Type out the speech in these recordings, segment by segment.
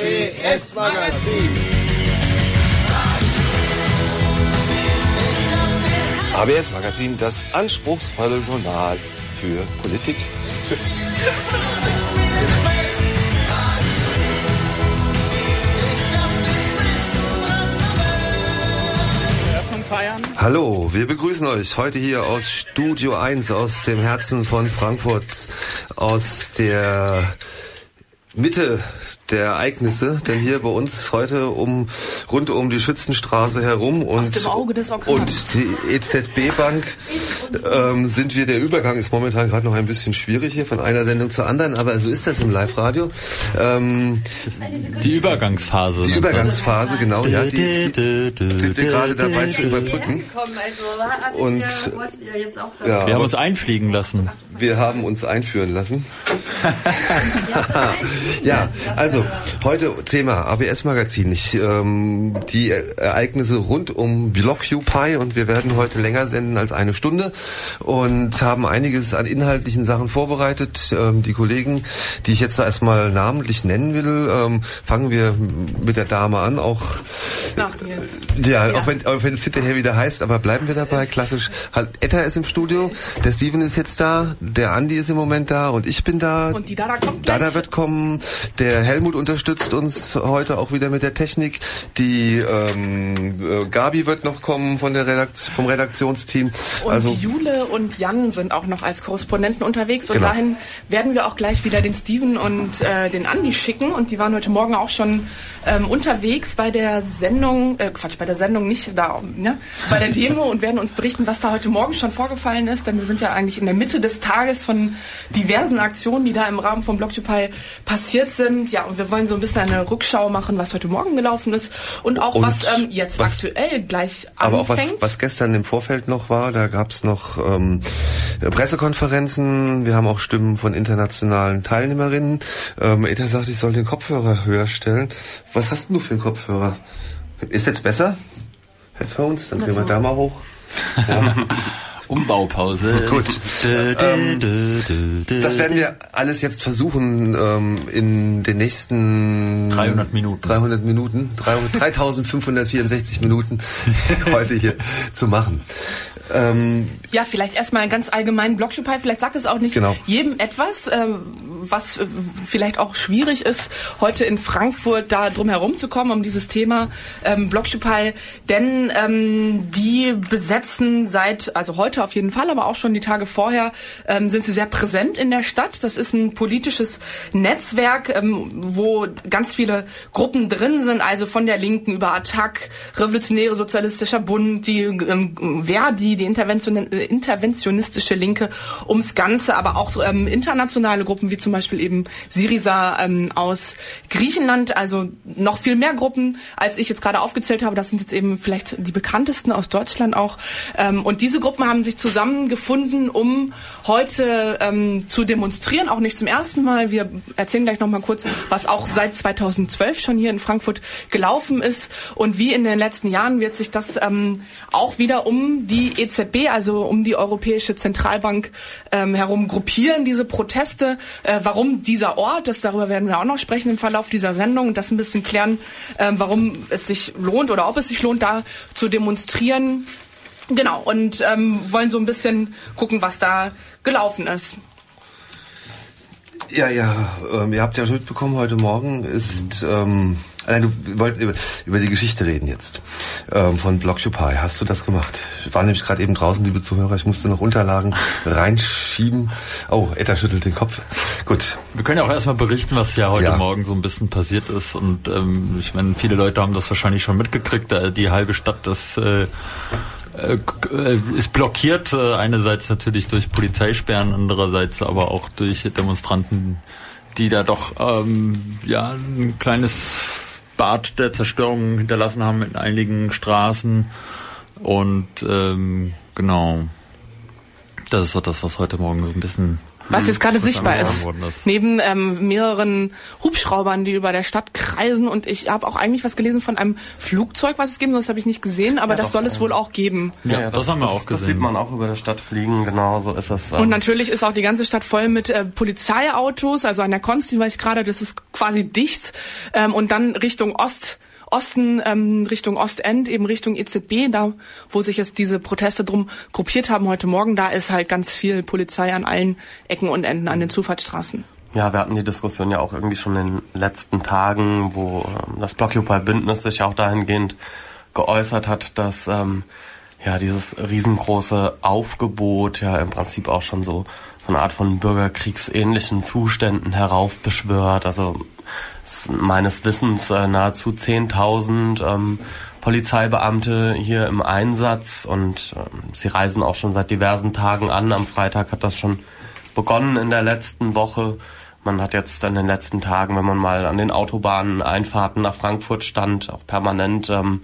ABS Magazin. ABS Magazin, das anspruchsvolle Journal für Politik. feiern. Hallo, wir begrüßen euch heute hier aus Studio 1, aus dem Herzen von Frankfurt, aus der Mitte der Ereignisse, denn hier bei uns heute um rund um die Schützenstraße herum und, und die EZB Bank ähm, sind wir. Der Übergang ist momentan gerade noch ein bisschen schwierig hier von einer Sendung zur anderen, aber so ist das im Live-Radio. Ähm, die Übergangsphase. Die Übergangsphase, genau, ja, die, die, die sind wir gerade dabei zu überbrücken. Und ja, wir haben uns einfliegen lassen. Wir haben uns einführen lassen. ja, also heute Thema ABS Magazin. Ich, ähm, die Ereignisse rund um Blockupy und wir werden heute länger senden als eine Stunde und haben einiges an inhaltlichen Sachen vorbereitet. Ähm, die Kollegen, die ich jetzt da erstmal namentlich nennen will, ähm, fangen wir mit der Dame an. Auch ja, ja, auch wenn, auch wenn es hinterher wieder heißt, aber bleiben wir dabei. Klassisch. Halt, Etta ist im Studio, der Steven ist jetzt da, der Andi ist im Moment da und ich bin da. Und die Dada kommt gleich. Dada wird kommen. Der Helmut unterstützt uns heute auch wieder mit der Technik. Die ähm, äh, Gabi wird noch kommen von der Redakt vom Redaktionsteam. Und also Jule und Jan sind auch noch als Korrespondenten unterwegs und genau. dahin werden wir auch gleich wieder den Steven und äh, den Andi schicken und die waren heute Morgen auch schon ähm, unterwegs bei der Sendung, äh, Quatsch, bei der Sendung nicht da, ne? bei der Demo und werden uns berichten, was da heute Morgen schon vorgefallen ist, denn wir sind ja eigentlich in der Mitte des Tages von diversen Aktionen, die da im Rahmen von Blockupy passiert sind. Ja, und wir wollen so ein bisschen eine Rückschau machen, was heute Morgen gelaufen ist und auch und was ähm, jetzt was, aktuell gleich anfängt. Aber auch was, was gestern im Vorfeld noch war, da gab es noch ähm, Pressekonferenzen, wir haben auch Stimmen von internationalen Teilnehmerinnen. Ähm, Eta sagt, ich soll den Kopfhörer höher stellen. Was hast du für einen Kopfhörer? Ist jetzt besser? Headphones? Dann gehen wir da mal hoch. Ja. Umbaupause. Gut. Ähm, das werden wir alles jetzt versuchen ähm, in den nächsten 300 Minuten. 300 Minuten, 3564 Minuten heute hier zu machen. Ähm, ja, vielleicht erstmal ganz allgemein Blockupy, vielleicht sagt es auch nicht genau. jedem etwas, äh, was äh, vielleicht auch schwierig ist, heute in Frankfurt da drum herum zu kommen, um dieses Thema ähm, Blockupy, denn ähm, die besetzen seit, also heute auf jeden Fall, aber auch schon die Tage vorher, ähm, sind sie sehr präsent in der Stadt. Das ist ein politisches Netzwerk, ähm, wo ganz viele Gruppen drin sind, also von der Linken über Attac, Revolutionäre Sozialistischer Bund, die ähm, Verdi, die Intervention, äh, interventionistische Linke ums Ganze, aber auch ähm, internationale Gruppen wie zum Beispiel eben Syriza ähm, aus Griechenland, also noch viel mehr Gruppen, als ich jetzt gerade aufgezählt habe. Das sind jetzt eben vielleicht die bekanntesten aus Deutschland auch. Ähm, und diese Gruppen haben sich zusammengefunden, um heute ähm, zu demonstrieren, auch nicht zum ersten Mal. Wir erzählen gleich noch mal kurz, was auch seit 2012 schon hier in Frankfurt gelaufen ist und wie in den letzten Jahren wird sich das ähm, auch wieder um die EZB, also um die Europäische Zentralbank ähm, herum gruppieren, diese Proteste. Äh, warum dieser Ort, das darüber werden wir auch noch sprechen im Verlauf dieser Sendung und das ein bisschen klären, äh, warum es sich lohnt oder ob es sich lohnt, da zu demonstrieren. Genau, und ähm, wollen so ein bisschen gucken, was da gelaufen ist. Ja, ja, ähm, ihr habt ja mitbekommen, heute Morgen ist ähm, Nein, du wolltest über, über die Geschichte reden jetzt ähm, von Blockupy. Hast du das gemacht? Ich war nämlich gerade eben draußen, liebe Zuhörer. Ich musste noch Unterlagen reinschieben. Oh, Etta schüttelt den Kopf. Gut. Wir können ja auch erstmal berichten, was ja heute ja. Morgen so ein bisschen passiert ist. Und ähm, ich meine, viele Leute haben das wahrscheinlich schon mitgekriegt. Die halbe Stadt, das äh, äh, ist blockiert. Äh, einerseits natürlich durch Polizeisperren, andererseits aber auch durch Demonstranten, die da doch ähm, ja ein kleines Bad der Zerstörung hinterlassen haben in einigen Straßen. Und ähm, genau, das ist so das, was heute Morgen so ein bisschen was jetzt gerade sichtbar ist. Neben ähm, mehreren Hubschraubern, die über der Stadt kreisen. Und ich habe auch eigentlich was gelesen von einem Flugzeug, was es geben soll. Das habe ich nicht gesehen, aber ja, das soll es wohl auch geben. Ja, ja das, das, haben wir auch gesehen. Das sieht man auch über der Stadt fliegen, genau so ist es. Ähm. Und natürlich ist auch die ganze Stadt voll mit äh, Polizeiautos. Also an der Konsti war ich gerade, das ist quasi dicht. Ähm, und dann Richtung Ost Osten ähm, Richtung Ostend, eben Richtung EZB, da wo sich jetzt diese Proteste drum gruppiert haben heute Morgen, da ist halt ganz viel Polizei an allen Ecken und Enden an den Zufahrtsstraßen. Ja, wir hatten die Diskussion ja auch irgendwie schon in den letzten Tagen, wo ähm, das Blockupy-Bündnis sich auch dahingehend geäußert hat, dass ähm, ja dieses riesengroße Aufgebot ja im Prinzip auch schon so so eine Art von bürgerkriegsähnlichen Zuständen heraufbeschwört. Also meines Wissens äh, nahezu 10.000 ähm, Polizeibeamte hier im Einsatz und ähm, sie reisen auch schon seit diversen Tagen an. Am Freitag hat das schon begonnen in der letzten Woche. Man hat jetzt in den letzten Tagen, wenn man mal an den Autobahnen Einfahrten nach Frankfurt stand, auch permanent ähm,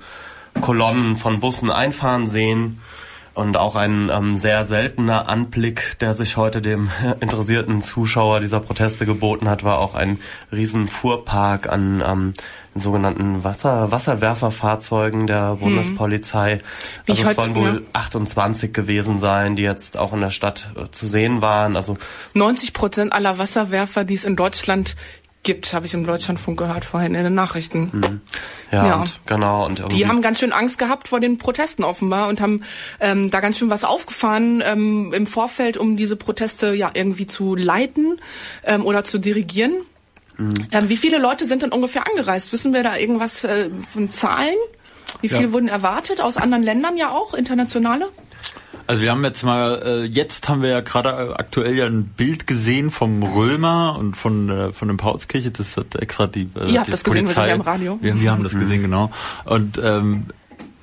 Kolonnen von Bussen einfahren sehen. Und auch ein ähm, sehr seltener Anblick, der sich heute dem interessierten Zuschauer dieser Proteste geboten hat, war auch ein riesen Fuhrpark an ähm, sogenannten Wasser, Wasserwerferfahrzeugen der mhm. Bundespolizei. Wie also es sollen wohl ja. 28 gewesen sein, die jetzt auch in der Stadt äh, zu sehen waren. Also 90 Prozent aller Wasserwerfer, die es in Deutschland gibt, habe ich im Deutschlandfunk gehört vorhin in den Nachrichten. Mhm. Ja, ja. Und, genau. Und die haben ganz schön Angst gehabt vor den Protesten offenbar und haben ähm, da ganz schön was aufgefahren ähm, im Vorfeld, um diese Proteste ja irgendwie zu leiten ähm, oder zu dirigieren. Mhm. Ähm, wie viele Leute sind denn ungefähr angereist? Wissen wir da irgendwas äh, von Zahlen? Wie viele ja. wurden erwartet aus anderen Ländern ja auch, internationale? Also wir haben jetzt mal, äh, jetzt haben wir ja gerade aktuell ja ein Bild gesehen vom Römer und von äh, von dem Paulskirche. Das hat extra die äh, Ihr habt das Polizei, gesehen, wir sind ja im Radio. Wir, wir haben das gesehen, genau. Und ähm,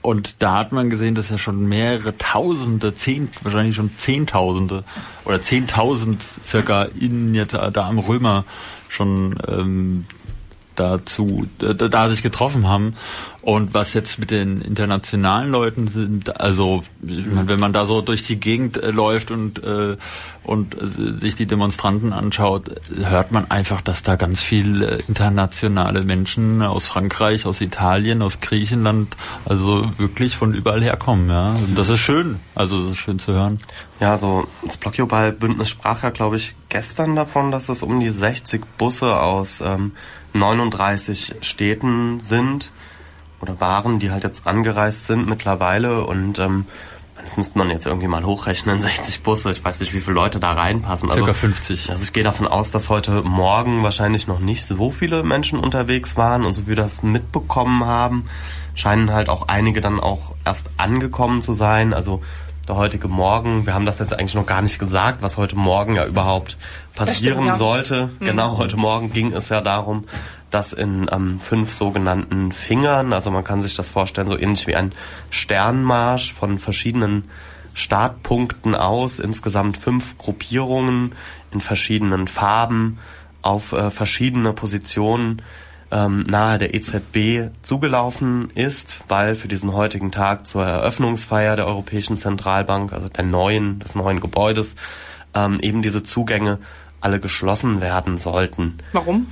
und da hat man gesehen, dass ja schon mehrere Tausende, zehn, wahrscheinlich schon Zehntausende oder Zehntausend circa in jetzt da am Römer schon ähm, dazu, da, da sich getroffen haben. Und was jetzt mit den internationalen Leuten sind, also wenn man da so durch die Gegend äh, läuft und äh, und äh, sich die Demonstranten anschaut, hört man einfach, dass da ganz viele internationale Menschen aus Frankreich, aus Italien, aus Griechenland, also wirklich von überall herkommen. Ja, und das ist schön. Also das ist schön zu hören. Ja, so das Blockjobal-Bündnis sprach ja, glaube ich, gestern davon, dass es um die 60 Busse aus ähm, 39 Städten sind oder waren, die halt jetzt angereist sind mittlerweile und ähm, das müsste man jetzt irgendwie mal hochrechnen, 60 Busse, ich weiß nicht, wie viele Leute da reinpassen. Circa also, 50. Also ich gehe davon aus, dass heute Morgen wahrscheinlich noch nicht so viele Menschen unterwegs waren und so wie wir das mitbekommen haben, scheinen halt auch einige dann auch erst angekommen zu sein. Also der heutige Morgen, wir haben das jetzt eigentlich noch gar nicht gesagt, was heute Morgen ja überhaupt passieren stimmt, ja. sollte. Mhm. Genau, heute Morgen ging es ja darum, dass in ähm, fünf sogenannten Fingern, also man kann sich das vorstellen, so ähnlich wie ein Sternmarsch von verschiedenen Startpunkten aus, insgesamt fünf Gruppierungen in verschiedenen Farben auf äh, verschiedene Positionen ähm, nahe der EZB zugelaufen ist, weil für diesen heutigen Tag zur Eröffnungsfeier der Europäischen Zentralbank, also der neuen, des neuen Gebäudes, ähm, eben diese Zugänge alle geschlossen werden sollten. Warum?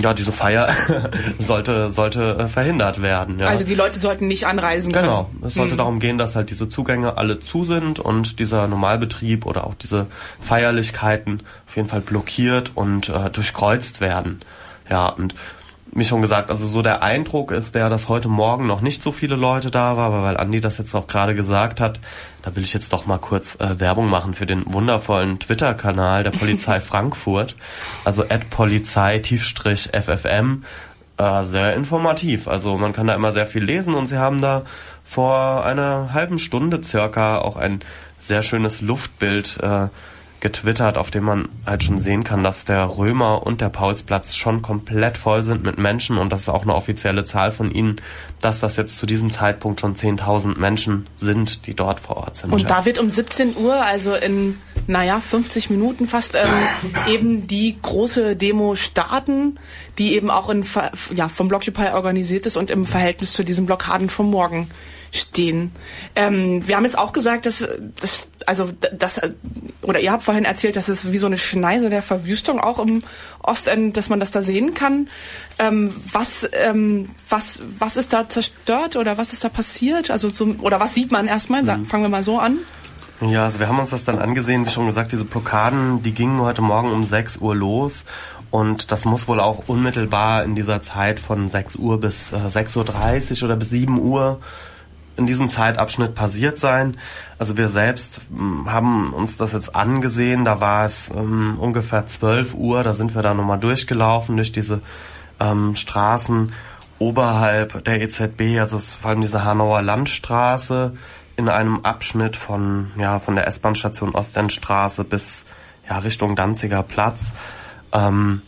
Ja, diese Feier sollte sollte äh, verhindert werden. Ja. Also die Leute sollten nicht anreisen können. Genau. Es sollte hm. darum gehen, dass halt diese Zugänge alle zu sind und dieser Normalbetrieb oder auch diese Feierlichkeiten auf jeden Fall blockiert und äh, durchkreuzt werden. Ja, und wie schon gesagt, also so der Eindruck ist der, dass heute Morgen noch nicht so viele Leute da war, aber weil Andi das jetzt auch gerade gesagt hat, da will ich jetzt doch mal kurz äh, Werbung machen für den wundervollen Twitter-Kanal der Polizei Frankfurt, also Polizei-FFM, äh, sehr informativ. Also man kann da immer sehr viel lesen und sie haben da vor einer halben Stunde circa auch ein sehr schönes Luftbild äh, getwittert, auf dem man halt schon sehen kann, dass der Römer und der Paulsplatz schon komplett voll sind mit Menschen und das ist auch eine offizielle Zahl von ihnen, dass das jetzt zu diesem Zeitpunkt schon 10.000 Menschen sind, die dort vor Ort sind. Und da wird um 17 Uhr, also in, naja, 50 Minuten fast, ähm, eben die große Demo starten, die eben auch in, ja, vom Blockupy organisiert ist und im Verhältnis zu diesen Blockaden vom Morgen stehen. Ähm, wir haben jetzt auch gesagt, dass, dass also das oder ihr habt vorhin erzählt, dass es wie so eine Schneise der Verwüstung auch im Ostend, dass man das da sehen kann. Ähm, was ähm, was was ist da zerstört oder was ist da passiert? Also zum, oder was sieht man erstmal? Mhm. Fangen wir mal so an. Ja, also wir haben uns das dann angesehen, wie schon gesagt, diese Blockaden, die gingen heute Morgen um 6 Uhr los und das muss wohl auch unmittelbar in dieser Zeit von 6 Uhr bis äh, 6.30 Uhr oder bis 7 Uhr in diesem Zeitabschnitt passiert sein. Also wir selbst hm, haben uns das jetzt angesehen, da war es ähm, ungefähr 12 Uhr, da sind wir da nochmal durchgelaufen durch diese ähm, Straßen oberhalb der EZB, also vor allem diese Hanauer Landstraße in einem Abschnitt von, ja, von der S-Bahn-Station Ostendstraße bis ja, Richtung Danziger Platz. Ähm,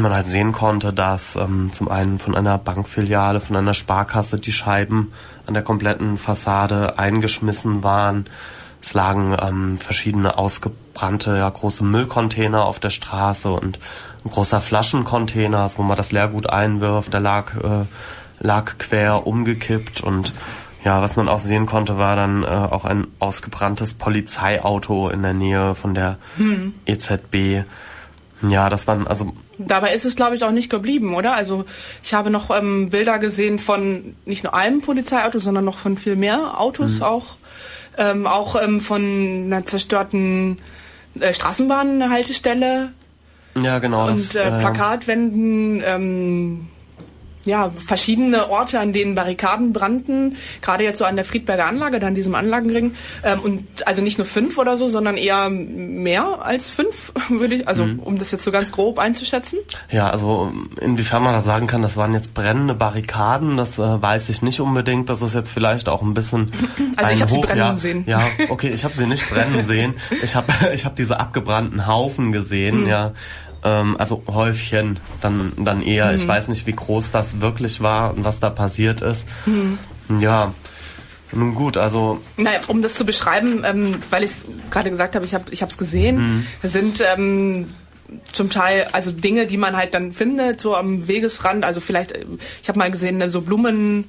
man halt sehen konnte, dass ähm, zum einen von einer Bankfiliale, von einer Sparkasse die Scheiben an der kompletten Fassade eingeschmissen waren. Es lagen ähm, verschiedene ausgebrannte ja, große Müllcontainer auf der Straße und ein großer Flaschencontainer, wo man das Leergut einwirft, der lag, äh, lag quer umgekippt und ja, was man auch sehen konnte, war dann äh, auch ein ausgebranntes Polizeiauto in der Nähe von der hm. EZB. Ja, das waren also. Dabei ist es, glaube ich, auch nicht geblieben, oder? Also ich habe noch ähm, Bilder gesehen von nicht nur einem Polizeiauto, sondern noch von viel mehr Autos mhm. auch. Ähm, auch ähm, von einer zerstörten äh, Straßenbahnhaltestelle. Ja, genau. Und das, äh, Plakatwänden, ähm, ja, verschiedene Orte, an denen Barrikaden brannten, gerade jetzt so an der Friedberger Anlage, dann diesem Anlagenring. Ähm, und also nicht nur fünf oder so, sondern eher mehr als fünf, würde ich, also mhm. um das jetzt so ganz grob einzuschätzen. Ja, also inwiefern man da sagen kann, das waren jetzt brennende Barrikaden, das äh, weiß ich nicht unbedingt. Das ist jetzt vielleicht auch ein bisschen. Also ich habe sie brennen ja, sehen. Ja, okay, ich habe sie nicht brennen sehen. Ich habe ich hab diese abgebrannten Haufen gesehen, mhm. ja ähm, also Häufchen dann, dann eher. Mhm. Ich weiß nicht, wie groß das wirklich war und was da passiert ist. Mhm. Ja. Nun gut, also. Naja, um das zu beschreiben, ähm, weil ich es gerade gesagt habe, ich habe ich es gesehen, mhm. sind ähm, zum Teil also Dinge, die man halt dann findet, so am Wegesrand. Also vielleicht, ich habe mal gesehen, so Blumen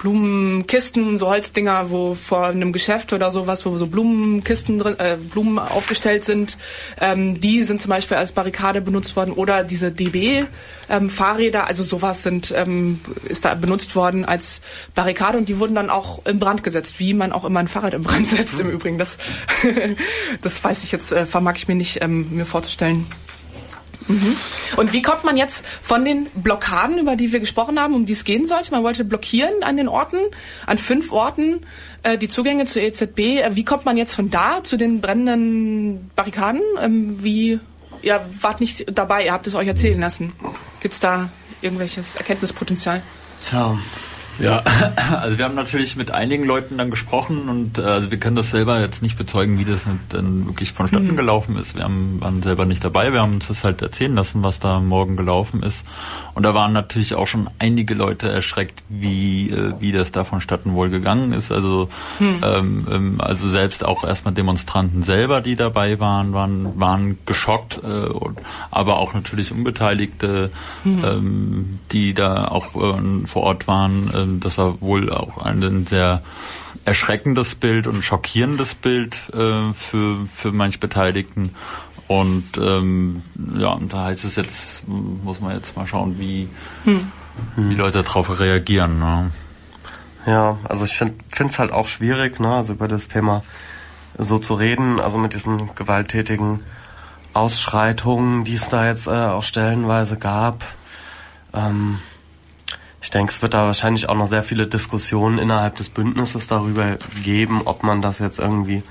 Blumenkisten, so Holzdinger, wo vor einem Geschäft oder sowas, wo so Blumenkisten drin, äh, Blumen aufgestellt sind, ähm, die sind zum Beispiel als Barrikade benutzt worden oder diese DB ähm, Fahrräder, also sowas sind ähm, ist da benutzt worden als Barrikade und die wurden dann auch in Brand gesetzt, wie man auch immer ein Fahrrad in Brand setzt im Übrigen. Das das weiß ich jetzt, äh, vermag ich mir nicht ähm, mir vorzustellen. Mhm. Und wie kommt man jetzt von den Blockaden, über die wir gesprochen haben, um die es gehen sollte? Man wollte blockieren an den Orten, an fünf Orten äh, die Zugänge zur EZB. Äh, wie kommt man jetzt von da zu den brennenden Barrikaden? Ähm, wie, ihr wart nicht dabei, ihr habt es euch erzählen lassen. Gibt es da irgendwelches Erkenntnispotenzial? Tja, ja, also wir haben natürlich mit einigen Leuten dann gesprochen und äh, also wir können das selber jetzt nicht bezeugen, wie das dann wirklich vonstatten mhm. gelaufen ist. Wir haben, waren selber nicht dabei, wir haben uns das halt erzählen lassen, was da morgen gelaufen ist. Und da waren natürlich auch schon einige Leute erschreckt, wie, äh, wie das da vonstatten wohl gegangen ist. Also, mhm. ähm, ähm, also selbst auch erstmal Demonstranten selber, die dabei waren, waren, waren geschockt, äh, und, aber auch natürlich Unbeteiligte, mhm. ähm, die da auch äh, vor Ort waren. Äh, das war wohl auch ein sehr erschreckendes Bild und schockierendes Bild äh, für, für manch Beteiligten. Und ähm, ja, und da heißt es jetzt, muss man jetzt mal schauen, wie, hm. wie Leute darauf reagieren. Ne? Ja, also ich finde es halt auch schwierig, ne, also über das Thema so zu reden, also mit diesen gewalttätigen Ausschreitungen, die es da jetzt äh, auch stellenweise gab. Ähm, ich denke, es wird da wahrscheinlich auch noch sehr viele Diskussionen innerhalb des Bündnisses darüber geben, ob man das jetzt irgendwie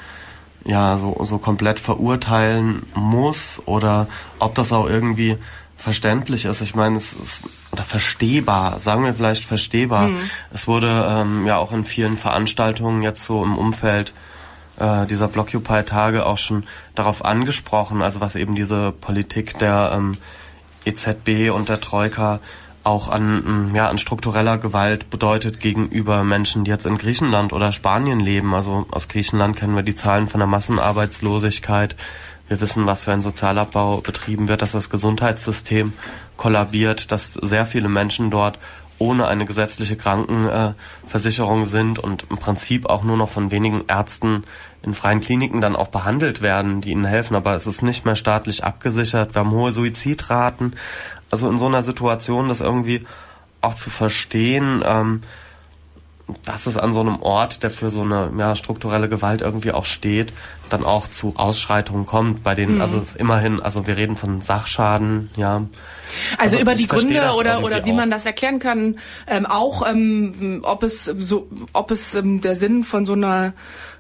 ja so, so komplett verurteilen muss oder ob das auch irgendwie verständlich ist. Ich meine, es ist oder verstehbar, sagen wir vielleicht verstehbar. Mhm. Es wurde ähm, ja auch in vielen Veranstaltungen jetzt so im Umfeld äh, dieser Blockupy-Tage auch schon darauf angesprochen, also was eben diese Politik der ähm, EZB und der Troika auch an, mm, ja, an struktureller Gewalt bedeutet gegenüber Menschen, die jetzt in Griechenland oder Spanien leben. Also aus Griechenland kennen wir die Zahlen von der Massenarbeitslosigkeit. Wir wissen, was für ein Sozialabbau betrieben wird, dass das Gesundheitssystem kollabiert, dass sehr viele Menschen dort ohne eine gesetzliche Krankenversicherung sind und im Prinzip auch nur noch von wenigen Ärzten in freien Kliniken dann auch behandelt werden, die ihnen helfen, aber es ist nicht mehr staatlich abgesichert. Wir haben hohe Suizidraten. Also in so einer Situation, das irgendwie auch zu verstehen, ähm, dass es an so einem Ort, der für so eine ja, strukturelle Gewalt irgendwie auch steht, dann auch zu Ausschreitungen kommt, bei denen, mhm. also immerhin, also wir reden von Sachschaden, ja. Also, also über die Gründe oder oder wie auch. man das erklären kann, ähm, auch ähm, ob es so, ob es ähm, der Sinn von so einer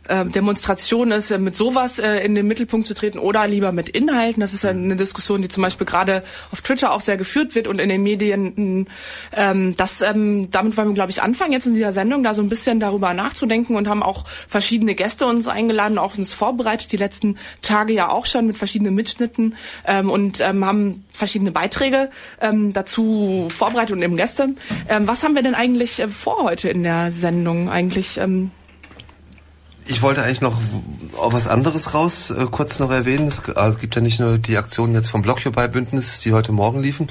äh, Demonstration ist, äh, mit sowas äh, in den Mittelpunkt zu treten oder lieber mit Inhalten. Das ist eine Diskussion, die zum Beispiel gerade auf Twitter auch sehr geführt wird und in den Medien. Ähm, das, ähm, damit wollen wir, glaube ich, anfangen jetzt in dieser Sendung, da so ein bisschen darüber nachzudenken und haben auch verschiedene Gäste uns eingeladen, auch uns vorbereitet, die letzten Tage ja auch schon mit verschiedenen Mitschnitten ähm, und ähm, haben verschiedene Beiträge ähm, dazu vorbereitet und eben Gäste. Ähm, was haben wir denn eigentlich äh, vor heute in der Sendung eigentlich? Ähm, ich wollte eigentlich noch auf was anderes raus äh, kurz noch erwähnen. Es, also gibt ja nicht nur die Aktionen jetzt vom Blockupy-Bündnis, die heute Morgen liefen.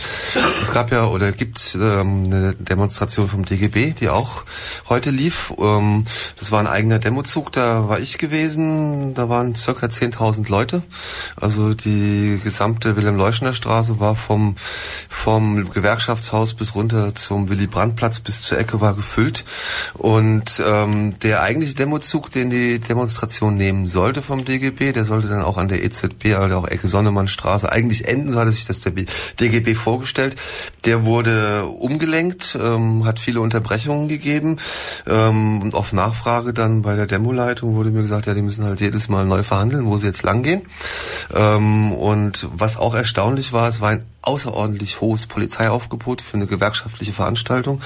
Es gab ja oder gibt ähm, eine Demonstration vom DGB, die auch heute lief. Ähm, das war ein eigener Demozug, da war ich gewesen. Da waren circa 10.000 Leute. Also die gesamte Wilhelm-Leuschner-Straße war vom, vom Gewerkschaftshaus bis runter zum Willy-Brandt-Platz bis zur Ecke war gefüllt. Und ähm, der eigentliche Demozug, den die Demonstration nehmen sollte vom DGB. Der sollte dann auch an der EZB, also auch Ecke Sonnemannstraße eigentlich enden, so hatte sich das der DGB vorgestellt. Der wurde umgelenkt, ähm, hat viele Unterbrechungen gegeben ähm, und auf Nachfrage dann bei der Demoleitung wurde mir gesagt, ja, die müssen halt jedes Mal neu verhandeln, wo sie jetzt langgehen. Ähm, und was auch erstaunlich war, es war ein außerordentlich hohes Polizeiaufgebot für eine gewerkschaftliche Veranstaltung.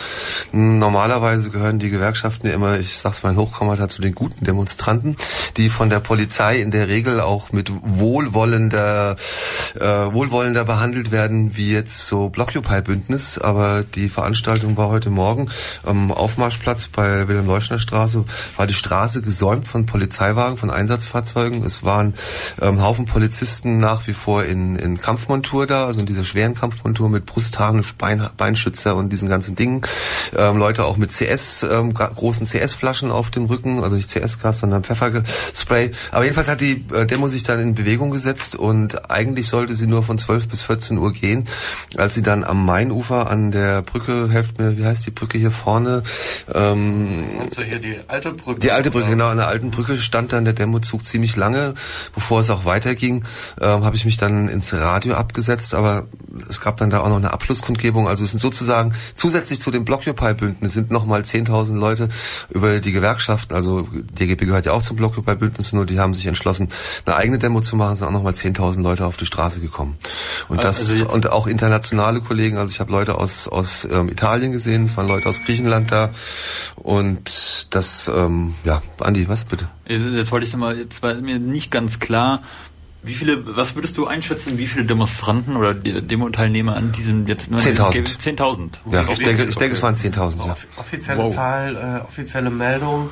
Normalerweise gehören die Gewerkschaften ja immer, ich sag's mal in Hochkommentar, zu den guten Demonstranten, die von der Polizei in der Regel auch mit wohlwollender, äh, wohlwollender behandelt werden, wie jetzt so Blockupy-Bündnis. Aber die Veranstaltung war heute Morgen am Aufmarschplatz bei Wilhelm-Leuschner-Straße, war die Straße gesäumt von Polizeiwagen, von Einsatzfahrzeugen. Es waren ähm, Haufen Polizisten nach wie vor in, in Kampfmontur da, also in dieser schweren Kampfmontur mit Brustharnisch, Bein, Beinschützer und diesen ganzen Dingen. Ähm, Leute auch mit CS, ähm, großen CS-Flaschen auf dem Rücken, also nicht CS-Gas, sondern Pfefferspray. Aber jedenfalls hat die äh, Demo sich dann in Bewegung gesetzt und eigentlich sollte sie nur von 12 bis 14 Uhr gehen. Als sie dann am Mainufer an der Brücke, helft mir, wie heißt die Brücke hier vorne? Ähm, also hier die alte Brücke. Die alte Brücke, genau, an der alten Brücke stand dann der Demozug ziemlich lange, bevor es auch weiterging, ähm, habe ich mich dann ins Radio abgesetzt, aber es gab dann da auch noch eine Abschlusskundgebung. Also es sind sozusagen zusätzlich zu dem Blockupy-Bündnis sind nochmal 10.000 Leute über die Gewerkschaften, also DGB gehört ja auch zum Blockupy-Bündnis, nur die haben sich entschlossen, eine eigene Demo zu machen, sind auch nochmal 10.000 Leute auf die Straße gekommen. Und das also und auch internationale Kollegen, also ich habe Leute aus aus ähm, Italien gesehen, es waren Leute aus Griechenland da und das ähm, ja, Andi, was bitte? Jetzt wollte ich nochmal, jetzt war mir nicht ganz klar, wie viele, was würdest du einschätzen, wie viele Demonstranten oder Demo-Teilnehmer an diesem jetzt 10.000. 10.000. Ja, ich denke, ich denke, es waren 10.000. Ja. Offizielle wow. Zahl, äh, offizielle Meldung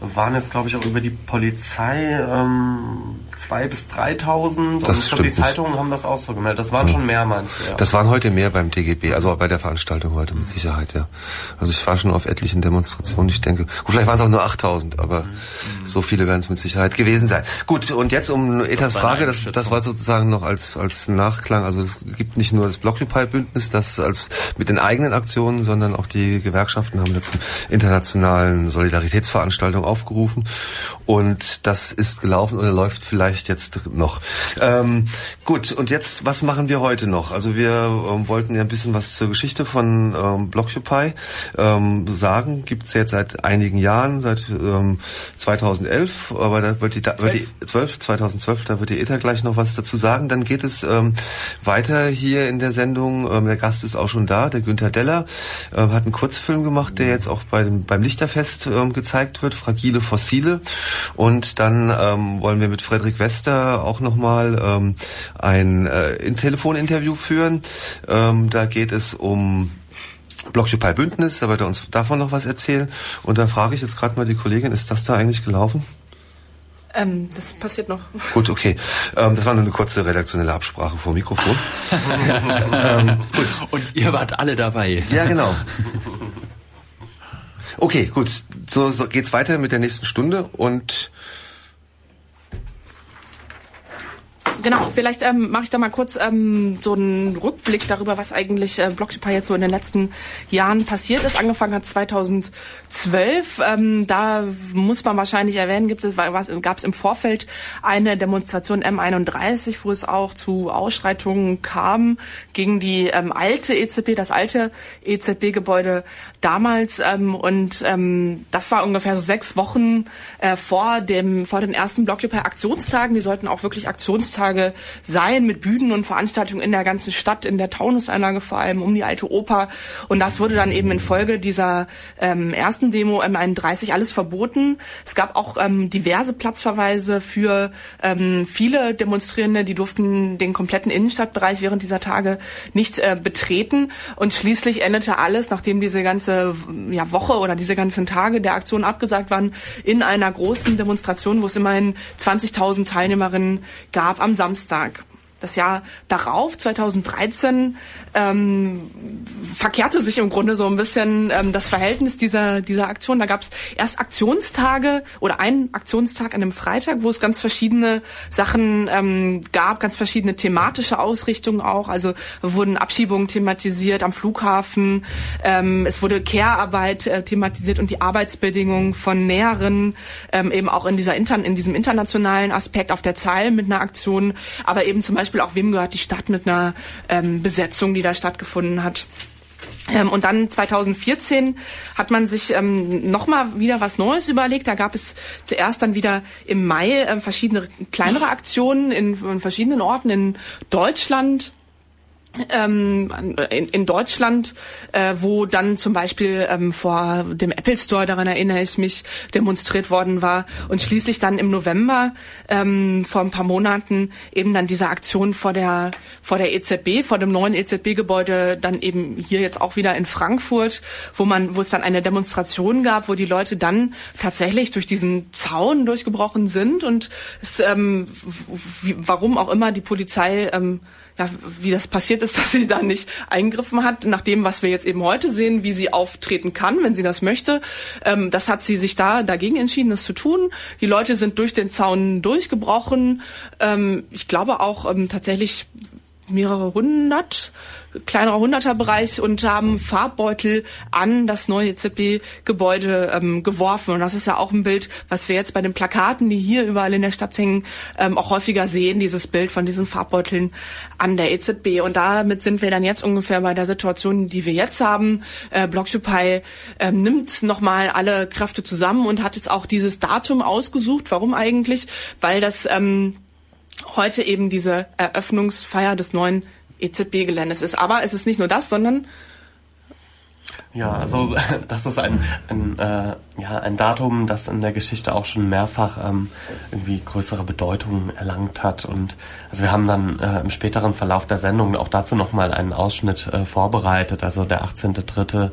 waren jetzt, glaube ich, auch über die Polizei ähm, zwei bis 3.000. Das und ich glaube, die Zeitungen haben das auch so gemeldet. Das waren ja. schon mehr, meinst du? Ja. Das waren heute mehr beim TGB, also bei der Veranstaltung heute mit Sicherheit, ja. Also ich war schon auf etlichen Demonstrationen. Ich denke, gut, vielleicht waren es auch nur 8.000, aber mhm. so viele werden es mit Sicherheit gewesen sein. Gut, und jetzt um Etas Frage, das, das war sozusagen noch als, als Nachklang. Also es gibt nicht nur das Blockupy-Bündnis, das als mit den eigenen Aktionen, sondern auch die Gewerkschaften haben jetzt internationalen Solidaritätsveranstaltung aufgerufen. Und das ist gelaufen oder läuft vielleicht jetzt noch. Ähm, gut, und jetzt, was machen wir heute noch? Also wir ähm, wollten ja ein bisschen was zur Geschichte von ähm, Blockupy ähm, sagen. Gibt es jetzt seit einigen Jahren, seit ähm, 2011, aber da wird die, da wird die 12, 2012, da wird die ETA gleich noch was dazu sagen. Dann geht es ähm, weiter hier in der Sendung. Ähm, der Gast ist auch schon da, der Günther Deller, äh, hat einen Kurzfilm gemacht, der jetzt auch bei dem, beim Lichterfest ähm, gezeigt wird, Fragile Fossile. Und dann ähm, wollen wir mit Frederik Wester auch nochmal ähm, ein äh, Telefoninterview führen. Ähm, da geht es um Blockupy Bündnis, da wird er uns davon noch was erzählen. Und da frage ich jetzt gerade mal die Kollegin, ist das da eigentlich gelaufen? Ähm, das passiert noch. Gut, okay. Ähm, das war nur eine kurze redaktionelle Absprache vor Mikrofon. ähm, gut. Und ihr wart alle dabei. Ja, genau. Okay, gut. So, so geht's weiter mit der nächsten Stunde und Genau, vielleicht ähm, mache ich da mal kurz ähm, so einen Rückblick darüber, was eigentlich äh, Blockupy jetzt so in den letzten Jahren passiert ist. Angefangen hat 2012. Ähm, da muss man wahrscheinlich erwähnen, gibt es, gab es im Vorfeld eine Demonstration M31, wo es auch zu Ausschreitungen kam gegen die ähm, alte EZB, das alte EZB-Gebäude damals. Ähm, und ähm, das war ungefähr so sechs Wochen äh, vor dem vor den ersten Blockupy-Aktionstagen. Die sollten auch wirklich Aktionstage Tage sein mit Bühnen und Veranstaltungen in der ganzen Stadt, in der Taunusanlage vor allem, um die alte Oper. Und das wurde dann eben in Folge dieser ähm, ersten Demo M31 alles verboten. Es gab auch ähm, diverse Platzverweise für ähm, viele Demonstrierende, die durften den kompletten Innenstadtbereich während dieser Tage nicht äh, betreten. Und schließlich endete alles, nachdem diese ganze ja, Woche oder diese ganzen Tage der Aktion abgesagt waren, in einer großen Demonstration, wo es immerhin 20.000 Teilnehmerinnen gab am Samstag. Das Jahr darauf, 2013, ähm, verkehrte sich im Grunde so ein bisschen ähm, das Verhältnis dieser, dieser Aktion. Da gab es erst Aktionstage oder einen Aktionstag an einem Freitag, wo es ganz verschiedene Sachen ähm, gab, ganz verschiedene thematische Ausrichtungen auch. Also wurden Abschiebungen thematisiert am Flughafen, ähm, es wurde Care-Arbeit äh, thematisiert und die Arbeitsbedingungen von Näheren, ähm, eben auch in, dieser Inter in diesem internationalen Aspekt auf der Zeil mit einer Aktion, aber eben zum Beispiel Beispiel auch wem gehört die Stadt mit einer ähm, Besetzung, die da stattgefunden hat. Ähm, und dann 2014 hat man sich ähm, nochmal wieder was Neues überlegt. Da gab es zuerst dann wieder im Mai ähm, verschiedene kleinere Aktionen in, in verschiedenen Orten in Deutschland ähm, in, in Deutschland, äh, wo dann zum Beispiel ähm, vor dem Apple Store, daran erinnere ich mich, demonstriert worden war und schließlich dann im November ähm, vor ein paar Monaten eben dann diese Aktion vor der vor der EZB, vor dem neuen EZB-Gebäude, dann eben hier jetzt auch wieder in Frankfurt, wo man, wo es dann eine Demonstration gab, wo die Leute dann tatsächlich durch diesen Zaun durchgebrochen sind und es, ähm, warum auch immer die Polizei ähm, ja, wie das passiert ist, dass sie da nicht eingriffen hat, nach dem, was wir jetzt eben heute sehen, wie sie auftreten kann, wenn sie das möchte. Ähm, das hat sie sich da dagegen entschieden, das zu tun. Die Leute sind durch den Zaun durchgebrochen. Ähm, ich glaube auch ähm, tatsächlich mehrere hundert kleinerer Hunderterbereich und haben Farbbeutel an das neue EZB-Gebäude ähm, geworfen. Und das ist ja auch ein Bild, was wir jetzt bei den Plakaten, die hier überall in der Stadt hängen, ähm, auch häufiger sehen, dieses Bild von diesen Farbbeuteln an der EZB. Und damit sind wir dann jetzt ungefähr bei der Situation, die wir jetzt haben. Äh, Blockupy ähm, nimmt nochmal alle Kräfte zusammen und hat jetzt auch dieses Datum ausgesucht. Warum eigentlich? Weil das ähm, heute eben diese Eröffnungsfeier des neuen EZB-Geländes ist. Aber es ist nicht nur das, sondern ja, also das ist ein, ein, äh, ja, ein Datum, das in der Geschichte auch schon mehrfach ähm, irgendwie größere Bedeutung erlangt hat. Und also wir haben dann äh, im späteren Verlauf der Sendung auch dazu nochmal einen Ausschnitt äh, vorbereitet. Also der 18.3.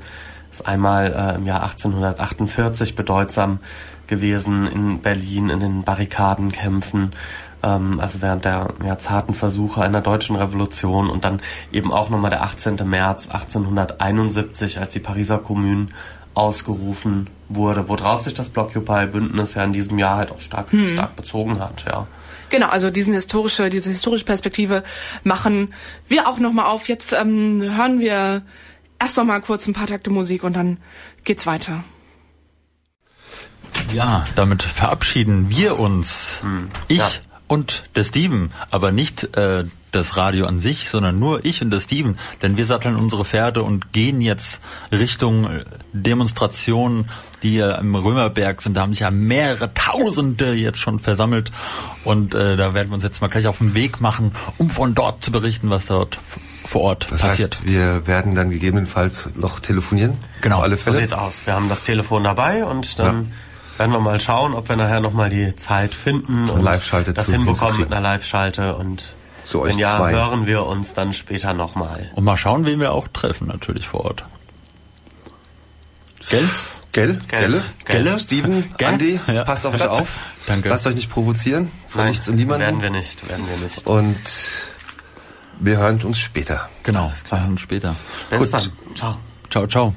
ist einmal äh, im Jahr 1848 bedeutsam gewesen in Berlin in den Barrikadenkämpfen ähm, also während der ja, zarten Versuche einer deutschen Revolution und dann eben auch nochmal der 18. März 1871, als die Pariser Kommune ausgerufen wurde, worauf sich das Blockupy-Bündnis ja in diesem Jahr halt auch stark, hm. stark bezogen hat, ja. Genau, also diesen historische, diese historische Perspektive machen wir auch nochmal auf. Jetzt ähm, hören wir erst noch mal kurz ein paar Takte Musik und dann geht's weiter. Ja, damit verabschieden wir uns. Hm. Ich ja und der Steven, aber nicht äh, das Radio an sich, sondern nur ich und der Steven, denn wir satteln unsere Pferde und gehen jetzt Richtung äh, Demonstrationen, die ja im Römerberg sind. Da haben sich ja mehrere Tausende jetzt schon versammelt und äh, da werden wir uns jetzt mal gleich auf den Weg machen, um von dort zu berichten, was dort vor Ort das passiert. Heißt, wir werden dann gegebenenfalls noch telefonieren. Genau. Auf alle Fälle. So sieht's aus. Wir haben das Telefon dabei und dann ja werden wir mal schauen, ob wir nachher nochmal die Zeit finden und Live-Schalte das hinbekommen mit einer Live-Schalte und zu wenn ja, zwei. hören wir uns dann später nochmal. Und mal schauen, wen wir auch treffen natürlich vor Ort. Gell? Gell? Gelle? Gelle? Steven? Gell? Andi? Ja. Passt auf euch auf. Danke. Lasst euch nicht provozieren. Von Nein, nichts und niemanden. Werden wir nicht, werden wir nicht. Und wir hören uns später. Genau, wir hören uns später. Bis Gut. Dann. Ciao. Ciao, ciao.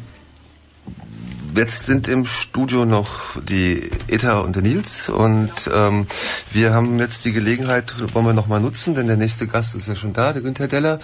Jetzt sind im Studio noch die Eta und der Nils und ähm, wir haben jetzt die Gelegenheit, wollen wir noch mal nutzen, denn der nächste Gast ist ja schon da, der Günther Deller.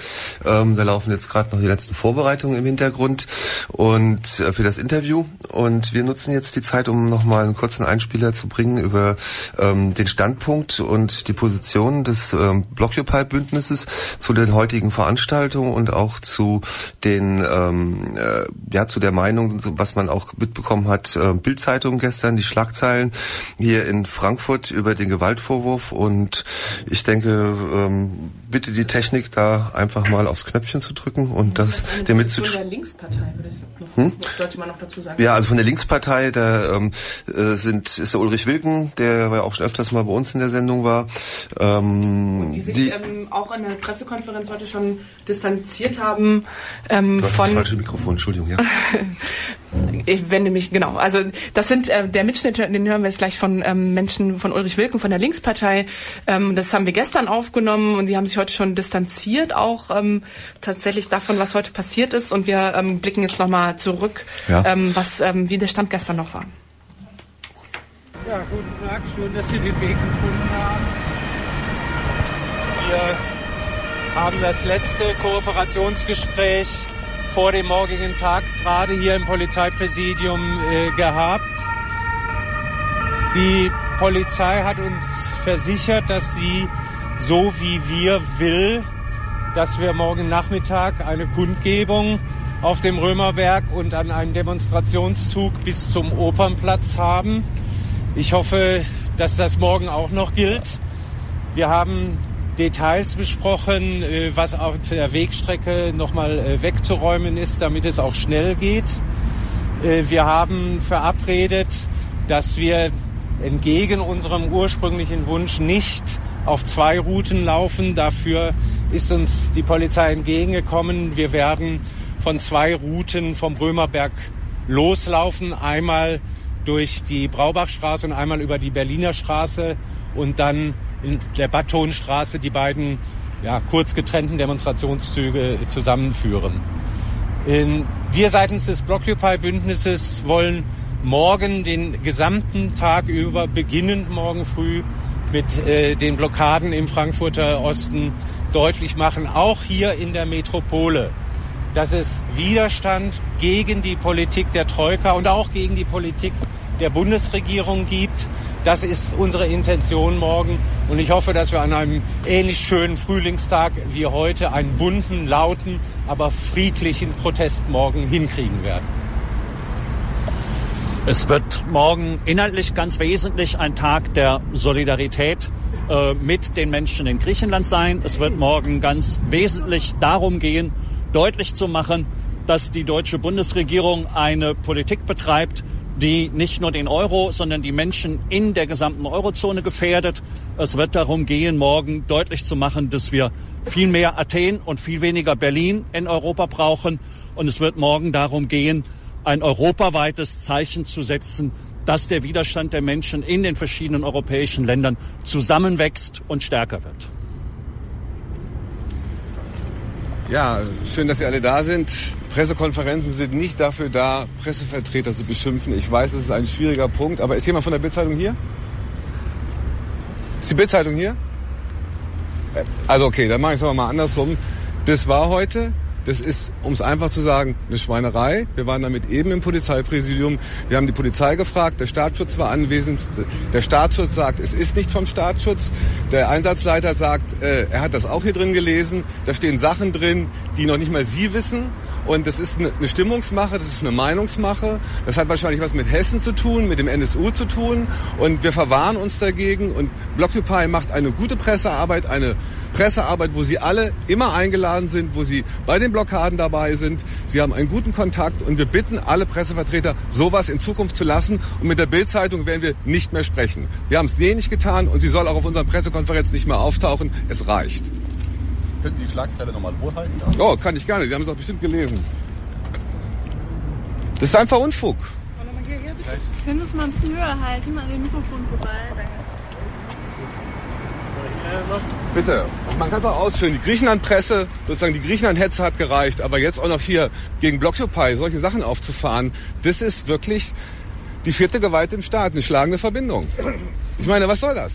Ähm, da laufen jetzt gerade noch die letzten Vorbereitungen im Hintergrund und äh, für das Interview und wir nutzen jetzt die Zeit, um noch mal einen kurzen Einspieler zu bringen über ähm, den Standpunkt und die Position des ähm, Blockupy-Bündnisses zu den heutigen Veranstaltungen und auch zu den ähm, äh, ja zu der Meinung, was man auch mitbekommen hat, äh, Bildzeitung gestern, die Schlagzeilen hier in Frankfurt über den Gewaltvorwurf und ich denke, ähm, bitte die Technik da einfach mal aufs Knöpfchen zu drücken und das, das der mit zu der Linkspartei würde ich noch, hm? sollte man noch dazu sagen. Ja, also von der Linkspartei, da ähm, äh, sind ist der Ulrich Wilken, der ja auch schon öfters mal bei uns in der Sendung war. Ähm, und die sich die, ähm, auch an der Pressekonferenz heute schon distanziert haben ähm, du hast von das falsche Mikrofon, Entschuldigung, ja. ich wende mich, genau. Also das sind äh, der Mitschnitt, den hören wir jetzt gleich von ähm, Menschen von Ulrich Wilken von der Linkspartei. Ähm, das haben wir gestern aufgenommen und sie haben sich heute schon distanziert auch ähm, tatsächlich davon, was heute passiert ist. Und wir ähm, blicken jetzt nochmal zurück, ja. ähm, was ähm, wie der Stand gestern noch war. Ja, guten Tag, schön, dass Sie den Weg gefunden haben. Wir haben das letzte Kooperationsgespräch vor dem morgigen Tag gerade hier im Polizeipräsidium äh, gehabt. Die Polizei hat uns versichert, dass sie so wie wir will, dass wir morgen Nachmittag eine Kundgebung auf dem Römerberg und an einem Demonstrationszug bis zum Opernplatz haben. Ich hoffe, dass das morgen auch noch gilt. Wir haben Details besprochen, äh, was auf der Wegstrecke nochmal äh, wegzuräumen ist, damit es auch schnell geht. Äh, wir haben verabredet, dass wir entgegen unserem ursprünglichen Wunsch nicht auf zwei Routen laufen. Dafür ist uns die Polizei entgegengekommen. Wir werden von zwei Routen vom Römerberg loslaufen. Einmal durch die Braubachstraße und einmal über die Berliner Straße und dann in der Battonstraße die beiden ja, kurz getrennten Demonstrationszüge zusammenführen. Wir seitens des Blockupy-Bündnisses wollen morgen den gesamten Tag über, beginnend morgen früh mit äh, den Blockaden im Frankfurter Osten deutlich machen, auch hier in der Metropole, dass es Widerstand gegen die Politik der Troika und auch gegen die Politik der Bundesregierung gibt. Das ist unsere Intention morgen. Und ich hoffe, dass wir an einem ähnlich schönen Frühlingstag wie heute einen bunten, lauten, aber friedlichen Protest morgen hinkriegen werden. Es wird morgen inhaltlich ganz wesentlich ein Tag der Solidarität äh, mit den Menschen in Griechenland sein. Es wird morgen ganz wesentlich darum gehen, deutlich zu machen, dass die deutsche Bundesregierung eine Politik betreibt, die nicht nur den Euro, sondern die Menschen in der gesamten Eurozone gefährdet. Es wird darum gehen, morgen deutlich zu machen, dass wir viel mehr Athen und viel weniger Berlin in Europa brauchen. Und es wird morgen darum gehen, ein europaweites Zeichen zu setzen, dass der Widerstand der Menschen in den verschiedenen europäischen Ländern zusammenwächst und stärker wird. Ja, schön, dass Sie alle da sind. Pressekonferenzen sind nicht dafür da, Pressevertreter zu beschimpfen. Ich weiß, es ist ein schwieriger Punkt, aber ist jemand von der Bildzeitung hier? Ist die Bildzeitung hier? Äh, also okay, dann mache ich es aber mal andersrum. Das war heute das ist, um es einfach zu sagen, eine Schweinerei. Wir waren damit eben im Polizeipräsidium. Wir haben die Polizei gefragt, der Staatsschutz war anwesend. Der Staatsschutz sagt, es ist nicht vom Staatsschutz. Der Einsatzleiter sagt, äh, er hat das auch hier drin gelesen. Da stehen Sachen drin, die noch nicht mal Sie wissen. Und das ist eine, Stimmungsmache, das ist eine Meinungsmache. Das hat wahrscheinlich was mit Hessen zu tun, mit dem NSU zu tun. Und wir verwahren uns dagegen. Und Blockupy macht eine gute Pressearbeit, eine Pressearbeit, wo Sie alle immer eingeladen sind, wo Sie bei den Blockaden dabei sind. Sie haben einen guten Kontakt und wir bitten alle Pressevertreter, sowas in Zukunft zu lassen. Und mit der Bildzeitung werden wir nicht mehr sprechen. Wir haben es je nicht getan und sie soll auch auf unserer Pressekonferenz nicht mehr auftauchen. Es reicht. Können Sie die Schlagzeile nochmal vorhalten? Oh, kann ich gerne. Sie haben es auch bestimmt gelesen. Das ist einfach Unfug. Können Sie es mal ein bisschen höher halten, an dem Mikrofon vorbei? Bitte. Man kann es auch ausführen. Die Griechenland-Presse, sozusagen die Griechenland-Hetze hat gereicht, aber jetzt auch noch hier gegen Blockupy solche Sachen aufzufahren, das ist wirklich die vierte Gewalt im Staat, eine schlagende Verbindung. Ich meine, was soll das?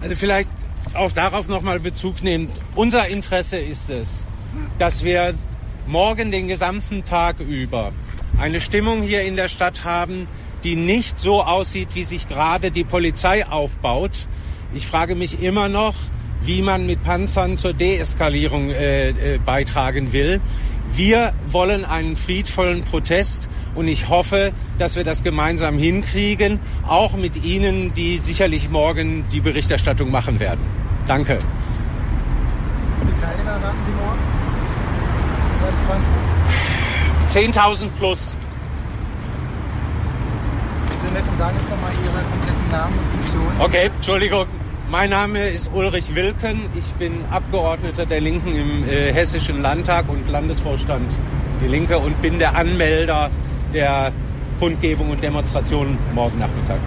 Also vielleicht auch darauf nochmal Bezug nehmen. Unser Interesse ist es, dass wir morgen den gesamten Tag über eine Stimmung hier in der Stadt haben, die nicht so aussieht, wie sich gerade die Polizei aufbaut. Ich frage mich immer noch, wie man mit Panzern zur Deeskalierung äh, äh, beitragen will. Wir wollen einen friedvollen Protest und ich hoffe, dass wir das gemeinsam hinkriegen, auch mit Ihnen, die sicherlich morgen die Berichterstattung machen werden. Danke. Teilnehmer erwarten Sie morgen? 10.000 plus. Sie nett und sagen jetzt nochmal Ihre kompletten Namen und Funktionen. Okay, Entschuldigung. Mein Name ist Ulrich Wilken. Ich bin Abgeordneter der Linken im äh, Hessischen Landtag und Landesvorstand Die Linke und bin der Anmelder der Kundgebung und Demonstration morgen Nachmittag.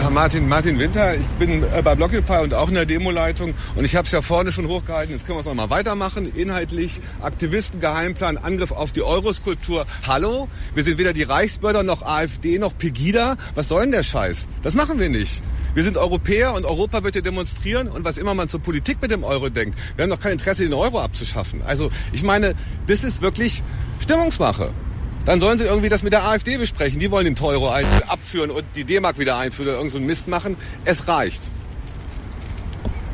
Ja, Martin, Martin Winter, ich bin äh, bei Blockupy und auch in der Demoleitung und ich habe es ja vorne schon hochgehalten, jetzt können wir es nochmal weitermachen. Inhaltlich, Aktivisten, Geheimplan, Angriff auf die Euroskulptur. Hallo? Wir sind weder die Reichsbürger noch AfD noch Pegida. Was soll denn der Scheiß? Das machen wir nicht. Wir sind Europäer und Europa wird hier demonstrieren und was immer man zur Politik mit dem Euro denkt. Wir haben doch kein Interesse, den Euro abzuschaffen. Also ich meine, das ist wirklich Stimmungsmache. Dann sollen sie irgendwie das mit der AfD besprechen. Die wollen den Euro abführen und die D-Mark wieder einführen oder irgendeinen so Mist machen. Es reicht.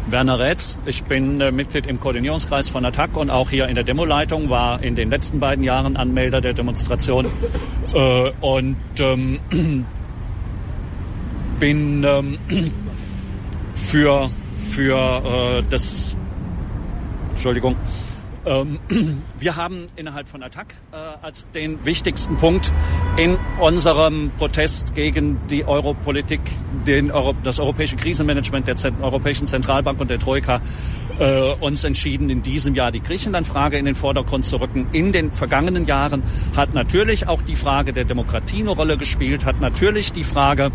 Werner Rätz, ich bin äh, Mitglied im Koordinierungskreis von Attac und auch hier in der Demoleitung, war in den letzten beiden Jahren Anmelder der Demonstration äh, und ähm, bin ähm, für, für äh, das Entschuldigung, ähm, wir haben innerhalb von Attac äh, als den wichtigsten Punkt in unserem Protest gegen die Europolitik, den Euro, das europäische Krisenmanagement der Zent Europäischen Zentralbank und der Troika äh, uns entschieden, in diesem Jahr die Griechenland-Frage in den Vordergrund zu rücken. In den vergangenen Jahren hat natürlich auch die Frage der Demokratie eine Rolle gespielt, hat natürlich die Frage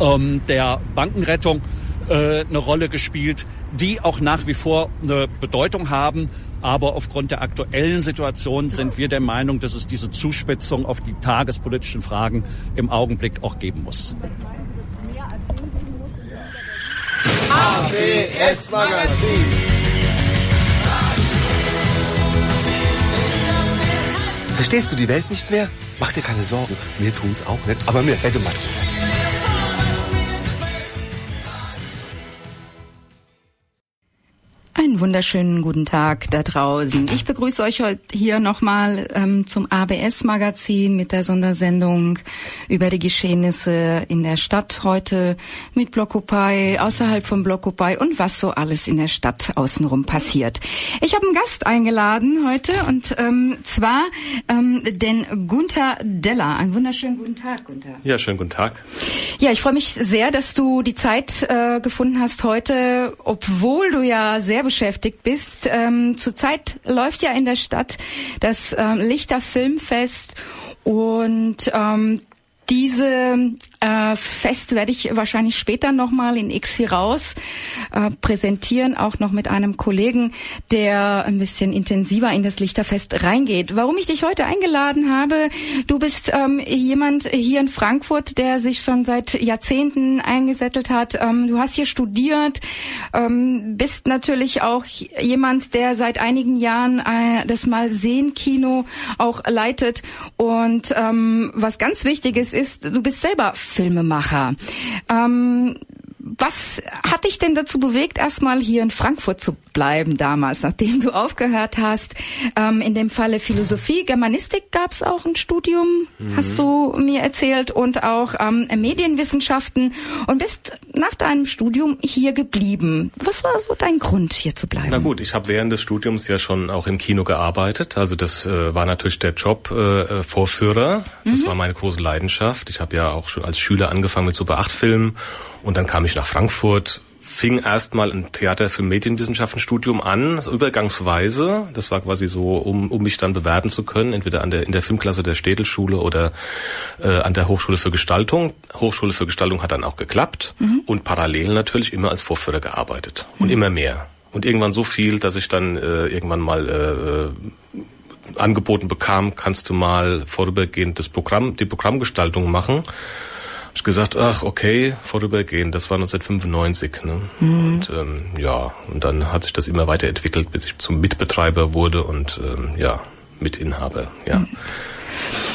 ähm, der Bankenrettung äh, eine Rolle gespielt, die auch nach wie vor eine Bedeutung haben. Aber aufgrund der aktuellen Situation sind wir der Meinung, dass es diese Zuspitzung auf die tagespolitischen Fragen im Augenblick auch geben muss. ABS Magazin. Verstehst du die Welt nicht mehr? Mach dir keine Sorgen. Mir tun's auch nicht, aber mir hätte man. Einen wunderschönen guten Tag da draußen. Ich begrüße euch heute hier nochmal ähm, zum ABS-Magazin mit der Sondersendung über die Geschehnisse in der Stadt heute mit Blockupy, außerhalb von Blockupy und was so alles in der Stadt außenrum passiert. Ich habe einen Gast eingeladen heute und ähm, zwar ähm, den Gunther Deller. Einen wunderschönen guten Tag, Gunther. Ja, schönen guten Tag. Ja, ich freue mich sehr, dass du die Zeit äh, gefunden hast heute, obwohl du ja sehr beschäftigt bist. Ähm, zurzeit läuft ja in der Stadt das ähm, Lichter Filmfest und ähm, diese äh, Fest werde ich wahrscheinlich später nochmal in X4 raus äh, präsentieren, auch noch mit einem Kollegen, der ein bisschen intensiver in das Lichterfest reingeht. Warum ich dich heute eingeladen habe, du bist ähm, jemand hier in Frankfurt, der sich schon seit Jahrzehnten eingesettelt hat. Ähm, du hast hier studiert, ähm, bist natürlich auch jemand, der seit einigen Jahren äh, das Mal-Sehen-Kino auch leitet. Und ähm, was ganz wichtig ist, ist, du bist selber Filmemacher. Ähm, was hat dich denn dazu bewegt, erstmal hier in Frankfurt zu bleiben damals, nachdem du aufgehört hast? Ähm, in dem Falle Philosophie, Germanistik gab es auch ein Studium, mhm. hast du mir erzählt, und auch ähm, Medienwissenschaften und bist nach deinem Studium hier geblieben. Was war so dein Grund, hier zu bleiben? Na gut, ich habe während des Studiums ja schon auch im Kino gearbeitet. Also das äh, war natürlich der Job äh, Vorführer. Das mhm. war meine große Leidenschaft. Ich habe ja auch schon als Schüler angefangen mit Super 8 Filmen und dann kam ich nach Frankfurt, fing erstmal ein Theater für Medienwissenschaftenstudium an, also übergangsweise. Das war quasi so, um, um mich dann bewerben zu können, entweder an der, in der Filmklasse der Städelschule oder äh, an der Hochschule für Gestaltung. Hochschule für Gestaltung hat dann auch geklappt mhm. und parallel natürlich immer als Vorführer gearbeitet und mhm. immer mehr. Und irgendwann so viel, dass ich dann äh, irgendwann mal äh, angeboten bekam, kannst du mal vorübergehend das Programm, die Programmgestaltung machen ich gesagt, ach okay, vorübergehend, das war 1995. Ne? Mhm. Und ähm, ja, und dann hat sich das immer weiterentwickelt, bis ich zum Mitbetreiber wurde und ähm, ja, Mitinhaber, ja. Mhm.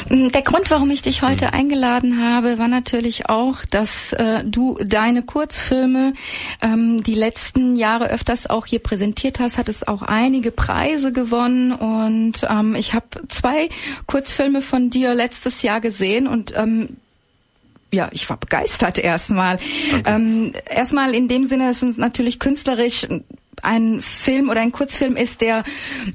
Mm, der Grund, warum ich dich heute mhm. eingeladen habe, war natürlich auch, dass äh, du deine Kurzfilme ähm, die letzten Jahre öfters auch hier präsentiert hast, hattest auch einige Preise gewonnen und ähm, ich habe zwei Kurzfilme von dir letztes Jahr gesehen und ähm, ja, ich war begeistert erstmal. Ähm, erstmal in dem Sinne, dass es natürlich künstlerisch ein Film oder ein Kurzfilm ist, der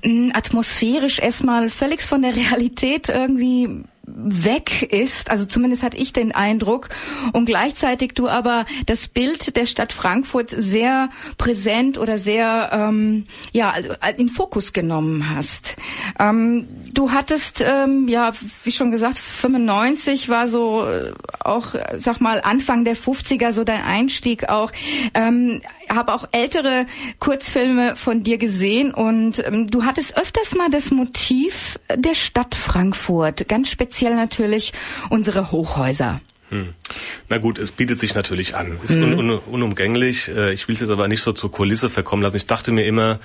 mh, mm, atmosphärisch erstmal völlig von der Realität irgendwie weg ist, also zumindest hatte ich den Eindruck, und gleichzeitig du aber das Bild der Stadt Frankfurt sehr präsent oder sehr ähm, ja also in Fokus genommen hast. Ähm, du hattest ähm, ja wie schon gesagt 95 war so äh, auch sag mal Anfang der 50er so dein Einstieg auch. Ähm, habe auch ältere Kurzfilme von dir gesehen und ähm, du hattest öfters mal das Motiv der Stadt Frankfurt, ganz speziell natürlich unsere Hochhäuser. Hm. Na gut, es bietet sich natürlich an. Ist un, un, unumgänglich. Äh, ich will es jetzt aber nicht so zur Kulisse verkommen lassen. Ich dachte mir immer,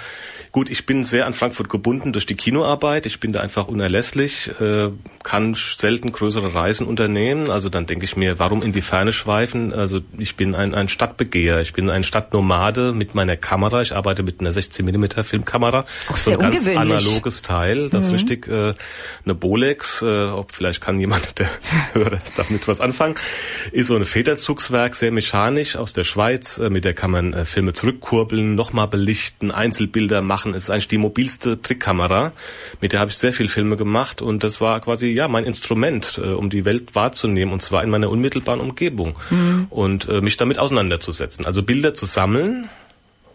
gut, ich bin sehr an Frankfurt gebunden durch die Kinoarbeit. Ich bin da einfach unerlässlich, äh, kann selten größere Reisen unternehmen. Also dann denke ich mir, warum in die Ferne schweifen? Also ich bin ein, ein Stadtbegeher. Ich bin ein Stadtnomade mit meiner Kamera. Ich arbeite mit einer 16 mm Filmkamera. Auch so ein ganz analoges Teil. Das mhm. richtig äh, eine Bolex. Äh, ob vielleicht kann jemand, der höre, damit was anfangen ist so ein Federzugswerk, sehr mechanisch aus der Schweiz. Äh, mit der kann man äh, Filme zurückkurbeln, nochmal belichten, Einzelbilder machen. Es ist eigentlich die mobilste Trickkamera. Mit der habe ich sehr viele Filme gemacht und das war quasi ja mein Instrument, äh, um die Welt wahrzunehmen und zwar in meiner unmittelbaren Umgebung mhm. und mich damit auseinanderzusetzen. Also Bilder zu sammeln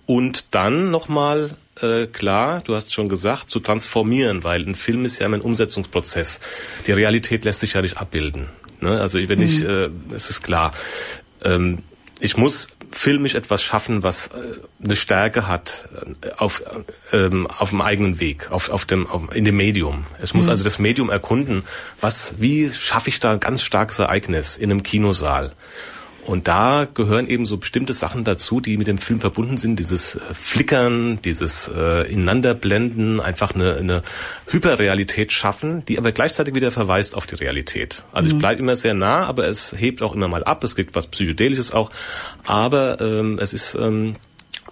und dann nochmal äh, klar, du hast schon gesagt, zu transformieren, weil ein Film ist ja immer ein Umsetzungsprozess. Die Realität lässt sich ja nicht abbilden. Ne? Also wenn ich, mhm. äh, es ist klar, ähm, ich muss filmisch etwas schaffen, was äh, eine Stärke hat äh, auf ähm, auf dem eigenen Weg, auf auf dem auf, in dem Medium. Es muss mhm. also das Medium erkunden, was wie schaffe ich da ein ganz starkes Ereignis in einem Kinosaal. Und da gehören eben so bestimmte Sachen dazu, die mit dem Film verbunden sind. Dieses äh, Flickern, dieses äh, Ineinanderblenden, einfach eine, eine Hyperrealität schaffen, die aber gleichzeitig wieder verweist auf die Realität. Also mhm. ich bleibe immer sehr nah, aber es hebt auch immer mal ab. Es gibt was Psychedelisches auch. Aber ähm, es ist... Ähm,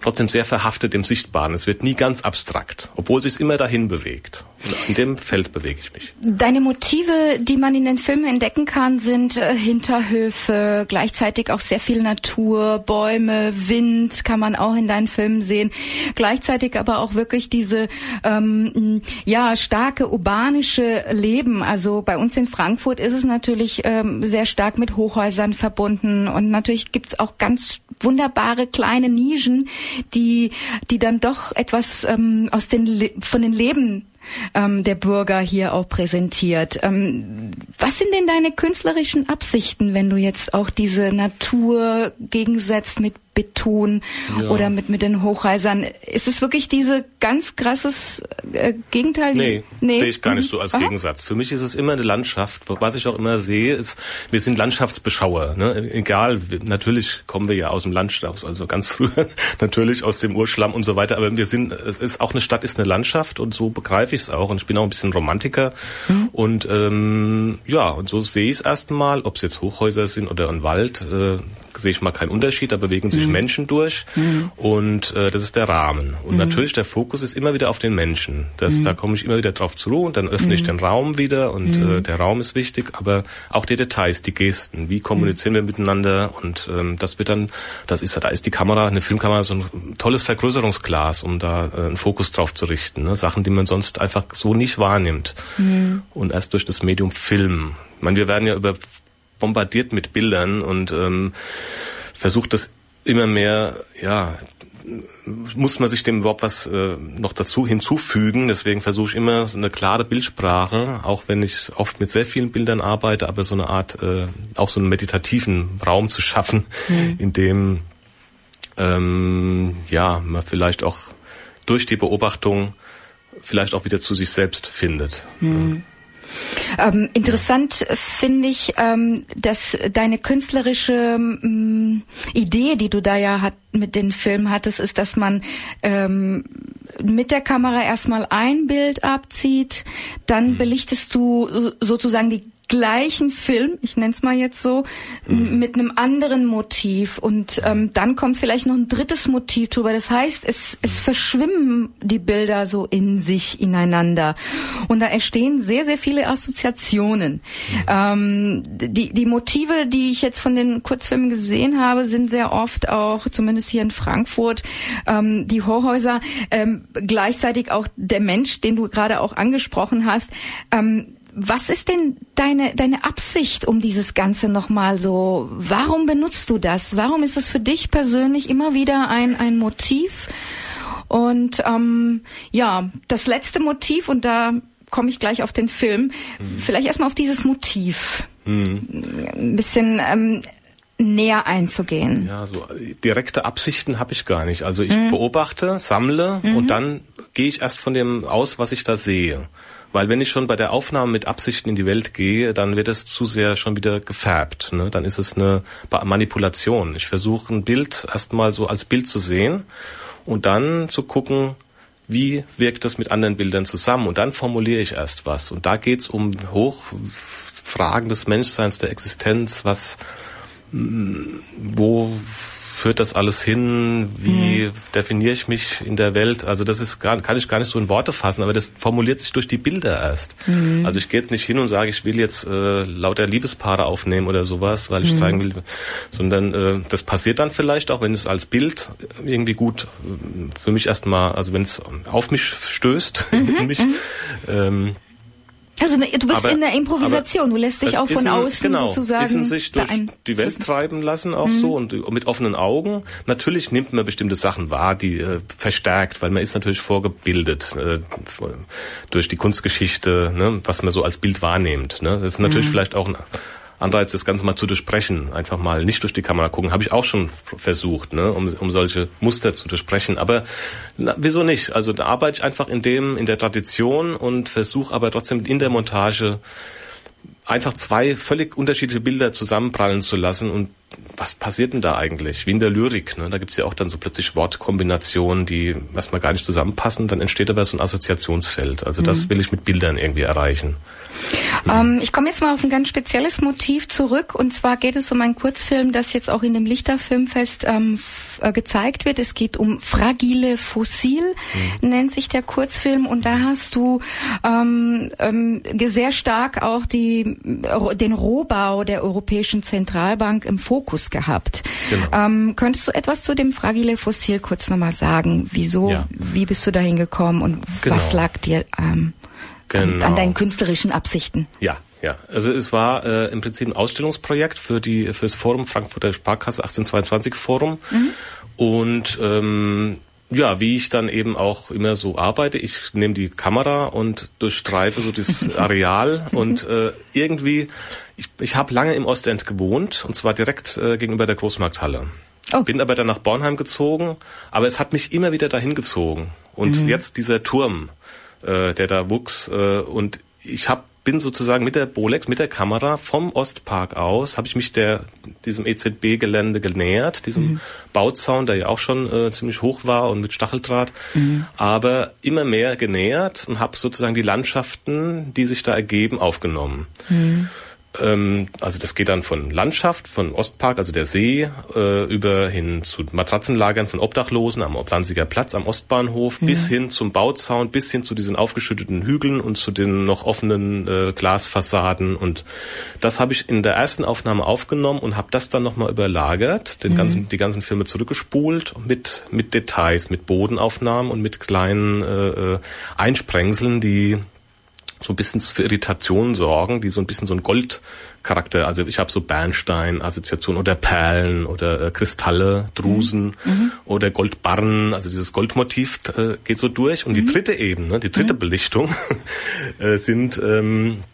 trotzdem sehr verhaftet im Sichtbaren. Es wird nie ganz abstrakt, obwohl sich immer dahin bewegt. In dem Feld bewege ich mich. Deine Motive, die man in den Filmen entdecken kann, sind äh, Hinterhöfe, gleichzeitig auch sehr viel Natur, Bäume, Wind kann man auch in deinen Filmen sehen. Gleichzeitig aber auch wirklich diese ähm, ja starke urbanische Leben. Also bei uns in Frankfurt ist es natürlich ähm, sehr stark mit Hochhäusern verbunden und natürlich gibt es auch ganz wunderbare kleine Nischen, die die dann doch etwas ähm, aus den von den Leben ähm, der Bürger hier auch präsentiert. Ähm, was sind denn deine künstlerischen Absichten, wenn du jetzt auch diese Natur gegensetzt mit Beton ja. oder mit, mit den Hochhäusern. Ist es wirklich diese ganz krasses äh, Gegenteil? Nee, nee. sehe ich gar nicht so als Aha. Gegensatz. Für mich ist es immer eine Landschaft. Was ich auch immer sehe, ist, wir sind Landschaftsbeschauer. Ne? Egal, natürlich kommen wir ja aus dem Land, also ganz früher natürlich aus dem Urschlamm und so weiter, aber wir sind, es ist auch eine Stadt ist eine Landschaft und so begreife ich es auch. Und ich bin auch ein bisschen Romantiker. Mhm. Und ähm, ja, und so sehe ich es erstmal, ob es jetzt Hochhäuser sind oder ein Wald. Äh, sehe ich mal keinen Unterschied, da bewegen sich mhm. Menschen durch mhm. und äh, das ist der Rahmen. Und mhm. natürlich der Fokus ist immer wieder auf den Menschen. Das, mhm. Da komme ich immer wieder drauf zu und dann öffne ich mhm. den Raum wieder und äh, mhm. der Raum ist wichtig, aber auch die Details, die Gesten, wie kommunizieren wir miteinander und ähm, das wird dann, das ist da ist die Kamera, eine Filmkamera so ein tolles Vergrößerungsglas, um da äh, einen Fokus drauf zu richten. Ne? Sachen, die man sonst einfach so nicht wahrnimmt. Und erst durch das Medium Film. Ich meine, wir werden ja über bombardiert mit Bildern und ähm, versucht das immer mehr, ja, muss man sich dem überhaupt was äh, noch dazu hinzufügen. Deswegen versuche ich immer so eine klare Bildsprache, auch wenn ich oft mit sehr vielen Bildern arbeite, aber so eine Art, äh, auch so einen meditativen Raum zu schaffen, mhm. in dem ähm, ja man vielleicht auch durch die Beobachtung vielleicht auch wieder zu sich selbst findet. Mhm. Ähm, interessant finde ich, ähm, dass deine künstlerische ähm, Idee, die du da ja hat, mit den Filmen hattest, ist, dass man ähm, mit der Kamera erstmal ein Bild abzieht, dann mhm. belichtest du sozusagen die gleichen Film, ich nenne es mal jetzt so, mhm. mit einem anderen Motiv und ähm, dann kommt vielleicht noch ein drittes Motiv drüber. Das heißt, es, es verschwimmen die Bilder so in sich ineinander und da entstehen sehr, sehr viele Assoziationen. Mhm. Ähm, die, die Motive, die ich jetzt von den Kurzfilmen gesehen habe, sind sehr oft auch, zumindest hier in Frankfurt, ähm, die Hochhäuser, ähm, gleichzeitig auch der Mensch, den du gerade auch angesprochen hast. Ähm, was ist denn deine, deine Absicht um dieses Ganze nochmal so? Warum benutzt du das? Warum ist das für dich persönlich immer wieder ein, ein Motiv? Und ähm, ja, das letzte Motiv, und da komme ich gleich auf den Film, mhm. vielleicht erstmal auf dieses Motiv. Mhm. Ein bisschen ähm, näher einzugehen. Ja, so direkte Absichten habe ich gar nicht. Also ich mhm. beobachte, sammle mhm. und dann gehe ich erst von dem aus, was ich da sehe. Weil wenn ich schon bei der Aufnahme mit Absichten in die Welt gehe, dann wird es zu sehr schon wieder gefärbt. Ne? Dann ist es eine Manipulation. Ich versuche ein Bild erstmal so als Bild zu sehen und dann zu gucken, wie wirkt das mit anderen Bildern zusammen? Und dann formuliere ich erst was. Und da geht's um Hochfragen des Menschseins, der Existenz, was, wo führt das alles hin? Wie mhm. definiere ich mich in der Welt? Also das ist gar, kann ich gar nicht so in Worte fassen, aber das formuliert sich durch die Bilder erst. Mhm. Also ich gehe jetzt nicht hin und sage, ich will jetzt äh, lauter Liebespaare aufnehmen oder sowas, weil ich mhm. zeigen will, sondern äh, das passiert dann vielleicht auch, wenn es als Bild irgendwie gut äh, für mich erstmal, also wenn es auf mich stößt, mhm. mich, mhm. ähm, also ne, du bist aber, in der Improvisation, du lässt dich auch von ein, außen genau, sozusagen sich durch die Welt treiben lassen auch mhm. so und mit offenen Augen. Natürlich nimmt man bestimmte Sachen wahr, die äh, verstärkt, weil man ist natürlich vorgebildet äh, durch die Kunstgeschichte, ne, was man so als Bild wahrnimmt. Ne. Das ist natürlich mhm. vielleicht auch ein Anreiz, das Ganze mal zu durchbrechen, einfach mal nicht durch die Kamera gucken, habe ich auch schon versucht, ne, um, um solche Muster zu durchbrechen. Aber na, wieso nicht? Also da arbeite ich einfach in dem, in der Tradition und versuche aber trotzdem in der Montage einfach zwei völlig unterschiedliche Bilder zusammenprallen zu lassen und was passiert denn da eigentlich? Wie in der Lyrik, ne? da gibt's ja auch dann so plötzlich Wortkombinationen, die erstmal gar nicht zusammenpassen, dann entsteht aber so ein Assoziationsfeld. Also das mhm. will ich mit Bildern irgendwie erreichen. Ähm, ich komme jetzt mal auf ein ganz spezielles Motiv zurück und zwar geht es um einen Kurzfilm, das jetzt auch in dem Lichterfilmfest ähm, äh, gezeigt wird. Es geht um Fragile Fossil, mhm. nennt sich der Kurzfilm und da hast du ähm, ähm, sehr stark auch die, den Rohbau der Europäischen Zentralbank im Fokus gehabt. Genau. Ähm, könntest du etwas zu dem Fragile Fossil kurz nochmal sagen? Wieso, ja. wie bist du dahin gekommen und genau. was lag dir ähm, genau. an, deinen künstlerischen Absichten? Ja, ja, also es war äh, im Prinzip ein Ausstellungsprojekt für die fürs Forum Frankfurter Sparkasse 1822 Forum mhm. und ähm, ja, wie ich dann eben auch immer so arbeite, ich nehme die Kamera und durchstreife so das Areal und äh, irgendwie, ich, ich habe lange im Ostend gewohnt und zwar direkt äh, gegenüber der Großmarkthalle. Oh. Bin aber dann nach Bornheim gezogen, aber es hat mich immer wieder dahin gezogen. Und mhm. jetzt dieser Turm, äh, der da wuchs äh, und ich habe bin sozusagen mit der Bolex, mit der Kamera vom Ostpark aus, habe ich mich der diesem EZB-Gelände genähert, diesem mhm. Bauzaun, der ja auch schon äh, ziemlich hoch war und mit Stacheldraht, mhm. aber immer mehr genähert und habe sozusagen die Landschaften, die sich da ergeben, aufgenommen. Mhm. Ähm, also das geht dann von Landschaft, von Ostpark, also der See, äh, über hin zu Matratzenlagern von Obdachlosen am Danziger Platz, am Ostbahnhof, ja. bis hin zum Bauzaun, bis hin zu diesen aufgeschütteten Hügeln und zu den noch offenen äh, Glasfassaden. Und das habe ich in der ersten Aufnahme aufgenommen und habe das dann nochmal überlagert, den mhm. ganzen, die ganzen Filme zurückgespult mit, mit Details, mit Bodenaufnahmen und mit kleinen äh, äh Einsprengseln, die so ein bisschen für Irritationen sorgen, die so ein bisschen so ein Goldcharakter, also ich habe so Bernstein-Assoziation oder Perlen oder äh, Kristalle, Drusen mhm. mhm. oder Goldbarren, also dieses Goldmotiv äh, geht so durch. Und mhm. die dritte Ebene, die dritte mhm. Belichtung äh, sind ähm,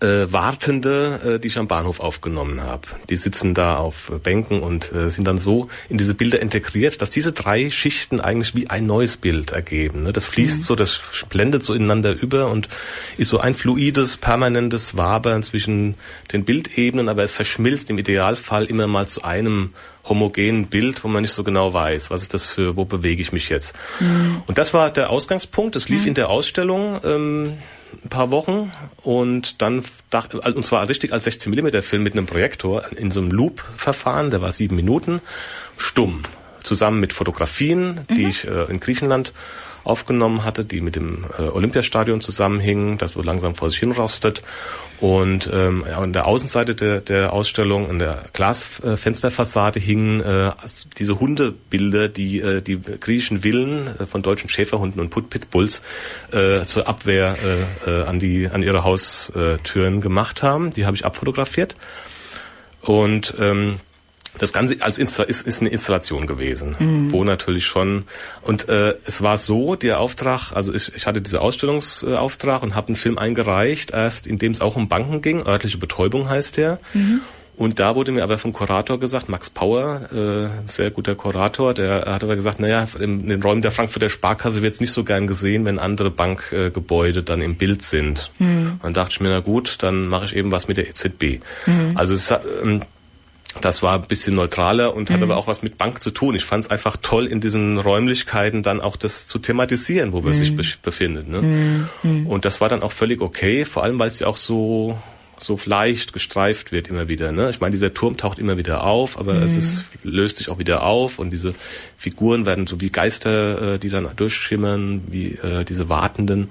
äh, Wartende, äh, die ich am Bahnhof aufgenommen habe. Die sitzen da auf Bänken und äh, sind dann so in diese Bilder integriert, dass diese drei Schichten eigentlich wie ein neues Bild ergeben. Ne? Das fließt mhm. so, das blendet so ineinander über und ist so ein fluides, permanentes Wabern zwischen den Bildebenen, aber es verschmilzt im Idealfall immer mal zu einem homogenen Bild, wo man nicht so genau weiß, was ist das für, wo bewege ich mich jetzt. Mhm. Und das war der Ausgangspunkt. Das lief mhm. in der Ausstellung. Ähm, ein paar Wochen und dann dachte, und zwar richtig als 16 mm Film mit einem Projektor in so einem Loop-Verfahren, der war sieben Minuten, stumm, zusammen mit Fotografien, die mhm. ich äh, in Griechenland aufgenommen hatte, die mit dem äh, Olympiastadion zusammenhingen, das so langsam vor sich hin rostet. Und ähm, an der Außenseite der, der Ausstellung, an der Glasfensterfassade hingen äh, diese Hundebilder, die äh, die griechischen Villen äh, von deutschen Schäferhunden und Pitbulls äh, zur Abwehr äh, äh, an die an ihre Haustüren gemacht haben. Die habe ich abfotografiert. Und ähm, das Ganze als Insta ist, ist eine Installation gewesen, mhm. wo natürlich schon und äh, es war so, der Auftrag, also ich, ich hatte diesen Ausstellungsauftrag und habe einen Film eingereicht, erst in dem es auch um Banken ging, örtliche Betäubung heißt der. Mhm. Und da wurde mir aber vom Kurator gesagt, Max Power, äh, sehr guter Kurator, der hat aber gesagt, naja, in, den Räumen der Frankfurter Sparkasse wird es nicht so gern gesehen, wenn andere Bankgebäude äh, dann im Bild sind. Mhm. Dann dachte ich mir, na gut, dann mache ich eben was mit der EZB. Mhm. Also es, ähm, das war ein bisschen neutraler und mhm. hat aber auch was mit Bank zu tun. Ich fand es einfach toll, in diesen Räumlichkeiten dann auch das zu thematisieren, wo wir mhm. sich be befindet. Ne? Mhm. mhm. Und das war dann auch völlig okay, vor allem weil es ja auch so so leicht gestreift wird immer wieder. Ne? Ich meine, dieser Turm taucht immer wieder auf, aber es ist, mhm. löst sich auch wieder auf und diese Figuren werden so wie Geister, äh, die dann durchschimmern, wie äh, diese Wartenden.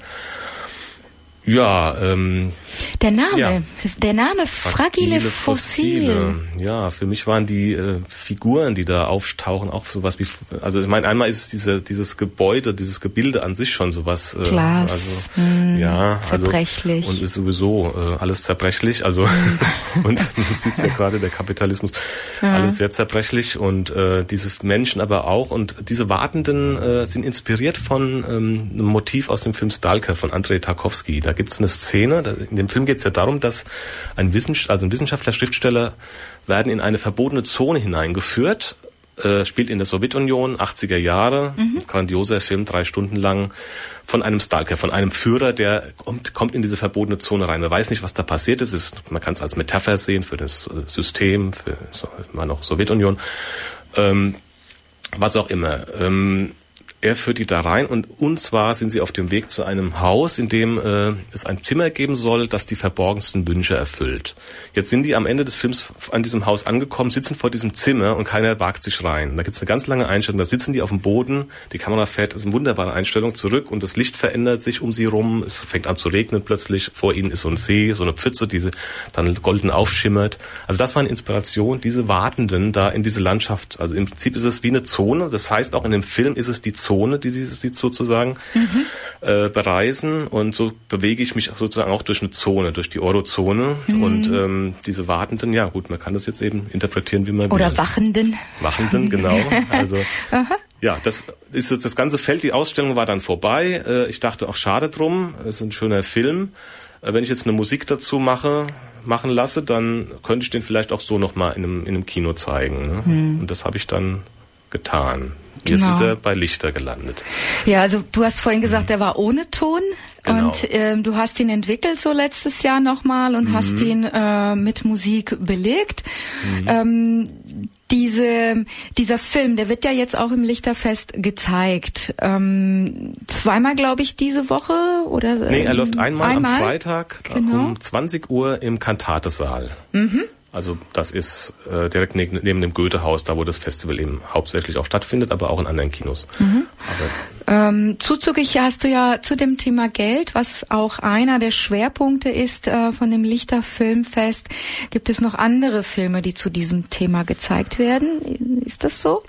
Ja, ähm, der Name, ja. der Name Fragile, Fragile Fossile. Fossile. Ja, für mich waren die äh, Figuren, die da auftauchen, auch sowas wie, also ich meine, einmal ist es diese, dieses Gebäude, dieses Gebilde an sich schon sowas. Äh, Glas. Also, hm, ja, also, zerbrechlich. und ist sowieso äh, alles zerbrechlich. Also und man sieht ja gerade der Kapitalismus, ja. alles sehr zerbrechlich und äh, diese Menschen aber auch und diese Wartenden äh, sind inspiriert von ähm, einem Motiv aus dem Film Stalker von Andrei Tarkovsky. Da gibt es eine Szene, in dem Film geht es ja darum, dass ein, Wissenschaftler, also ein Wissenschaftler, Schriftsteller werden in eine verbotene Zone hineingeführt, äh, spielt in der Sowjetunion, 80er Jahre, mhm. grandioser Film, drei Stunden lang, von einem Stalker, von einem Führer, der kommt, kommt in diese verbotene Zone rein. Man weiß nicht, was da passiert ist. ist man kann es als Metapher sehen für das äh, System, für immer noch Sowjetunion. Ähm, was auch immer. Ähm, er führt die da rein und und zwar sind sie auf dem Weg zu einem Haus, in dem äh, es ein Zimmer geben soll, das die verborgensten Wünsche erfüllt. Jetzt sind die am Ende des Films an diesem Haus angekommen, sitzen vor diesem Zimmer und keiner wagt sich rein. Da gibt es eine ganz lange Einstellung, da sitzen die auf dem Boden, die Kamera fährt, ist eine wunderbare Einstellung zurück und das Licht verändert sich um sie rum, es fängt an zu regnen plötzlich, vor ihnen ist so ein See, so eine Pfütze, die dann golden aufschimmert. Also das war eine Inspiration, diese Wartenden da in diese Landschaft, also im Prinzip ist es wie eine Zone, das heißt auch in dem Film ist es die Zone Zone, die sie sozusagen mhm. äh, bereisen. Und so bewege ich mich sozusagen auch durch eine Zone, durch die Eurozone. Mhm. Und ähm, diese Wartenden, ja gut, man kann das jetzt eben interpretieren, wie man will. Oder Wachenden. Wachenden, genau. Also ja, das ist das ganze Feld. Die Ausstellung war dann vorbei. Äh, ich dachte auch schade drum. Es ist ein schöner Film. Äh, wenn ich jetzt eine Musik dazu mache, machen lasse, dann könnte ich den vielleicht auch so nochmal in einem, in einem Kino zeigen. Ne? Mhm. Und das habe ich dann getan. Jetzt genau. ist er bei Lichter gelandet. Ja, also du hast vorhin gesagt, mhm. der war ohne Ton. Genau. Und ähm, du hast ihn entwickelt so letztes Jahr nochmal und mhm. hast ihn äh, mit Musik belegt. Mhm. Ähm, diese, dieser Film, der wird ja jetzt auch im Lichterfest gezeigt. Ähm, zweimal, glaube ich, diese Woche oder? Nee, er läuft einmal, einmal? am Freitag genau. um 20 Uhr im Kantatesaal. Mhm. Also das ist äh, direkt ne neben dem Goethehaus, da wo das Festival eben hauptsächlich auch stattfindet, aber auch in anderen Kinos. Mhm. Ähm, zuzüglich hast du ja zu dem Thema Geld, was auch einer der Schwerpunkte ist äh, von dem Lichter Filmfest, gibt es noch andere Filme, die zu diesem Thema gezeigt werden? Ist das so?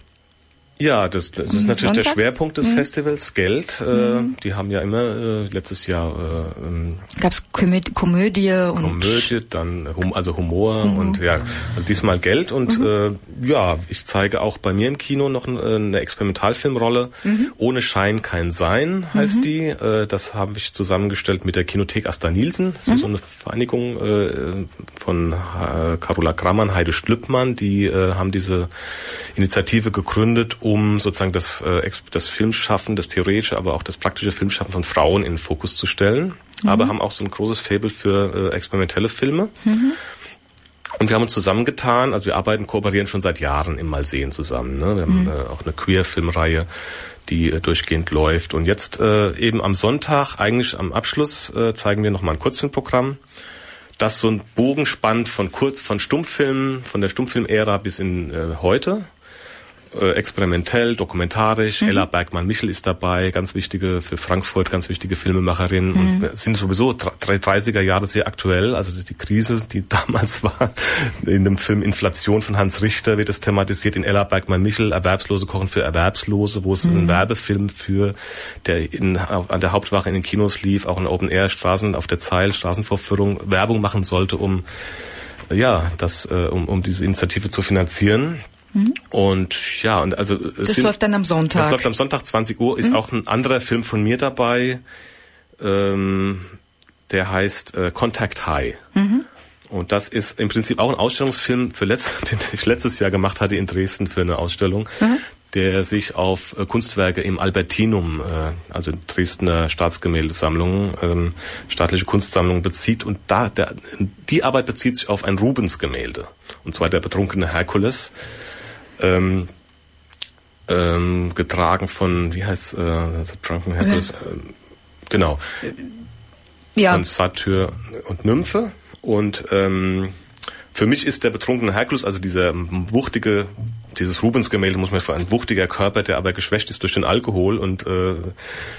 Ja, das, das ist natürlich Sonntag? der Schwerpunkt des mhm. Festivals, Geld. Äh, mhm. Die haben ja immer äh, letztes Jahr äh, ähm, gab's Komödie, Komödie und Komödie, dann hum, also Humor mhm. und ja, also diesmal Geld und mhm. äh, ja, ich zeige auch bei mir im Kino noch eine, eine Experimentalfilmrolle. Mhm. Ohne Schein kein Sein heißt die. Äh, das habe ich zusammengestellt mit der Kinothek Asta Nielsen. Das ist so eine Vereinigung äh, von äh, Carola Grammann, Heide Schlüppmann. Die äh, haben diese Initiative gegründet, um sozusagen das, äh, das Filmschaffen, das theoretische, aber auch das praktische Filmschaffen von Frauen in den Fokus zu stellen. Mhm. Aber haben auch so ein großes Faible für äh, experimentelle Filme. Mhm. Und wir haben uns zusammengetan, also wir arbeiten, kooperieren schon seit Jahren im Malsehen zusammen. Ne? Wir haben mhm. äh, auch eine Queer-Filmreihe, die äh, durchgehend läuft. Und jetzt äh, eben am Sonntag, eigentlich am Abschluss, äh, zeigen wir nochmal ein Kurzfilmprogramm, das so ein Bogen spannt von Kurz, von Stummfilmen, von der Stummfilmära bis in äh, heute äh, experimentell, dokumentarisch. Mhm. Ella Bergmann-Michel ist dabei, ganz wichtige für Frankfurt, ganz wichtige Filmemacherin mhm. und sind sowieso 30er Jahre sehr aktuell. Also die Krise, die damals war, in dem Film Inflation von Hans Richter wird es thematisiert in Ella Bergmann-Michel, Erwerbslose kochen für Erwerbslose, wo es mhm. einen Werbefilm für, der in, auf, an der Hauptwache in den Kinos lief, auch in Open Air Straßen auf der Zeil, Straßenvorführung, Werbung machen sollte, um ja, das, äh, um, um diese Initiative zu finanzieren. Mhm. Und ja, und also das sind, läuft dann am Sonntag. Das läuft am Sonntag 20 Uhr. Ist mhm. auch ein anderer Film von mir dabei. Ähm, der heißt äh, Contact High. Mhm. Und das ist im Prinzip auch ein Ausstellungsfilm, für letzt, den ich letztes Jahr gemacht hatte in Dresden für eine Ausstellung, mhm. der sich auf äh, Kunstwerke im Albertinum, äh, also Dresdner Staatsgemäldesammlung, ähm, staatliche Kunstsammlung bezieht. Und da der, die Arbeit bezieht sich auf ein Rubens-Gemälde. Und zwar der betrunkene Herkules ähm, ähm, getragen von, wie heißt äh, The Drunken? Okay. Ähm, genau. Ja. Von Satyr und Nymphe. Und ähm, für mich ist der betrunkene Herkules, also dieser wuchtige, dieses Rubens-Gemälde muss man vor ein wuchtiger Körper, der aber geschwächt ist durch den Alkohol und äh,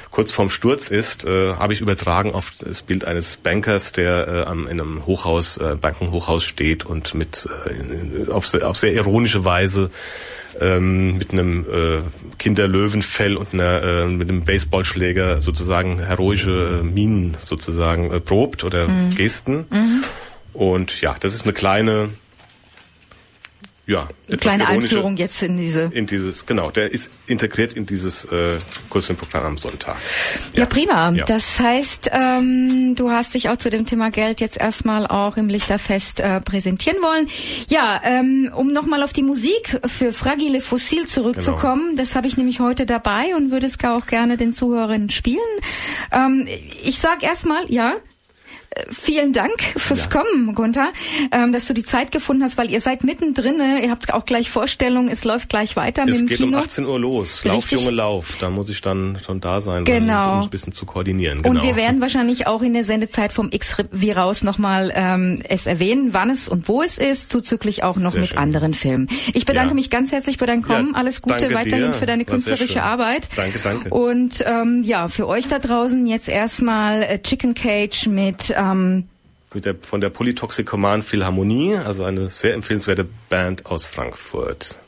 kurz vorm Sturz ist, äh, habe ich übertragen auf das Bild eines Bankers, der äh, am, in einem Hochhaus, äh, Bankenhochhaus steht und mit äh, auf, sehr, auf sehr ironische Weise ähm, mit einem äh, Kinderlöwenfell und einer, äh, mit einem Baseballschläger sozusagen heroische äh, Minen sozusagen äh, probt oder mhm. Gesten. Mhm. Und ja, das ist eine kleine ja, eine kleine Einführung jetzt in diese. In dieses, genau, der ist integriert in dieses äh, Kursfilmprogramm am Sonntag. Ja, ja prima. Ja. Das heißt, ähm, du hast dich auch zu dem Thema Geld jetzt erstmal auch im Lichterfest äh, präsentieren wollen. Ja, ähm, um nochmal auf die Musik für Fragile Fossil zurückzukommen, genau. das habe ich nämlich heute dabei und würde es auch gerne den Zuhörern spielen. Ähm, ich sag erstmal, ja, Vielen Dank fürs ja. Kommen, Gunther, ähm, dass du die Zeit gefunden hast, weil ihr seid mittendrin. Ne? Ihr habt auch gleich Vorstellungen, es läuft gleich weiter es mit dem geht Kino. um 18 Uhr los. Lauf, Richtig. Junge, Lauf. Da muss ich dann schon da sein, genau. um ein bisschen zu koordinieren. Genau. Und wir werden wahrscheinlich auch in der Sendezeit vom X-Wie raus nochmal ähm, es erwähnen, wann es und wo es ist, zuzüglich auch noch Sehr mit schön. anderen Filmen. Ich bedanke ja. mich ganz herzlich für dein Kommen. Ja, Alles Gute weiterhin dir. für deine künstlerische Arbeit. Danke, danke. Und ähm, ja, für euch da draußen jetzt erstmal äh, Chicken Cage mit ähm, mit der, von der Polytoxikoman Philharmonie, also eine sehr empfehlenswerte Band aus Frankfurt.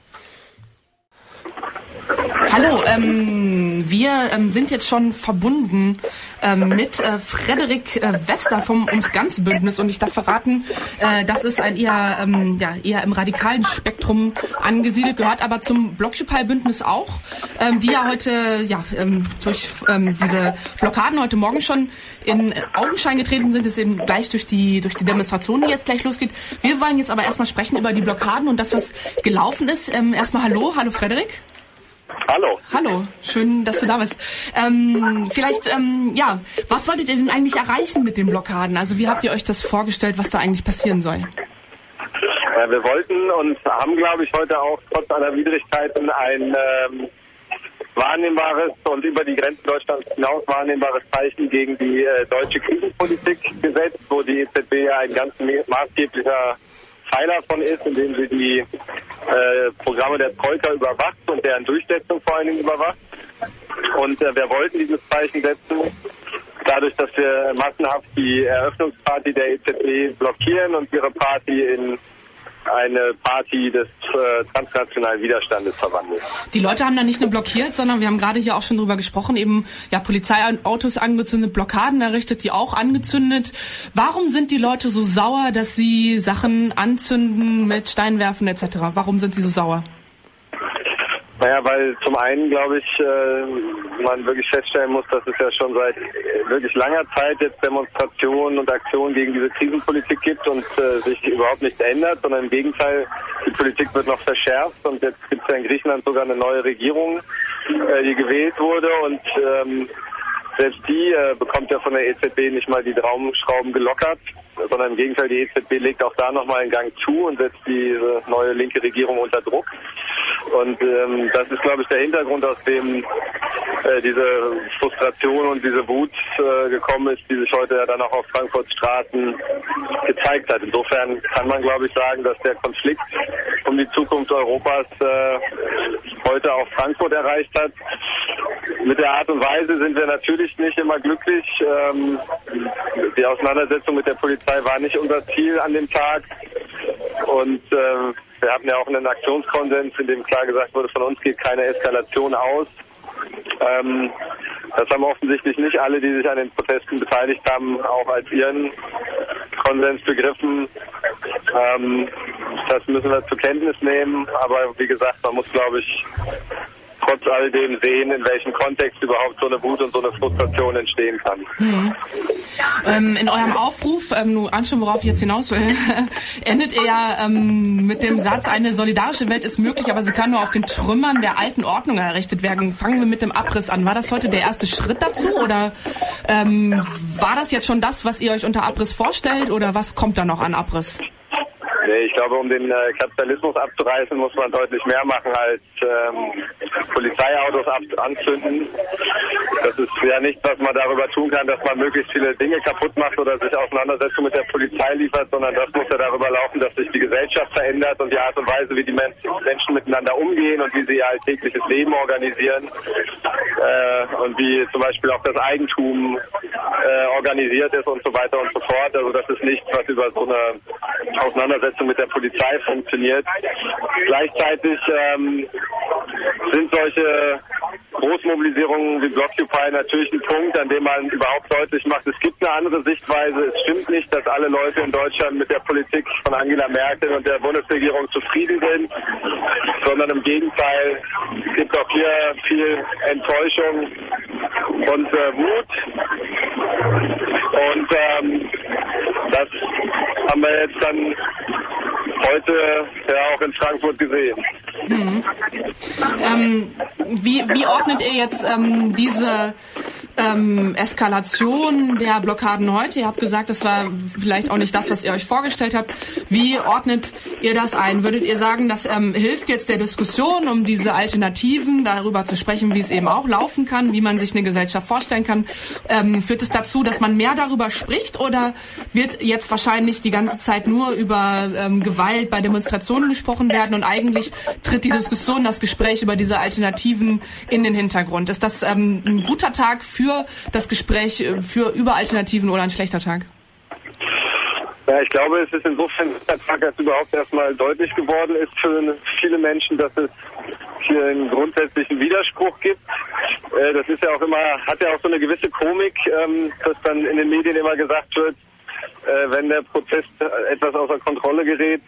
Hallo, ähm, wir ähm, sind jetzt schon verbunden ähm, mit äh, Frederik äh, Wester vom Ums Ganze Bündnis und ich darf verraten, äh, das ist ein eher, ähm, ja, eher im radikalen Spektrum angesiedelt, gehört aber zum Blockupy Bündnis auch, ähm, die ja heute ja, ähm, durch ähm, diese Blockaden heute Morgen schon in Augenschein getreten sind, ist eben gleich durch die, durch die Demonstration, die jetzt gleich losgeht. Wir wollen jetzt aber erstmal sprechen über die Blockaden und das, was gelaufen ist. Ähm, erstmal Hallo, hallo Frederik. Hallo. Hallo, schön, dass du da bist. Ähm, vielleicht, ähm, ja, was wolltet ihr denn eigentlich erreichen mit den Blockaden? Also wie habt ihr euch das vorgestellt, was da eigentlich passieren soll? Äh, wir wollten und haben, glaube ich, heute auch trotz aller Widrigkeiten ein ähm, wahrnehmbares und über die Grenzen Deutschlands hinaus wahrnehmbares Zeichen gegen die äh, deutsche Krisenpolitik gesetzt, wo die EZB ja ein ganz maßgeblicher Pfeiler von ist, indem sie die äh, Programme der Troika überwacht und deren Durchsetzung vor allen Dingen überwacht. Und äh, wir wollten dieses Zeichen setzen, dadurch, dass wir massenhaft die Eröffnungsparty der EZB blockieren und ihre Party in eine Party des äh, transnationalen Widerstandes verwandelt. Die Leute haben da nicht nur blockiert, sondern wir haben gerade hier auch schon drüber gesprochen, eben ja Polizeiautos angezündet, Blockaden errichtet, die auch angezündet. Warum sind die Leute so sauer, dass sie Sachen anzünden mit Steinwerfen etc.? Warum sind sie so sauer? Naja, weil zum einen, glaube ich, äh, man wirklich feststellen muss, dass es ja schon seit wirklich langer Zeit jetzt Demonstrationen und Aktionen gegen diese Krisenpolitik gibt und äh, sich überhaupt nichts ändert, sondern im Gegenteil, die Politik wird noch verschärft und jetzt gibt es ja in Griechenland sogar eine neue Regierung, äh, die gewählt wurde und ähm, selbst die äh, bekommt ja von der EZB nicht mal die Traumschrauben gelockert, sondern im Gegenteil, die EZB legt auch da nochmal einen Gang zu und setzt diese neue linke Regierung unter Druck. Und ähm, das ist, glaube ich, der Hintergrund, aus dem äh, diese Frustration und diese Wut äh, gekommen ist, die sich heute ja dann auch auf Frankfurts Straßen gezeigt hat. Insofern kann man, glaube ich, sagen, dass der Konflikt um die Zukunft Europas äh, heute auch Frankfurt erreicht hat. Mit der Art und Weise sind wir natürlich nicht immer glücklich. Ähm, die Auseinandersetzung mit der Polizei war nicht unser Ziel an dem Tag. Und äh, wir hatten ja auch einen Aktionskonsens, in dem klar gesagt wurde, von uns geht keine Eskalation aus. Ähm, das haben offensichtlich nicht alle, die sich an den Protesten beteiligt haben, auch als ihren Konsens begriffen. Ähm, das müssen wir zur Kenntnis nehmen. Aber wie gesagt, man muss, glaube ich, trotz all dem sehen, in welchem Kontext überhaupt so eine Wut und so eine Frustration entstehen kann. Mhm. Ähm, in eurem Aufruf, ähm, nur anschauen, worauf ich jetzt hinaus will, endet ihr ja ähm, mit dem Satz, eine solidarische Welt ist möglich, aber sie kann nur auf den Trümmern der alten Ordnung errichtet werden. Fangen wir mit dem Abriss an. War das heute der erste Schritt dazu oder ähm, war das jetzt schon das, was ihr euch unter Abriss vorstellt oder was kommt da noch an Abriss? Nee, ich glaube, um den äh, Kapitalismus abzureißen, muss man deutlich mehr machen als ähm, Polizeiautos anzünden. Das ist ja nichts, was man darüber tun kann, dass man möglichst viele Dinge kaputt macht oder sich Auseinandersetzungen mit der Polizei liefert, sondern das muss ja darüber laufen, dass sich die Gesellschaft verändert und die Art und Weise, wie die Menschen miteinander umgehen und wie sie ihr alltägliches Leben organisieren äh, und wie zum Beispiel auch das Eigentum äh, organisiert ist und so weiter und so fort. Also das ist nichts, was über so eine Auseinandersetzung mit der Polizei funktioniert. Gleichzeitig ähm, sind solche Großmobilisierungen wie Blockupy natürlich ein Punkt, an dem man überhaupt deutlich macht, es gibt eine andere Sichtweise. Es stimmt nicht, dass alle Leute in Deutschland mit der Politik von Angela Merkel und der Bundesregierung zufrieden sind, sondern im Gegenteil es gibt auch hier viel Enttäuschung und äh, Wut. Und ähm, das haben wir jetzt dann heute ja auch in Frankfurt gesehen. Mhm. Ähm, wie, wie ordnet ihr jetzt ähm, diese ähm, Eskalation der Blockaden heute? Ihr habt gesagt, das war vielleicht auch nicht das, was ihr euch vorgestellt habt. Wie ordnet ihr das ein? Würdet ihr sagen, das ähm, hilft jetzt der Diskussion, um diese Alternativen darüber zu sprechen, wie es eben auch laufen kann, wie man sich eine Gesellschaft vorstellen kann? Ähm, führt es dazu, dass man mehr darüber spricht oder wird jetzt wahrscheinlich die ganze Zeit nur über ähm, Gewalt bei Demonstrationen gesprochen werden und eigentlich tritt die Diskussion, das Gespräch über diese Alternativen in den Hintergrund? Ist das ähm, ein guter Tag für das Gespräch äh, für über Alternativen oder ein schlechter Tag? Ja, ich glaube, es ist insofern ein Tag, als überhaupt erstmal deutlich geworden ist für viele Menschen, dass es hier einen grundsätzlichen Widerspruch gibt. Äh, das ist ja auch immer, hat ja auch so eine gewisse Komik, ähm, dass dann in den Medien immer gesagt wird, wenn der Protest etwas außer Kontrolle gerät,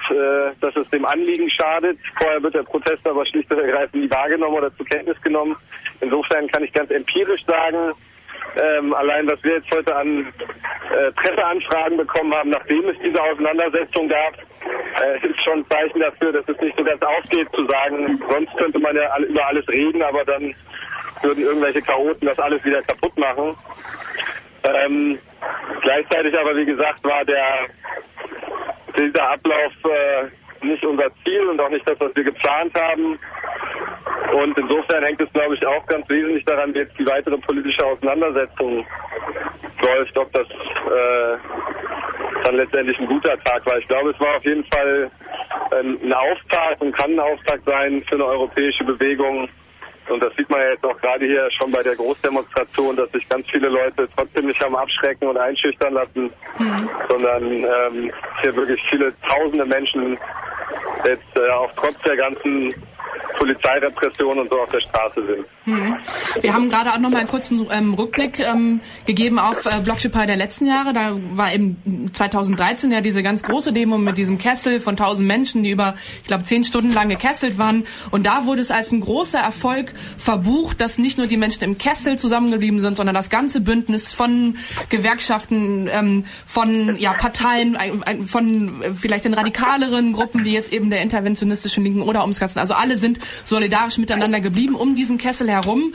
dass es dem Anliegen schadet. Vorher wird der Protest aber schlicht und ergreifend nie wahrgenommen oder zur Kenntnis genommen. Insofern kann ich ganz empirisch sagen, ähm, allein was wir jetzt heute an äh, Presseanfragen bekommen haben, nachdem es diese Auseinandersetzung gab, äh, ist schon ein Zeichen dafür, dass es nicht so ganz aufgeht zu sagen, sonst könnte man ja über alles reden, aber dann würden irgendwelche Chaoten das alles wieder kaputt machen. Ähm, gleichzeitig aber, wie gesagt, war der dieser Ablauf äh, nicht unser Ziel und auch nicht das, was wir geplant haben. Und insofern hängt es, glaube ich, auch ganz wesentlich daran, wie jetzt die weitere politische Auseinandersetzung läuft, ob das äh, dann letztendlich ein guter Tag war. Ich glaube, es war auf jeden Fall ähm, ein Auftakt und kann ein Auftakt sein für eine europäische Bewegung. Und das sieht man ja jetzt auch gerade hier schon bei der Großdemonstration, dass sich ganz viele Leute trotzdem nicht haben abschrecken und einschüchtern lassen, mhm. sondern ähm, hier wirklich viele tausende Menschen jetzt äh, auch trotz der ganzen Polizeirepression und so auf der Straße sind. Hm. Wir haben gerade auch noch mal einen kurzen ähm, Rückblick ähm, gegeben auf äh, Blockupy der letzten Jahre. Da war eben 2013 ja diese ganz große Demo mit diesem Kessel von 1000 Menschen, die über, ich glaube, zehn Stunden lang gekesselt waren. Und da wurde es als ein großer Erfolg verbucht, dass nicht nur die Menschen im Kessel zusammengeblieben sind, sondern das ganze Bündnis von Gewerkschaften, ähm, von ja, Parteien, von äh, vielleicht den radikaleren Gruppen, wie jetzt eben der interventionistischen Linken oder ums Ganze. Also alle sind solidarisch miteinander geblieben um diesen Kessel herum.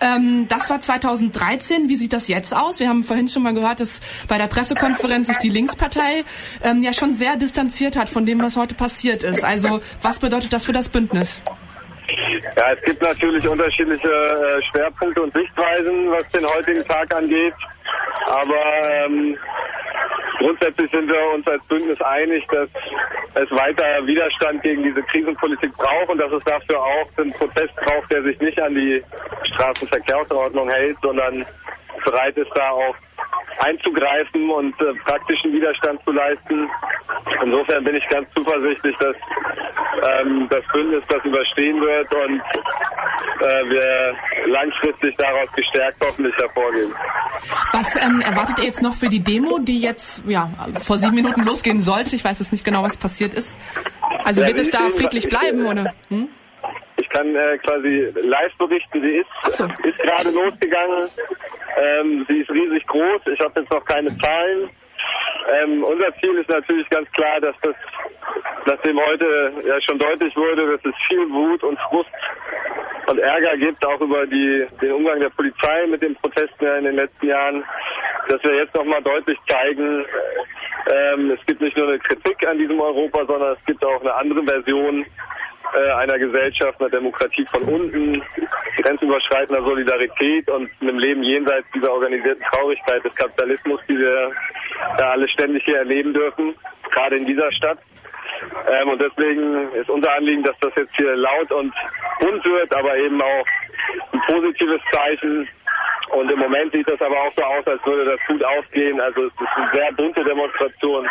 Ähm, das war 2013. Wie sieht das jetzt aus? Wir haben vorhin schon mal gehört, dass bei der Pressekonferenz sich die Linkspartei ähm, ja schon sehr distanziert hat von dem, was heute passiert ist. Also was bedeutet das für das Bündnis? Ja, es gibt natürlich unterschiedliche äh, Schwerpunkte und Sichtweisen, was den heutigen Tag angeht. Aber ähm, grundsätzlich sind wir uns als Bündnis einig, dass es weiter Widerstand gegen diese Krisenpolitik braucht und dass es dafür auch einen Prozess braucht, der sich nicht an die Straßenverkehrsordnung hält, sondern bereit ist, da auch einzugreifen und äh, praktischen Widerstand zu leisten. Insofern bin ich ganz zuversichtlich, dass ähm, das Bündnis das überstehen wird und äh, wir langfristig daraus gestärkt hoffentlich hervorgehen. Was ähm, erwartet ihr jetzt noch für die Demo, die jetzt ja vor sieben Minuten losgehen sollte? Ich weiß jetzt nicht genau, was passiert ist. Also ja, wird es da friedlich bleiben oder? Hm? Ich kann äh, quasi live berichten, sie ist, so. ist gerade losgegangen. Ähm, sie ist riesig groß. Ich habe jetzt noch keine Zahlen. Ähm, unser Ziel ist natürlich ganz klar, dass das, nachdem heute ja schon deutlich wurde, dass es viel Wut und Frust und Ärger gibt, auch über die, den Umgang der Polizei mit den Protesten in den letzten Jahren, dass wir jetzt nochmal deutlich zeigen, ähm, es gibt nicht nur eine Kritik an diesem Europa, sondern es gibt auch eine andere Version äh, einer Gesellschaft, einer Demokratie von unten, grenzüberschreitender Solidarität und einem Leben jenseits dieser organisierten Traurigkeit des Kapitalismus, die wir ja alle ständig hier erleben dürfen, gerade in dieser Stadt. Ähm, und deswegen ist unser Anliegen, dass das jetzt hier laut und bunt wird, aber eben auch ein positives Zeichen. Und im Moment sieht das aber auch so aus, als würde das gut ausgehen. Also es ist eine sehr bunte Demonstration.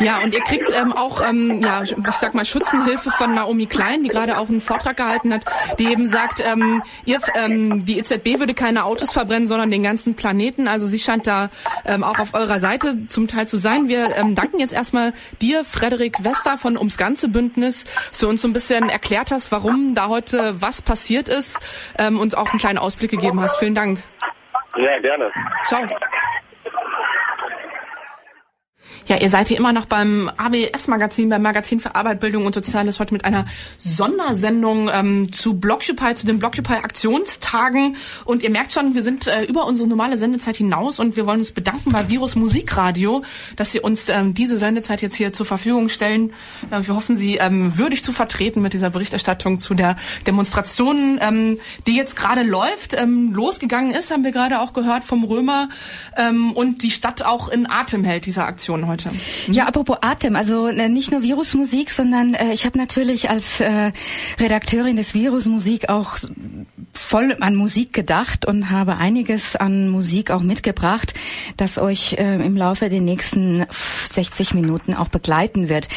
Ja, und ihr kriegt ähm, auch, ähm, ja, ich sag mal, Schützenhilfe von Naomi Klein, die gerade auch einen Vortrag gehalten hat, die eben sagt, ähm, ihr, ähm, die EZB würde keine Autos verbrennen, sondern den ganzen Planeten. Also sie scheint da ähm, auch auf eurer Seite zum Teil zu sein. Wir ähm, danken jetzt erstmal dir, Frederik Wester von Ums Ganze Bündnis, dass du uns so ein bisschen erklärt hast, warum da heute was passiert ist ähm, und auch einen kleinen Ausblick gegeben hast. Vielen Dank. Ja, gerne. Ciao. Ja, ihr seid hier immer noch beim ABS-Magazin, beim Magazin für Arbeit, Bildung und Soziales, heute mit einer Sondersendung ähm, zu Blockupy, zu den Blockupy-Aktionstagen. Und ihr merkt schon, wir sind äh, über unsere normale Sendezeit hinaus und wir wollen uns bedanken bei Virus Musikradio, dass sie uns ähm, diese Sendezeit jetzt hier zur Verfügung stellen. Äh, wir hoffen, sie ähm, würdig zu vertreten mit dieser Berichterstattung zu der Demonstration, ähm, die jetzt gerade läuft. Ähm, losgegangen ist, haben wir gerade auch gehört vom Römer ähm, und die Stadt auch in Atem hält, dieser Aktion heute heute. Mhm. Ja, apropos Atem, also äh, nicht nur Virusmusik, sondern äh, ich habe natürlich als äh, Redakteurin des Virusmusik auch voll an Musik gedacht und habe einiges an Musik auch mitgebracht, das euch äh, im Laufe der nächsten 60 Minuten auch begleiten wird.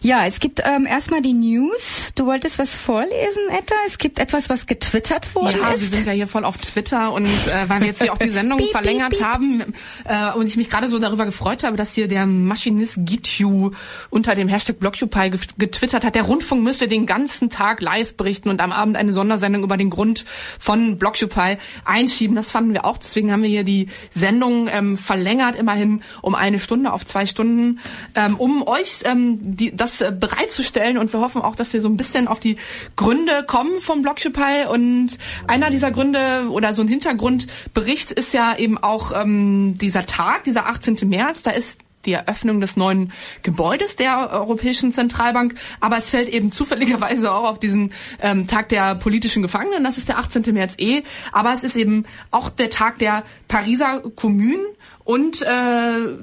Ja, es gibt ähm, erstmal die News. Du wolltest was vorlesen, Etta? Es gibt etwas, was getwittert worden ja, ist. Wir sind ja hier voll auf Twitter und äh, weil wir jetzt hier auch die Sendung piep, verlängert piep, piep. haben äh, und ich mich gerade so darüber gefreut habe, dass hier der Maschinist Gitju unter dem Hashtag Blockupy getwittert hat, der Rundfunk müsste den ganzen Tag live berichten und am Abend eine Sondersendung über den Grund von Blockupy einschieben. Das fanden wir auch. Deswegen haben wir hier die Sendung ähm, verlängert, immerhin um eine Stunde auf zwei Stunden, ähm, um euch ähm, die, das äh, bereitzustellen. Und wir hoffen auch, dass wir so ein bisschen auf die Gründe kommen vom Blockupy. Und einer dieser Gründe oder so ein Hintergrundbericht ist ja eben auch ähm, dieser Tag, dieser 18. März. Da ist die Eröffnung des neuen Gebäudes der Europäischen Zentralbank. Aber es fällt eben zufälligerweise auch auf diesen ähm, Tag der politischen Gefangenen. Das ist der 18. März eh. Aber es ist eben auch der Tag der Pariser Kommune und äh,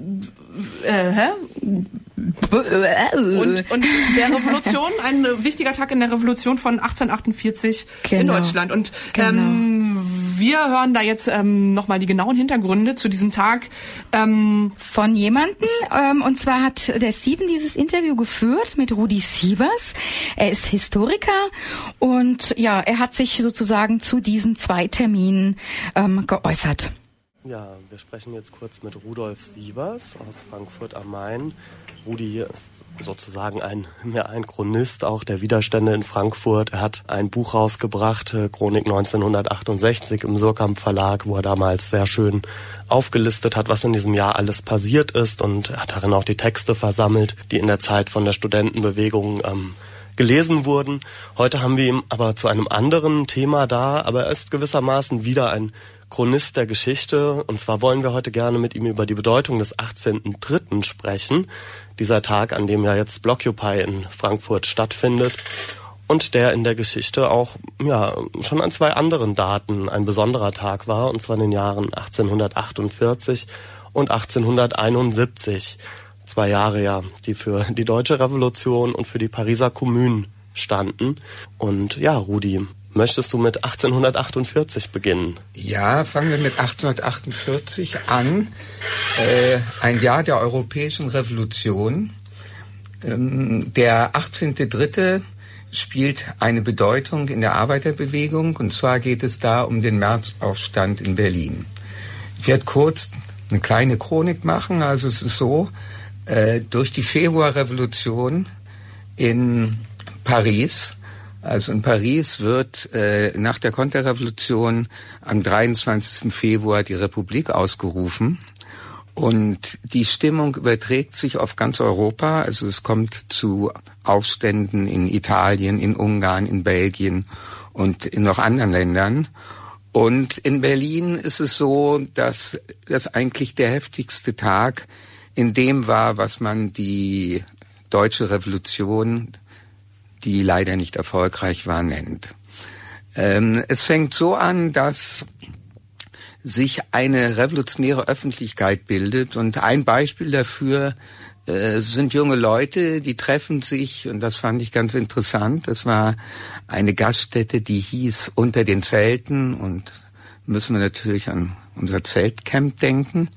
äh, hä? und, und der Revolution, ein wichtiger Tag in der Revolution von 1848 genau. in Deutschland. Und genau. ähm, wir hören da jetzt ähm, nochmal die genauen Hintergründe zu diesem Tag. Ähm, Von jemanden. Ähm, und zwar hat der Steven dieses Interview geführt mit Rudi Sievers. Er ist Historiker und ja, er hat sich sozusagen zu diesen zwei Terminen ähm, geäußert. Ja, wir sprechen jetzt kurz mit Rudolf Sievers aus Frankfurt am Main. Rudi ist sozusagen ein, mehr ein Chronist auch der Widerstände in Frankfurt. Er hat ein Buch rausgebracht, äh, Chronik 1968 im Surkamp Verlag, wo er damals sehr schön aufgelistet hat, was in diesem Jahr alles passiert ist und hat darin auch die Texte versammelt, die in der Zeit von der Studentenbewegung ähm, gelesen wurden. Heute haben wir ihn aber zu einem anderen Thema da, aber er ist gewissermaßen wieder ein Chronist der Geschichte. Und zwar wollen wir heute gerne mit ihm über die Bedeutung des 18.3. sprechen. Dieser Tag, an dem ja jetzt Blockupy in Frankfurt stattfindet. Und der in der Geschichte auch, ja, schon an zwei anderen Daten ein besonderer Tag war. Und zwar in den Jahren 1848 und 1871. Zwei Jahre ja, die für die deutsche Revolution und für die Pariser Kommune standen. Und ja, Rudi, Möchtest du mit 1848 beginnen? Ja, fangen wir mit 1848 an. Äh, ein Jahr der Europäischen Revolution. Ähm, der 18.3. spielt eine Bedeutung in der Arbeiterbewegung. Und zwar geht es da um den Märzaufstand in Berlin. Ich werde kurz eine kleine Chronik machen. Also es ist so, äh, durch die Februarrevolution in Paris also in Paris wird äh, nach der Konterrevolution am 23. Februar die Republik ausgerufen. Und die Stimmung überträgt sich auf ganz Europa. Also es kommt zu Aufständen in Italien, in Ungarn, in Belgien und in noch anderen Ländern. Und in Berlin ist es so, dass das eigentlich der heftigste Tag in dem war, was man die deutsche Revolution die leider nicht erfolgreich war, nennt. Ähm, es fängt so an, dass sich eine revolutionäre Öffentlichkeit bildet und ein Beispiel dafür äh, sind junge Leute, die treffen sich und das fand ich ganz interessant. Das war eine Gaststätte, die hieß Unter den Zelten und müssen wir natürlich an unser Zeltcamp denken.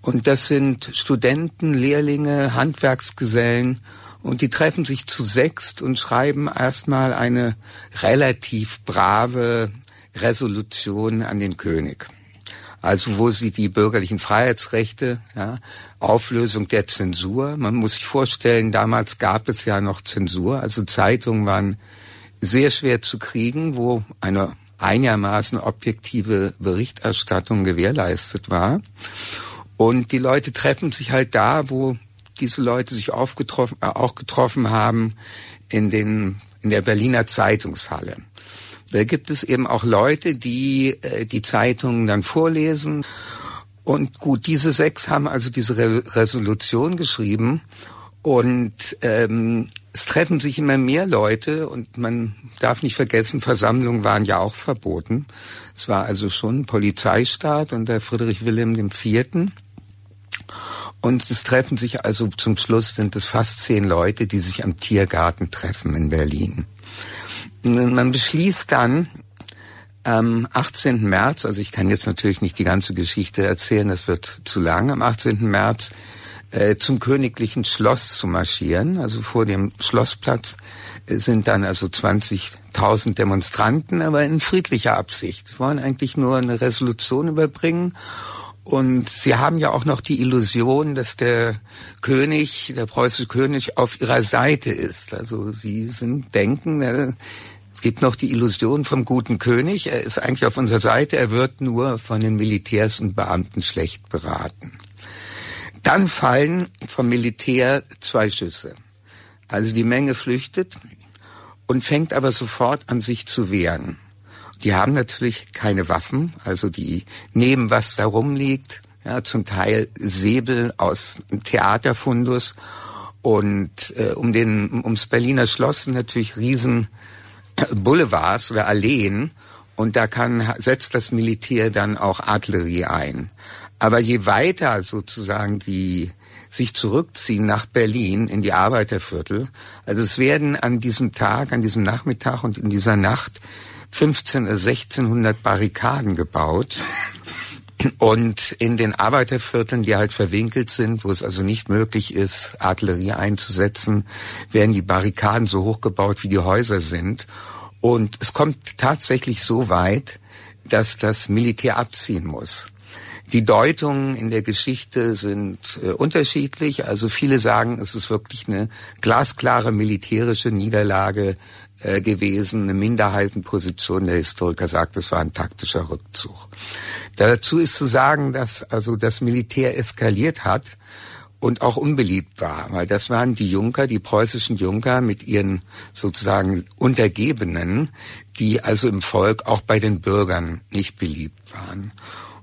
Und das sind Studenten, Lehrlinge, Handwerksgesellen und die treffen sich zu sechst und schreiben erstmal eine relativ brave Resolution an den König. Also wo sie die bürgerlichen Freiheitsrechte, ja, Auflösung der Zensur. Man muss sich vorstellen, damals gab es ja noch Zensur. Also Zeitungen waren sehr schwer zu kriegen, wo eine einigermaßen objektive Berichterstattung gewährleistet war. Und die Leute treffen sich halt da, wo diese Leute sich aufgetroffen, äh, auch getroffen haben in, den, in der Berliner Zeitungshalle. Da gibt es eben auch Leute, die äh, die Zeitungen dann vorlesen. Und gut, diese sechs haben also diese Re Resolution geschrieben. Und ähm, es treffen sich immer mehr Leute und man darf nicht vergessen, Versammlungen waren ja auch verboten. Es war also schon Polizeistaat unter Friedrich Wilhelm IV. Und es treffen sich also zum Schluss sind es fast zehn Leute, die sich am Tiergarten treffen in Berlin. Man beschließt dann am 18. März, also ich kann jetzt natürlich nicht die ganze Geschichte erzählen, das wird zu lang, am 18. März äh, zum königlichen Schloss zu marschieren. Also vor dem Schlossplatz äh, sind dann also 20.000 Demonstranten, aber in friedlicher Absicht. Sie wollen eigentlich nur eine Resolution überbringen und sie haben ja auch noch die Illusion, dass der König, der preußische König auf ihrer Seite ist. Also sie sind denken, äh, es gibt noch die Illusion vom guten König. Er ist eigentlich auf unserer Seite. Er wird nur von den Militärs und Beamten schlecht beraten. Dann fallen vom Militär zwei Schüsse. Also die Menge flüchtet und fängt aber sofort an sich zu wehren. Die haben natürlich keine Waffen, also die nehmen, was da rumliegt, ja, zum Teil Säbel aus Theaterfundus. Und äh, um den ums Berliner Schloss sind natürlich riesen Boulevards oder Alleen. Und da kann setzt das Militär dann auch Artillerie ein. Aber je weiter sozusagen die sich zurückziehen nach Berlin in die Arbeiterviertel, also es werden an diesem Tag, an diesem Nachmittag und in dieser Nacht 15 oder 1600 Barrikaden gebaut. Und in den Arbeitervierteln, die halt verwinkelt sind, wo es also nicht möglich ist, Artillerie einzusetzen, werden die Barrikaden so hoch gebaut, wie die Häuser sind. Und es kommt tatsächlich so weit, dass das Militär abziehen muss. Die Deutungen in der Geschichte sind äh, unterschiedlich. Also viele sagen, es ist wirklich eine glasklare militärische Niederlage äh, gewesen. Eine Minderheitenposition der Historiker sagt, es war ein taktischer Rückzug. Dazu ist zu sagen, dass also das Militär eskaliert hat und auch unbeliebt war, weil das waren die Junker, die preußischen Junker mit ihren sozusagen Untergebenen, die also im Volk auch bei den Bürgern nicht beliebt waren.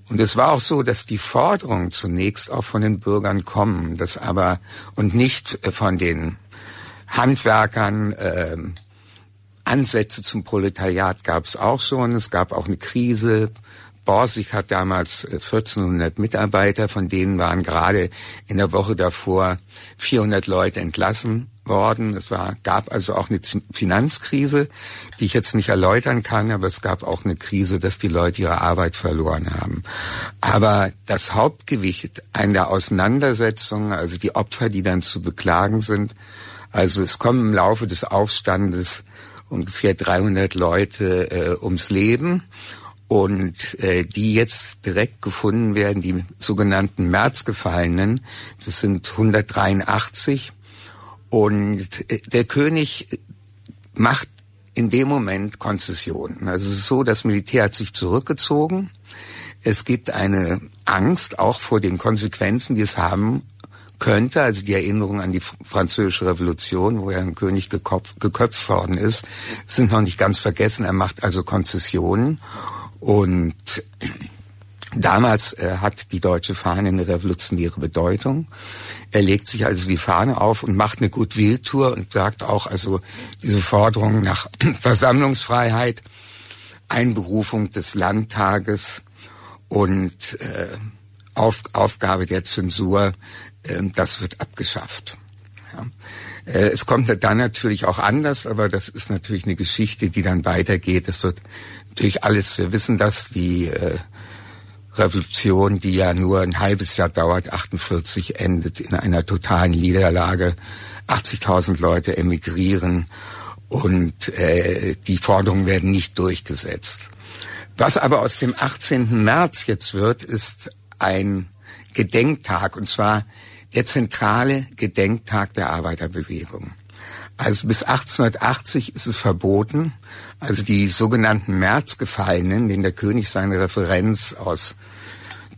Und es war auch so, dass die Forderungen zunächst auch von den Bürgern kommen, das aber und nicht äh, von den Handwerkern. Äh, Ansätze zum Proletariat gab es auch schon. Es gab auch eine Krise. Borsig hat damals 1400 äh, Mitarbeiter, von denen waren gerade in der Woche davor 400 Leute entlassen worden. Es war, gab also auch eine Finanzkrise, die ich jetzt nicht erläutern kann, aber es gab auch eine Krise, dass die Leute ihre Arbeit verloren haben. Aber das Hauptgewicht einer Auseinandersetzung, also die Opfer, die dann zu beklagen sind, also es kommen im Laufe des Aufstandes ungefähr 300 Leute äh, ums Leben und äh, die jetzt direkt gefunden werden, die sogenannten Märzgefallenen, das sind 183 und äh, der König macht in dem Moment Konzessionen. Also es ist so, das Militär hat sich zurückgezogen. Es gibt eine Angst auch vor den Konsequenzen, die es haben könnte, also die Erinnerung an die französische Revolution, wo ja ein König geköpft, geköpft worden ist, sind noch nicht ganz vergessen. Er macht also Konzessionen und Damals äh, hat die deutsche Fahne eine revolutionäre Bedeutung. Er legt sich also die Fahne auf und macht eine Goodwill-Tour und sagt auch also diese Forderung nach Versammlungsfreiheit, Einberufung des Landtages und äh, auf, Aufgabe der Zensur, das wird abgeschafft. Ja. Äh, es kommt dann natürlich auch anders, aber das ist natürlich eine Geschichte, die dann weitergeht. Es wird natürlich alles, wir wissen das, die äh, Revolution, die ja nur ein halbes Jahr dauert, 48 endet in einer totalen Niederlage. 80.000 Leute emigrieren und äh, die Forderungen werden nicht durchgesetzt. Was aber aus dem 18. März jetzt wird, ist ein Gedenktag, und zwar der zentrale Gedenktag der Arbeiterbewegung. Also bis 1880 ist es verboten, also die sogenannten Märzgefallenen, denen der König seine Referenz aus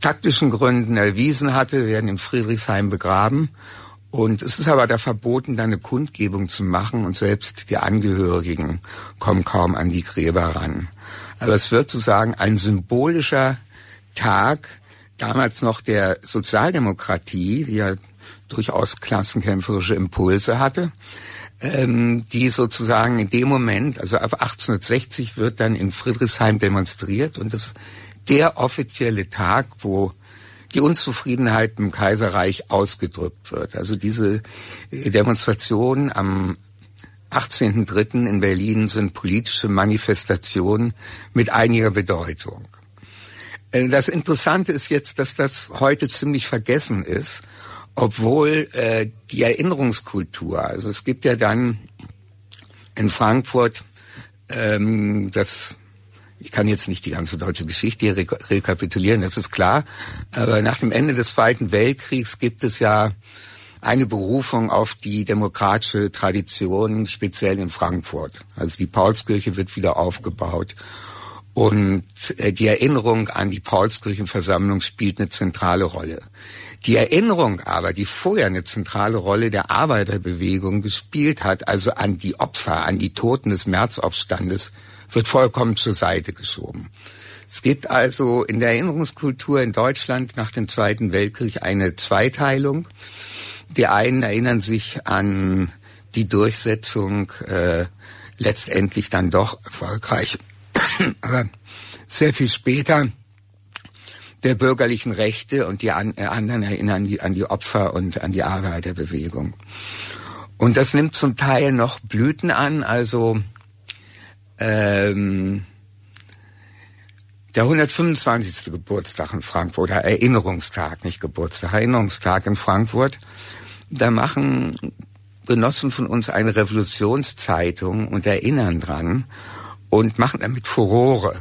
taktischen Gründen erwiesen hatte, werden in Friedrichshain begraben. Und es ist aber da verboten, da eine Kundgebung zu machen und selbst die Angehörigen kommen kaum an die Gräber ran. Also es wird sozusagen ein symbolischer Tag, damals noch der Sozialdemokratie, die ja durchaus klassenkämpferische Impulse hatte, ähm, die sozusagen in dem Moment, also ab 1860 wird dann in Friedrichshain demonstriert und das der offizielle Tag, wo die Unzufriedenheit im Kaiserreich ausgedrückt wird. Also diese äh, Demonstrationen am 18.3. in Berlin sind politische Manifestationen mit einiger Bedeutung. Äh, das Interessante ist jetzt, dass das heute ziemlich vergessen ist obwohl äh, die Erinnerungskultur, also es gibt ja dann in Frankfurt ähm, das ich kann jetzt nicht die ganze deutsche Geschichte hier rekapitulieren, das ist klar. Aber nach dem Ende des Zweiten Weltkriegs gibt es ja eine Berufung auf die demokratische Tradition, speziell in Frankfurt. Also die Paulskirche wird wieder aufgebaut. Und äh, die Erinnerung an die Paulskirchenversammlung spielt eine zentrale Rolle. Die Erinnerung aber, die vorher eine zentrale Rolle der Arbeiterbewegung gespielt hat, also an die Opfer, an die Toten des Märzaufstandes, wird vollkommen zur Seite geschoben. Es gibt also in der Erinnerungskultur in Deutschland nach dem Zweiten Weltkrieg eine Zweiteilung. Die einen erinnern sich an die Durchsetzung äh, letztendlich dann doch erfolgreich, aber sehr viel später der bürgerlichen Rechte und die äh, anderen erinnern die, an die Opfer und an die Arbeiterbewegung. Und das nimmt zum Teil noch Blüten an, also ähm, der 125. Geburtstag in Frankfurt, oder Erinnerungstag, nicht Geburtstag, Erinnerungstag in Frankfurt. Da machen Genossen von uns eine Revolutionszeitung und erinnern dran und machen damit Furore,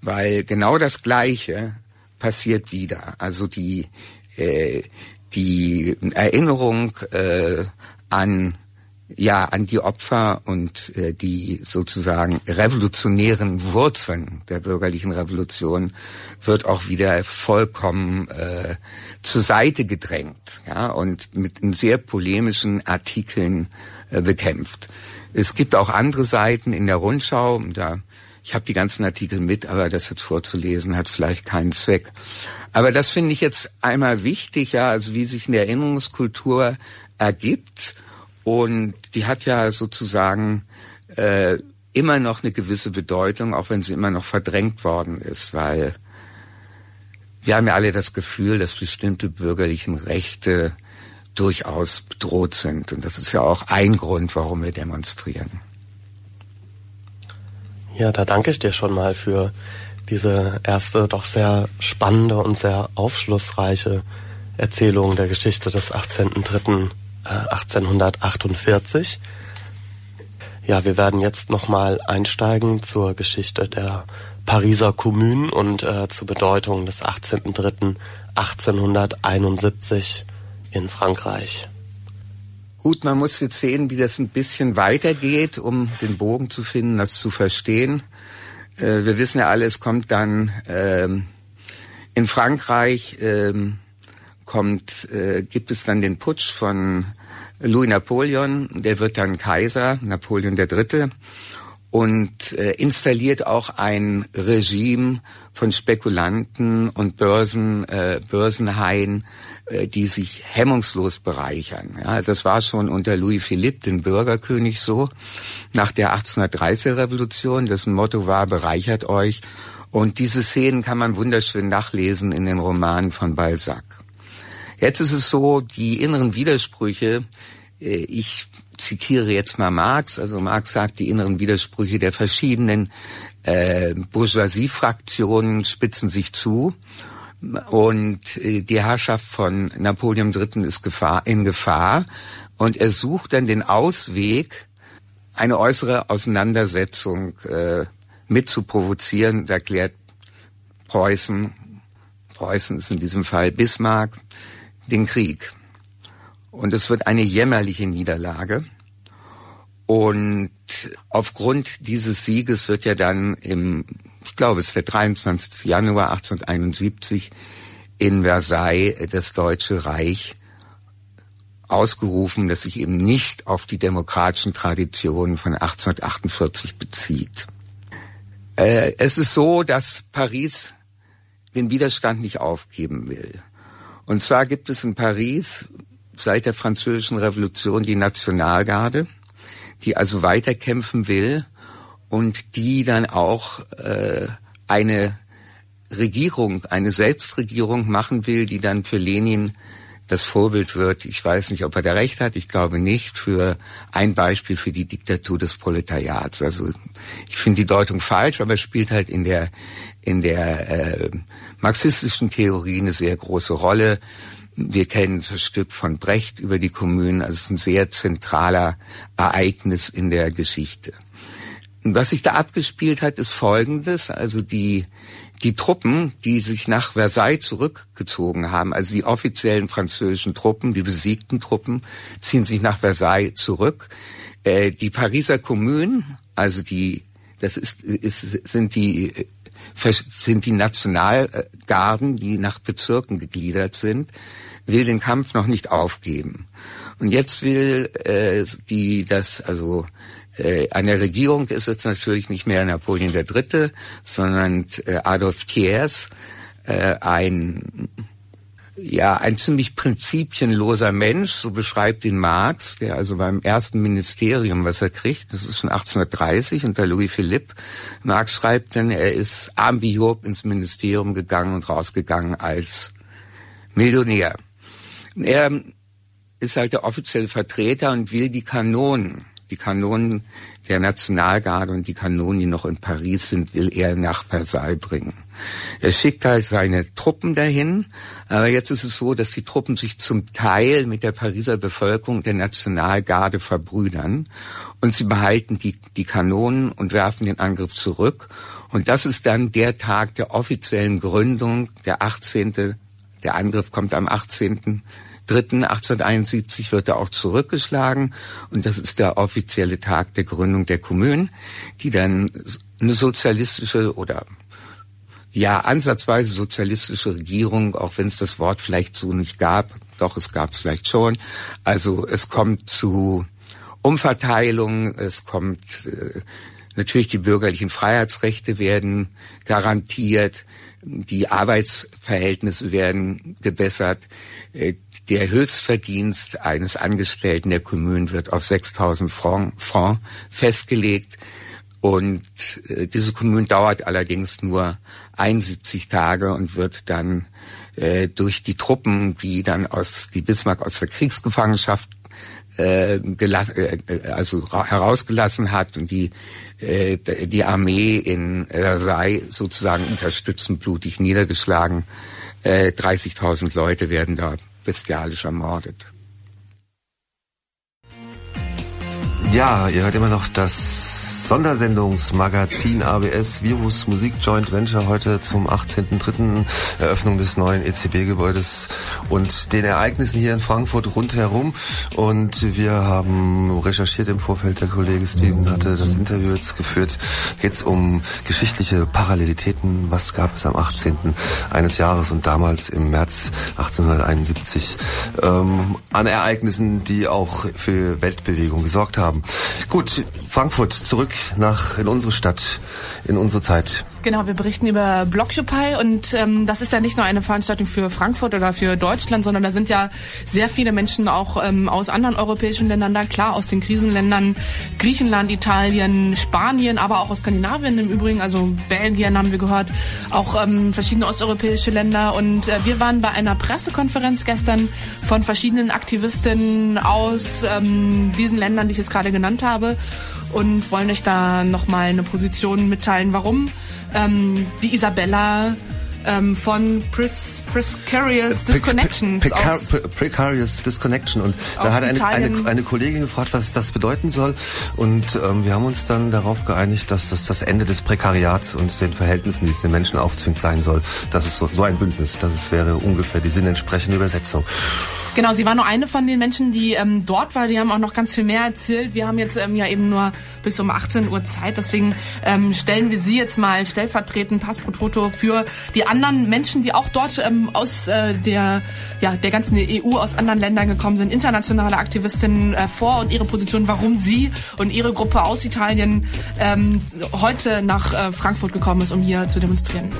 weil genau das Gleiche passiert wieder. Also die äh, die Erinnerung äh, an ja an die Opfer und äh, die sozusagen revolutionären Wurzeln der bürgerlichen Revolution wird auch wieder vollkommen äh, zur Seite gedrängt ja und mit sehr polemischen Artikeln äh, bekämpft. Es gibt auch andere Seiten in der Rundschau, da ich habe die ganzen Artikel mit, aber das jetzt vorzulesen hat vielleicht keinen Zweck. Aber das finde ich jetzt einmal wichtig, ja, also wie sich eine Erinnerungskultur ergibt und die hat ja sozusagen äh, immer noch eine gewisse Bedeutung, auch wenn sie immer noch verdrängt worden ist, weil wir haben ja alle das Gefühl, dass bestimmte bürgerlichen Rechte durchaus bedroht sind. Und das ist ja auch ein Grund, warum wir demonstrieren. Ja, da danke ich dir schon mal für diese erste doch sehr spannende und sehr aufschlussreiche Erzählung der Geschichte des 18.03. 1848. Ja, wir werden jetzt nochmal einsteigen zur Geschichte der Pariser Kommune und äh, zur Bedeutung des 18.03.1871 in Frankreich. Gut, man muss jetzt sehen, wie das ein bisschen weitergeht, um den Bogen zu finden, das zu verstehen. Äh, wir wissen ja alle, es kommt dann ähm, in Frankreich ähm, kommt, äh, gibt es dann den Putsch von Louis Napoleon, der wird dann Kaiser, Napoleon III. und äh, installiert auch ein Regime von Spekulanten und Börsen, äh, Börsenhaien, die sich hemmungslos bereichern. Ja, das war schon unter Louis Philippe, den Bürgerkönig, so, nach der 1830er Revolution, dessen Motto war, bereichert euch. Und diese Szenen kann man wunderschön nachlesen in den Romanen von Balzac. Jetzt ist es so, die inneren Widersprüche, äh, ich zitiere jetzt mal Marx, also Marx sagt, die inneren Widersprüche der verschiedenen äh, Bourgeoisie-Fraktionen spitzen sich zu und äh, die Herrschaft von Napoleon III. ist Gefahr, in Gefahr und er sucht dann den Ausweg, eine äußere Auseinandersetzung äh, mit zu provozieren, erklärt Preußen, Preußen ist in diesem Fall Bismarck, den Krieg. Und es wird eine jämmerliche Niederlage. Und aufgrund dieses Sieges wird ja dann im, ich glaube, es ist der 23. Januar 1871 in Versailles das Deutsche Reich ausgerufen, das sich eben nicht auf die demokratischen Traditionen von 1848 bezieht. Äh, es ist so, dass Paris den Widerstand nicht aufgeben will. Und zwar gibt es in Paris seit der Französischen Revolution die Nationalgarde, die also weiterkämpfen will und die dann auch äh, eine Regierung, eine Selbstregierung machen will, die dann für Lenin das Vorbild wird. Ich weiß nicht, ob er da recht hat. Ich glaube nicht für ein Beispiel für die Diktatur des Proletariats. Also ich finde die Deutung falsch, aber es spielt halt in der in der äh, marxistischen Theorie eine sehr große Rolle. Wir kennen das Stück von Brecht über die Kommunen, also es ist ein sehr zentraler Ereignis in der Geschichte. Und was sich da abgespielt hat, ist Folgendes, also die, die Truppen, die sich nach Versailles zurückgezogen haben, also die offiziellen französischen Truppen, die besiegten Truppen, ziehen sich nach Versailles zurück. Äh, die Pariser Kommunen, also die, das ist, ist, sind die sind die Nationalgarden, die nach Bezirken gegliedert sind, will den Kampf noch nicht aufgeben. Und jetzt will äh, die das also äh, an der Regierung ist jetzt natürlich nicht mehr Napoleon III., sondern äh, Adolf Thiers, äh, ein ja, ein ziemlich prinzipienloser Mensch, so beschreibt ihn Marx, der also beim ersten Ministerium, was er kriegt, das ist schon 1830 unter Louis Philippe. Marx schreibt dann, er ist arm wie Job ins Ministerium gegangen und rausgegangen als Millionär. Er ist halt der offizielle Vertreter und will die Kanonen die Kanonen der Nationalgarde und die Kanonen, die noch in Paris sind, will er nach Versailles bringen. Er schickt halt seine Truppen dahin, aber jetzt ist es so, dass die Truppen sich zum Teil mit der Pariser Bevölkerung der Nationalgarde verbrüdern und sie behalten die, die Kanonen und werfen den Angriff zurück. Und das ist dann der Tag der offiziellen Gründung, der 18. Der Angriff kommt am 18. 1871 wird er auch zurückgeschlagen und das ist der offizielle Tag der Gründung der Kommune, die dann eine sozialistische oder ja ansatzweise sozialistische Regierung, auch wenn es das Wort vielleicht so nicht gab, doch es gab es vielleicht schon. Also es kommt zu Umverteilung, es kommt äh, natürlich die bürgerlichen Freiheitsrechte werden garantiert, die Arbeitsverhältnisse werden gebessert, äh, der Höchstverdienst eines Angestellten der Kommune wird auf 6.000 Franc, Franc festgelegt. Und äh, diese Kommune dauert allerdings nur 71 Tage und wird dann äh, durch die Truppen, die dann aus die Bismarck aus der Kriegsgefangenschaft äh, äh, also herausgelassen hat und die äh, die Armee in Versailles sozusagen unterstützend blutig niedergeschlagen. Äh, 30.000 Leute werden da bestialisch ermordet. Ja, ihr hört immer noch das Sondersendungsmagazin ABS Virus Musik Joint Venture heute zum 18.3. Eröffnung des neuen ECB-Gebäudes und den Ereignissen hier in Frankfurt rundherum. Und wir haben recherchiert im Vorfeld, der Kollege Steven hatte das Interview jetzt geführt. Geht es um geschichtliche Parallelitäten. Was gab es am 18. eines Jahres und damals im März 1871 ähm, an Ereignissen, die auch für Weltbewegung gesorgt haben. Gut, Frankfurt zurück nach in unsere Stadt, in unsere Zeit. Genau, wir berichten über Blockupy und ähm, das ist ja nicht nur eine Veranstaltung für Frankfurt oder für Deutschland, sondern da sind ja sehr viele Menschen auch ähm, aus anderen europäischen Ländern da, klar aus den Krisenländern, Griechenland, Italien, Spanien, aber auch aus Skandinavien im Übrigen, also Belgien haben wir gehört, auch ähm, verschiedene osteuropäische Länder. Und äh, wir waren bei einer Pressekonferenz gestern von verschiedenen Aktivistinnen aus ähm, diesen Ländern, die ich jetzt gerade genannt habe und wollen euch da nochmal eine Position mitteilen, warum ähm, die Isabella ähm, von Precarious Disconnection. Precar Precarious Disconnection. Und da hat eine, eine, eine, Kollegin gefragt, was das bedeuten soll. Und ähm, wir haben uns dann darauf geeinigt, dass das das Ende des Prekariats und den Verhältnissen, die es den Menschen aufzwingt, sein soll. Das ist so, so ein Bündnis. Das ist, wäre ungefähr die sinnentsprechende Übersetzung. Genau, sie war nur eine von den Menschen, die ähm, dort war. Die haben auch noch ganz viel mehr erzählt. Wir haben jetzt ähm, ja eben nur bis um 18 Uhr Zeit. Deswegen ähm, stellen wir sie jetzt mal stellvertretend Pass pro Toto für die anderen Menschen, die auch dort ähm, aus äh, der, ja, der ganzen EU, aus anderen Ländern gekommen sind, internationale Aktivistinnen äh, vor und ihre Position, warum sie und ihre Gruppe aus Italien ähm, heute nach äh, Frankfurt gekommen ist, um hier zu demonstrieren.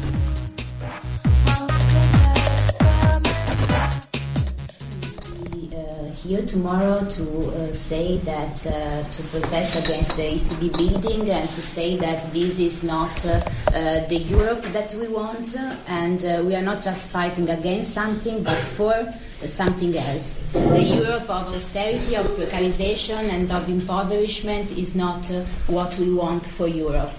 Here tomorrow to uh, say that uh, to protest against the ECB building and to say that this is not uh, uh the Europe that we want and uh, we are not just fighting against something but for something else. The Europe of austerity, of precarization and of impoverishment is not uh, what we want for Europe.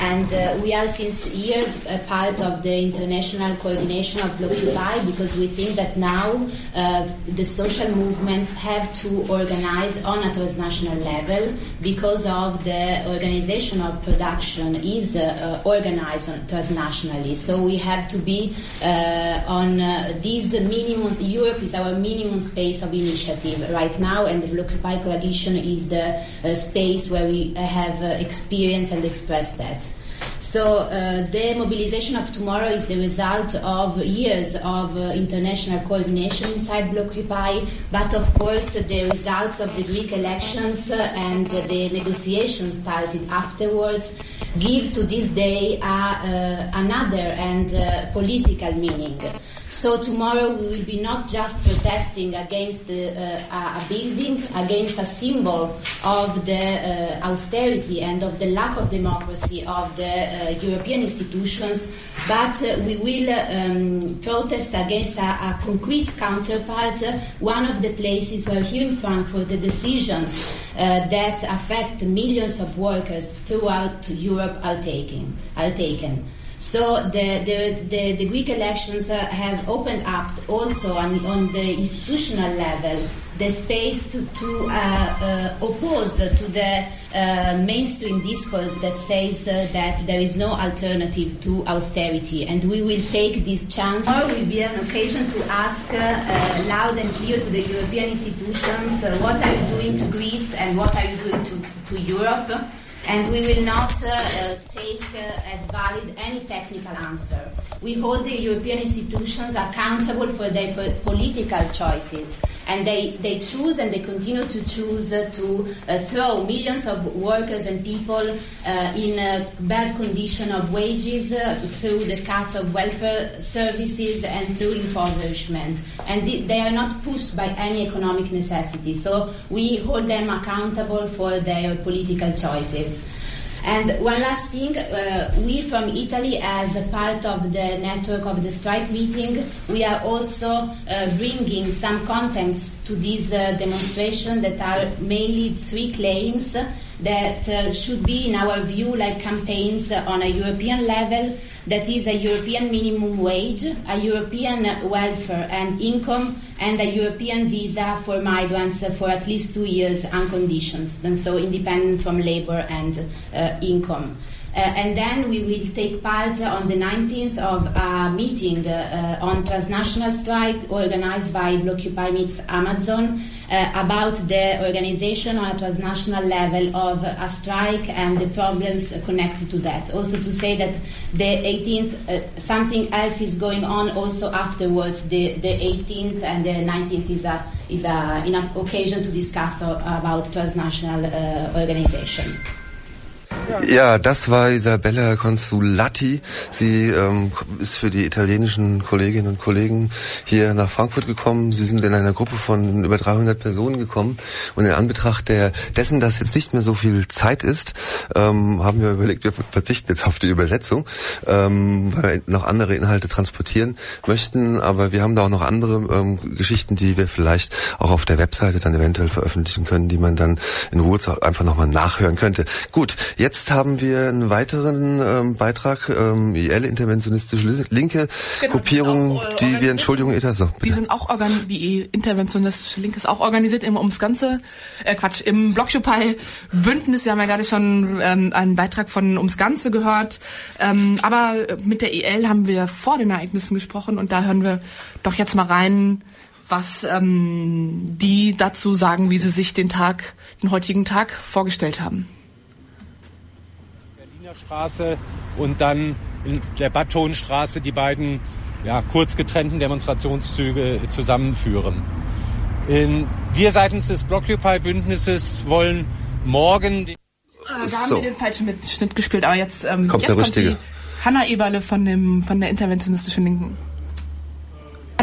And uh, we are since years a part of the international coordination of Blockupy because we think that now uh, the social movements have to organize on a transnational level because of the organization of production is uh, organized transnationally. So we have to be uh, on uh, these minimum, Europe is our minimum space of initiative right now and the Blockupy coalition is the uh, space where we have experienced and expressed that. So uh, the mobilization of tomorrow is the result of years of uh, international coordination inside Blockupy, but of course the results of the Greek elections uh, and the negotiations started afterwards give to this day uh, another and uh, political meaning. So tomorrow we will be not just protesting against uh, a building, against a symbol of the uh, austerity and of the lack of democracy of the uh, European institutions, but uh, we will um, protest against a, a concrete counterpart, one of the places where here in Frankfurt the decisions uh, that affect millions of workers throughout Europe are taken. Are taken. So the, the, the, the Greek elections uh, have opened up also on, on the institutional level the space to, to uh, uh, oppose to the uh, mainstream discourse that says uh, that there is no alternative to austerity. And we will take this chance. Or will be an occasion to ask uh, loud and clear to the European institutions what are you doing to Greece and what are you doing to, to Europe and we will not uh, uh, take uh, as valid any technical answer. We hold the European institutions accountable for their po- political choices, and they, they choose and they continue to choose uh, to uh, throw millions of workers and people uh, in a bad condition of wages through the cut of welfare services and through impoverishment. And th- they are not pushed by any economic necessity. So we hold them accountable for their political choices. And one last thing, uh, we from Italy, as a part of the network of the strike meeting, we are also uh, bringing some contents to this uh, demonstration that are mainly three claims that uh, should be, in our view, like campaigns on a European level, that is a European minimum wage, a European welfare and income, and a European visa for migrants for at least two years unconditioned, and so independent from labor and uh, income. Uh, and then we will take part on the 19th of a meeting uh, on transnational strike organized by Blockupy Meets Amazon uh, about the organization on a transnational level of a strike and the problems connected to that. Also to say that the 18th, uh, something else is going on also afterwards. The, the 18th and the 19th is a is a, an occasion to discuss about transnational uh, organization. Ja, das war Isabella Consulati. Sie ähm, ist für die italienischen Kolleginnen und Kollegen hier nach Frankfurt gekommen. Sie sind in einer Gruppe von über 300 Personen gekommen. Und in Anbetracht der, dessen, dass jetzt nicht mehr so viel Zeit ist, ähm, haben wir überlegt, wir verzichten jetzt auf die Übersetzung, ähm, weil wir noch andere Inhalte transportieren möchten. Aber wir haben da auch noch andere ähm, Geschichten, die wir vielleicht auch auf der Webseite dann eventuell veröffentlichen können, die man dann in Ruhe einfach nochmal nachhören könnte. Gut, jetzt Jetzt haben wir einen weiteren ähm, Beitrag, ähm, IL, interventionistische Linke, genau, Gruppierung, die, äh, die wir, Entschuldigung, Eta, so. Die sind auch organ die interventionistische Linke ist auch organisiert im ums Ganze, äh, Quatsch, im Blockupy Bündnis, wir haben ja gerade schon ähm, einen Beitrag von ums Ganze gehört, ähm, aber mit der IL haben wir vor den Ereignissen gesprochen und da hören wir doch jetzt mal rein, was ähm, die dazu sagen, wie sie sich den Tag, den heutigen Tag vorgestellt haben. Straße und dann in der Batonstraße die beiden ja, kurz getrennten Demonstrationszüge zusammenführen. In, wir seitens des Blockupy-Bündnisses wollen morgen... Die äh, da haben so. wir den falschen Mitschnitt gespielt, aber jetzt, ähm, kommt, jetzt der kommt die Hanna Eberle von, dem, von der interventionistischen Linken.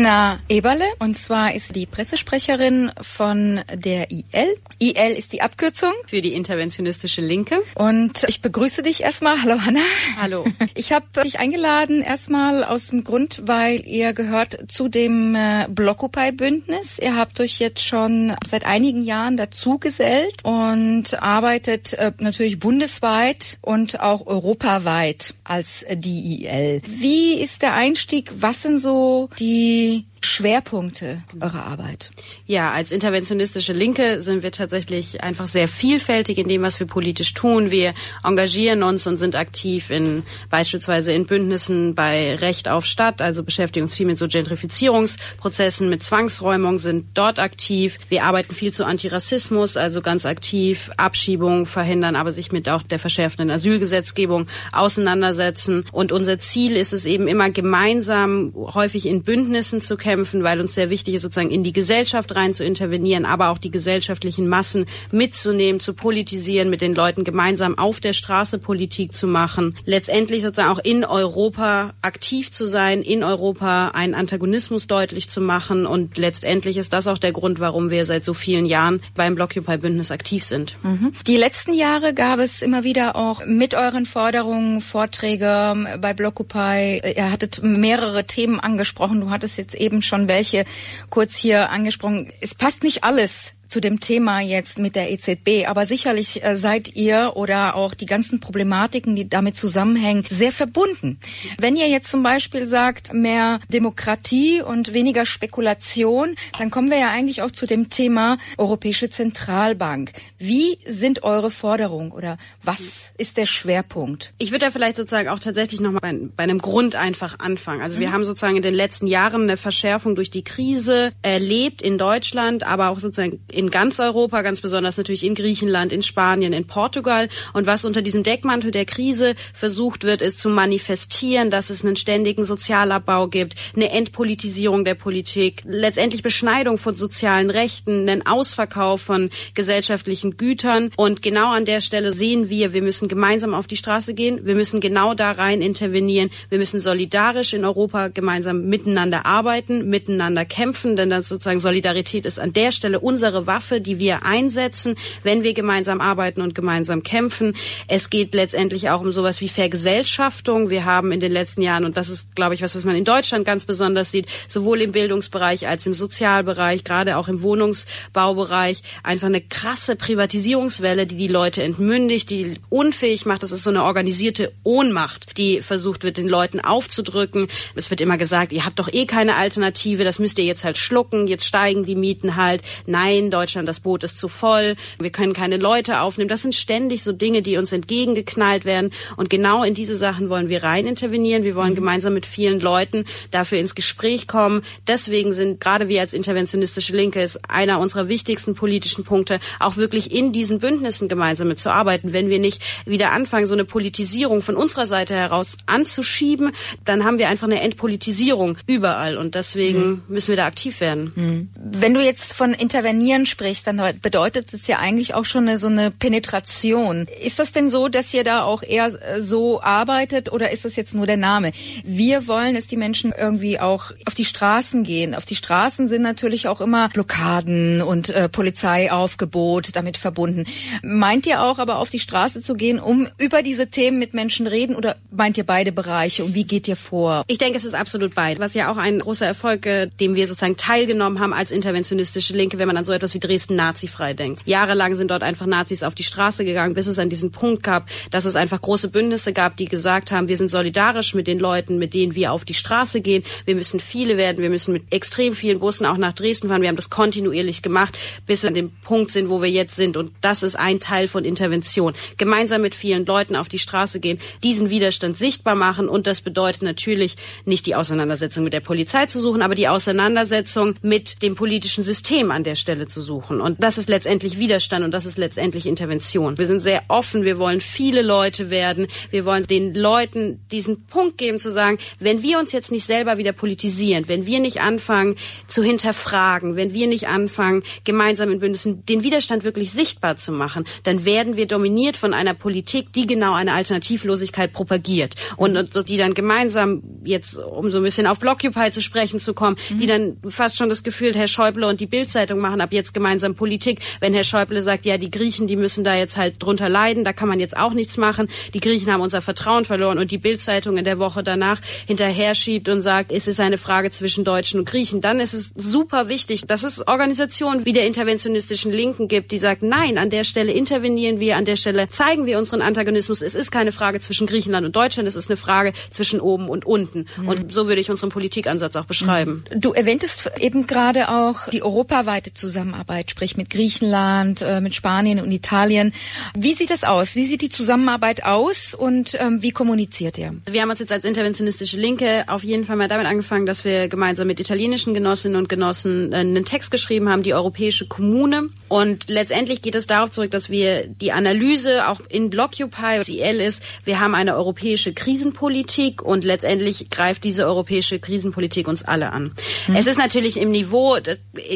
Anna Eberle und zwar ist sie die Pressesprecherin von der IL. IL ist die Abkürzung für die interventionistische Linke. Und ich begrüße dich erstmal. Hallo Hanna. Hallo. Ich habe dich eingeladen erstmal aus dem Grund, weil ihr gehört zu dem äh, Blockupy-Bündnis. Ihr habt euch jetzt schon seit einigen Jahren dazu gesellt und arbeitet äh, natürlich bundesweit und auch europaweit als die IL. Wie ist der Einstieg? Was sind so die me Schwerpunkte eurer Arbeit? Ja, als interventionistische Linke sind wir tatsächlich einfach sehr vielfältig in dem, was wir politisch tun. Wir engagieren uns und sind aktiv in beispielsweise in Bündnissen bei Recht auf Stadt, also beschäftigen uns viel mit so Gentrifizierungsprozessen, mit Zwangsräumung, sind dort aktiv. Wir arbeiten viel zu Antirassismus, also ganz aktiv Abschiebungen verhindern, aber sich mit auch der verschärfenden Asylgesetzgebung auseinandersetzen. Und unser Ziel ist es eben immer gemeinsam, häufig in Bündnissen zu kämpfen, bekämpfen, weil uns sehr wichtig ist, sozusagen in die Gesellschaft rein zu intervenieren, aber auch die gesellschaftlichen Massen mitzunehmen, zu politisieren, mit den Leuten gemeinsam auf der Straße Politik zu machen, letztendlich sozusagen auch in Europa aktiv zu sein, in Europa einen Antagonismus deutlich zu machen und letztendlich ist das auch der Grund, warum wir seit so vielen Jahren beim Blockupy-Bündnis aktiv sind. Mhm. Die letzten Jahre gab es immer wieder auch mit euren Forderungen Vorträge bei Blockupy. Ihr hattet mehrere Themen angesprochen. Du hattest jetzt eben schon welche kurz hier angesprochen. Es passt nicht alles zu dem Thema jetzt mit der EZB. Aber sicherlich äh, seid ihr oder auch die ganzen Problematiken, die damit zusammenhängen, sehr verbunden. Wenn ihr jetzt zum Beispiel sagt, mehr Demokratie und weniger Spekulation, dann kommen wir ja eigentlich auch zu dem Thema Europäische Zentralbank. Wie sind eure Forderungen oder was ist der Schwerpunkt? Ich würde da vielleicht sozusagen auch tatsächlich nochmal bei, bei einem Grund einfach anfangen. Also mhm. wir haben sozusagen in den letzten Jahren eine Verschärfung durch die Krise erlebt in Deutschland, aber auch sozusagen in ganz Europa, ganz besonders natürlich in Griechenland, in Spanien, in Portugal. Und was unter diesem Deckmantel der Krise versucht wird, ist zu manifestieren, dass es einen ständigen Sozialabbau gibt, eine Entpolitisierung der Politik, letztendlich Beschneidung von sozialen Rechten, einen Ausverkauf von gesellschaftlichen Gütern. Und genau an der Stelle sehen wir, wir müssen gemeinsam auf die Straße gehen, wir müssen genau da rein intervenieren, wir müssen solidarisch in Europa gemeinsam miteinander arbeiten, miteinander kämpfen, denn das sozusagen Solidarität ist an der Stelle unsere Waffe, die wir einsetzen, wenn wir gemeinsam arbeiten und gemeinsam kämpfen. Es geht letztendlich auch um sowas wie Vergesellschaftung. Wir haben in den letzten Jahren, und das ist, glaube ich, was, was man in Deutschland ganz besonders sieht, sowohl im Bildungsbereich als im Sozialbereich, gerade auch im Wohnungsbaubereich, einfach eine krasse Privatisierungswelle, die die Leute entmündigt, die unfähig macht. Das ist so eine organisierte Ohnmacht, die versucht wird, den Leuten aufzudrücken. Es wird immer gesagt, ihr habt doch eh keine Alternative, das müsst ihr jetzt halt schlucken, jetzt steigen die Mieten halt. Nein, Deutschland, das Boot ist zu voll, wir können keine Leute aufnehmen. Das sind ständig so Dinge, die uns entgegengeknallt werden. Und genau in diese Sachen wollen wir rein intervenieren. Wir wollen mhm. gemeinsam mit vielen Leuten dafür ins Gespräch kommen. Deswegen sind gerade wir als interventionistische Linke ist einer unserer wichtigsten politischen Punkte, auch wirklich in diesen Bündnissen gemeinsam mitzuarbeiten. Wenn wir nicht wieder anfangen, so eine Politisierung von unserer Seite heraus anzuschieben, dann haben wir einfach eine Entpolitisierung überall. Und deswegen mhm. müssen wir da aktiv werden. Mhm. Wenn du jetzt von Intervenieren sprichst, dann bedeutet es ja eigentlich auch schon eine, so eine Penetration. Ist das denn so, dass ihr da auch eher äh, so arbeitet oder ist das jetzt nur der Name? Wir wollen, dass die Menschen irgendwie auch auf die Straßen gehen. Auf die Straßen sind natürlich auch immer Blockaden und äh, Polizeiaufgebot damit verbunden. Meint ihr auch aber auf die Straße zu gehen, um über diese Themen mit Menschen reden oder meint ihr beide Bereiche und wie geht ihr vor? Ich denke, es ist absolut beide. Was ja auch ein großer Erfolg, äh, dem wir sozusagen teilgenommen haben als interventionistische Linke, wenn man an so etwas wie Dresden nazifrei denkt. Jahrelang sind dort einfach Nazis auf die Straße gegangen, bis es an diesen Punkt gab, dass es einfach große Bündnisse gab, die gesagt haben, wir sind solidarisch mit den Leuten, mit denen wir auf die Straße gehen. Wir müssen viele werden, wir müssen mit extrem vielen Bussen auch nach Dresden fahren. Wir haben das kontinuierlich gemacht, bis wir an dem Punkt sind, wo wir jetzt sind. Und das ist ein Teil von Intervention. Gemeinsam mit vielen Leuten auf die Straße gehen, diesen Widerstand sichtbar machen. Und das bedeutet natürlich nicht die Auseinandersetzung mit der Polizei zu suchen, aber die Auseinandersetzung mit dem politischen System an der Stelle zu suchen. Und das ist letztendlich Widerstand und das ist letztendlich Intervention. Wir sind sehr offen, wir wollen viele Leute werden, wir wollen den Leuten diesen Punkt geben zu sagen, wenn wir uns jetzt nicht selber wieder politisieren, wenn wir nicht anfangen zu hinterfragen, wenn wir nicht anfangen, gemeinsam in Bündnissen den Widerstand wirklich sichtbar zu machen, dann werden wir dominiert von einer Politik, die genau eine Alternativlosigkeit propagiert und, und die dann gemeinsam jetzt, um so ein bisschen auf Blockupy zu sprechen zu kommen, mhm. die dann fast schon das Gefühl, Herr Schäuble und die Bildzeitung machen ab jetzt gemeinsam Politik. Wenn Herr Schäuble sagt, ja, die Griechen, die müssen da jetzt halt drunter leiden, da kann man jetzt auch nichts machen. Die Griechen haben unser Vertrauen verloren und die Bildzeitung in der Woche danach hinterher schiebt und sagt, es ist eine Frage zwischen Deutschen und Griechen, dann ist es super wichtig, dass es Organisationen wie der interventionistischen Linken gibt, die sagt, nein, an der Stelle intervenieren wir, an der Stelle zeigen wir unseren Antagonismus. Es ist keine Frage zwischen Griechenland und Deutschland, es ist eine Frage zwischen oben und unten. Mhm. Und so würde ich unseren Politikansatz auch beschreiben. Du erwähntest eben gerade auch die europaweite Zusammenarbeit. Zusammenarbeit, sprich mit Griechenland, äh, mit Spanien und Italien. Wie sieht das aus? Wie sieht die Zusammenarbeit aus und ähm, wie kommuniziert ihr? Wir haben uns jetzt als interventionistische Linke auf jeden Fall mal damit angefangen, dass wir gemeinsam mit italienischen Genossinnen und Genossen äh, einen Text geschrieben haben, die Europäische Kommune. Und letztendlich geht es darauf zurück, dass wir die Analyse auch in Blockupy, CL ist, wir haben eine europäische Krisenpolitik und letztendlich greift diese europäische Krisenpolitik uns alle an. Mhm. Es ist natürlich im Niveau,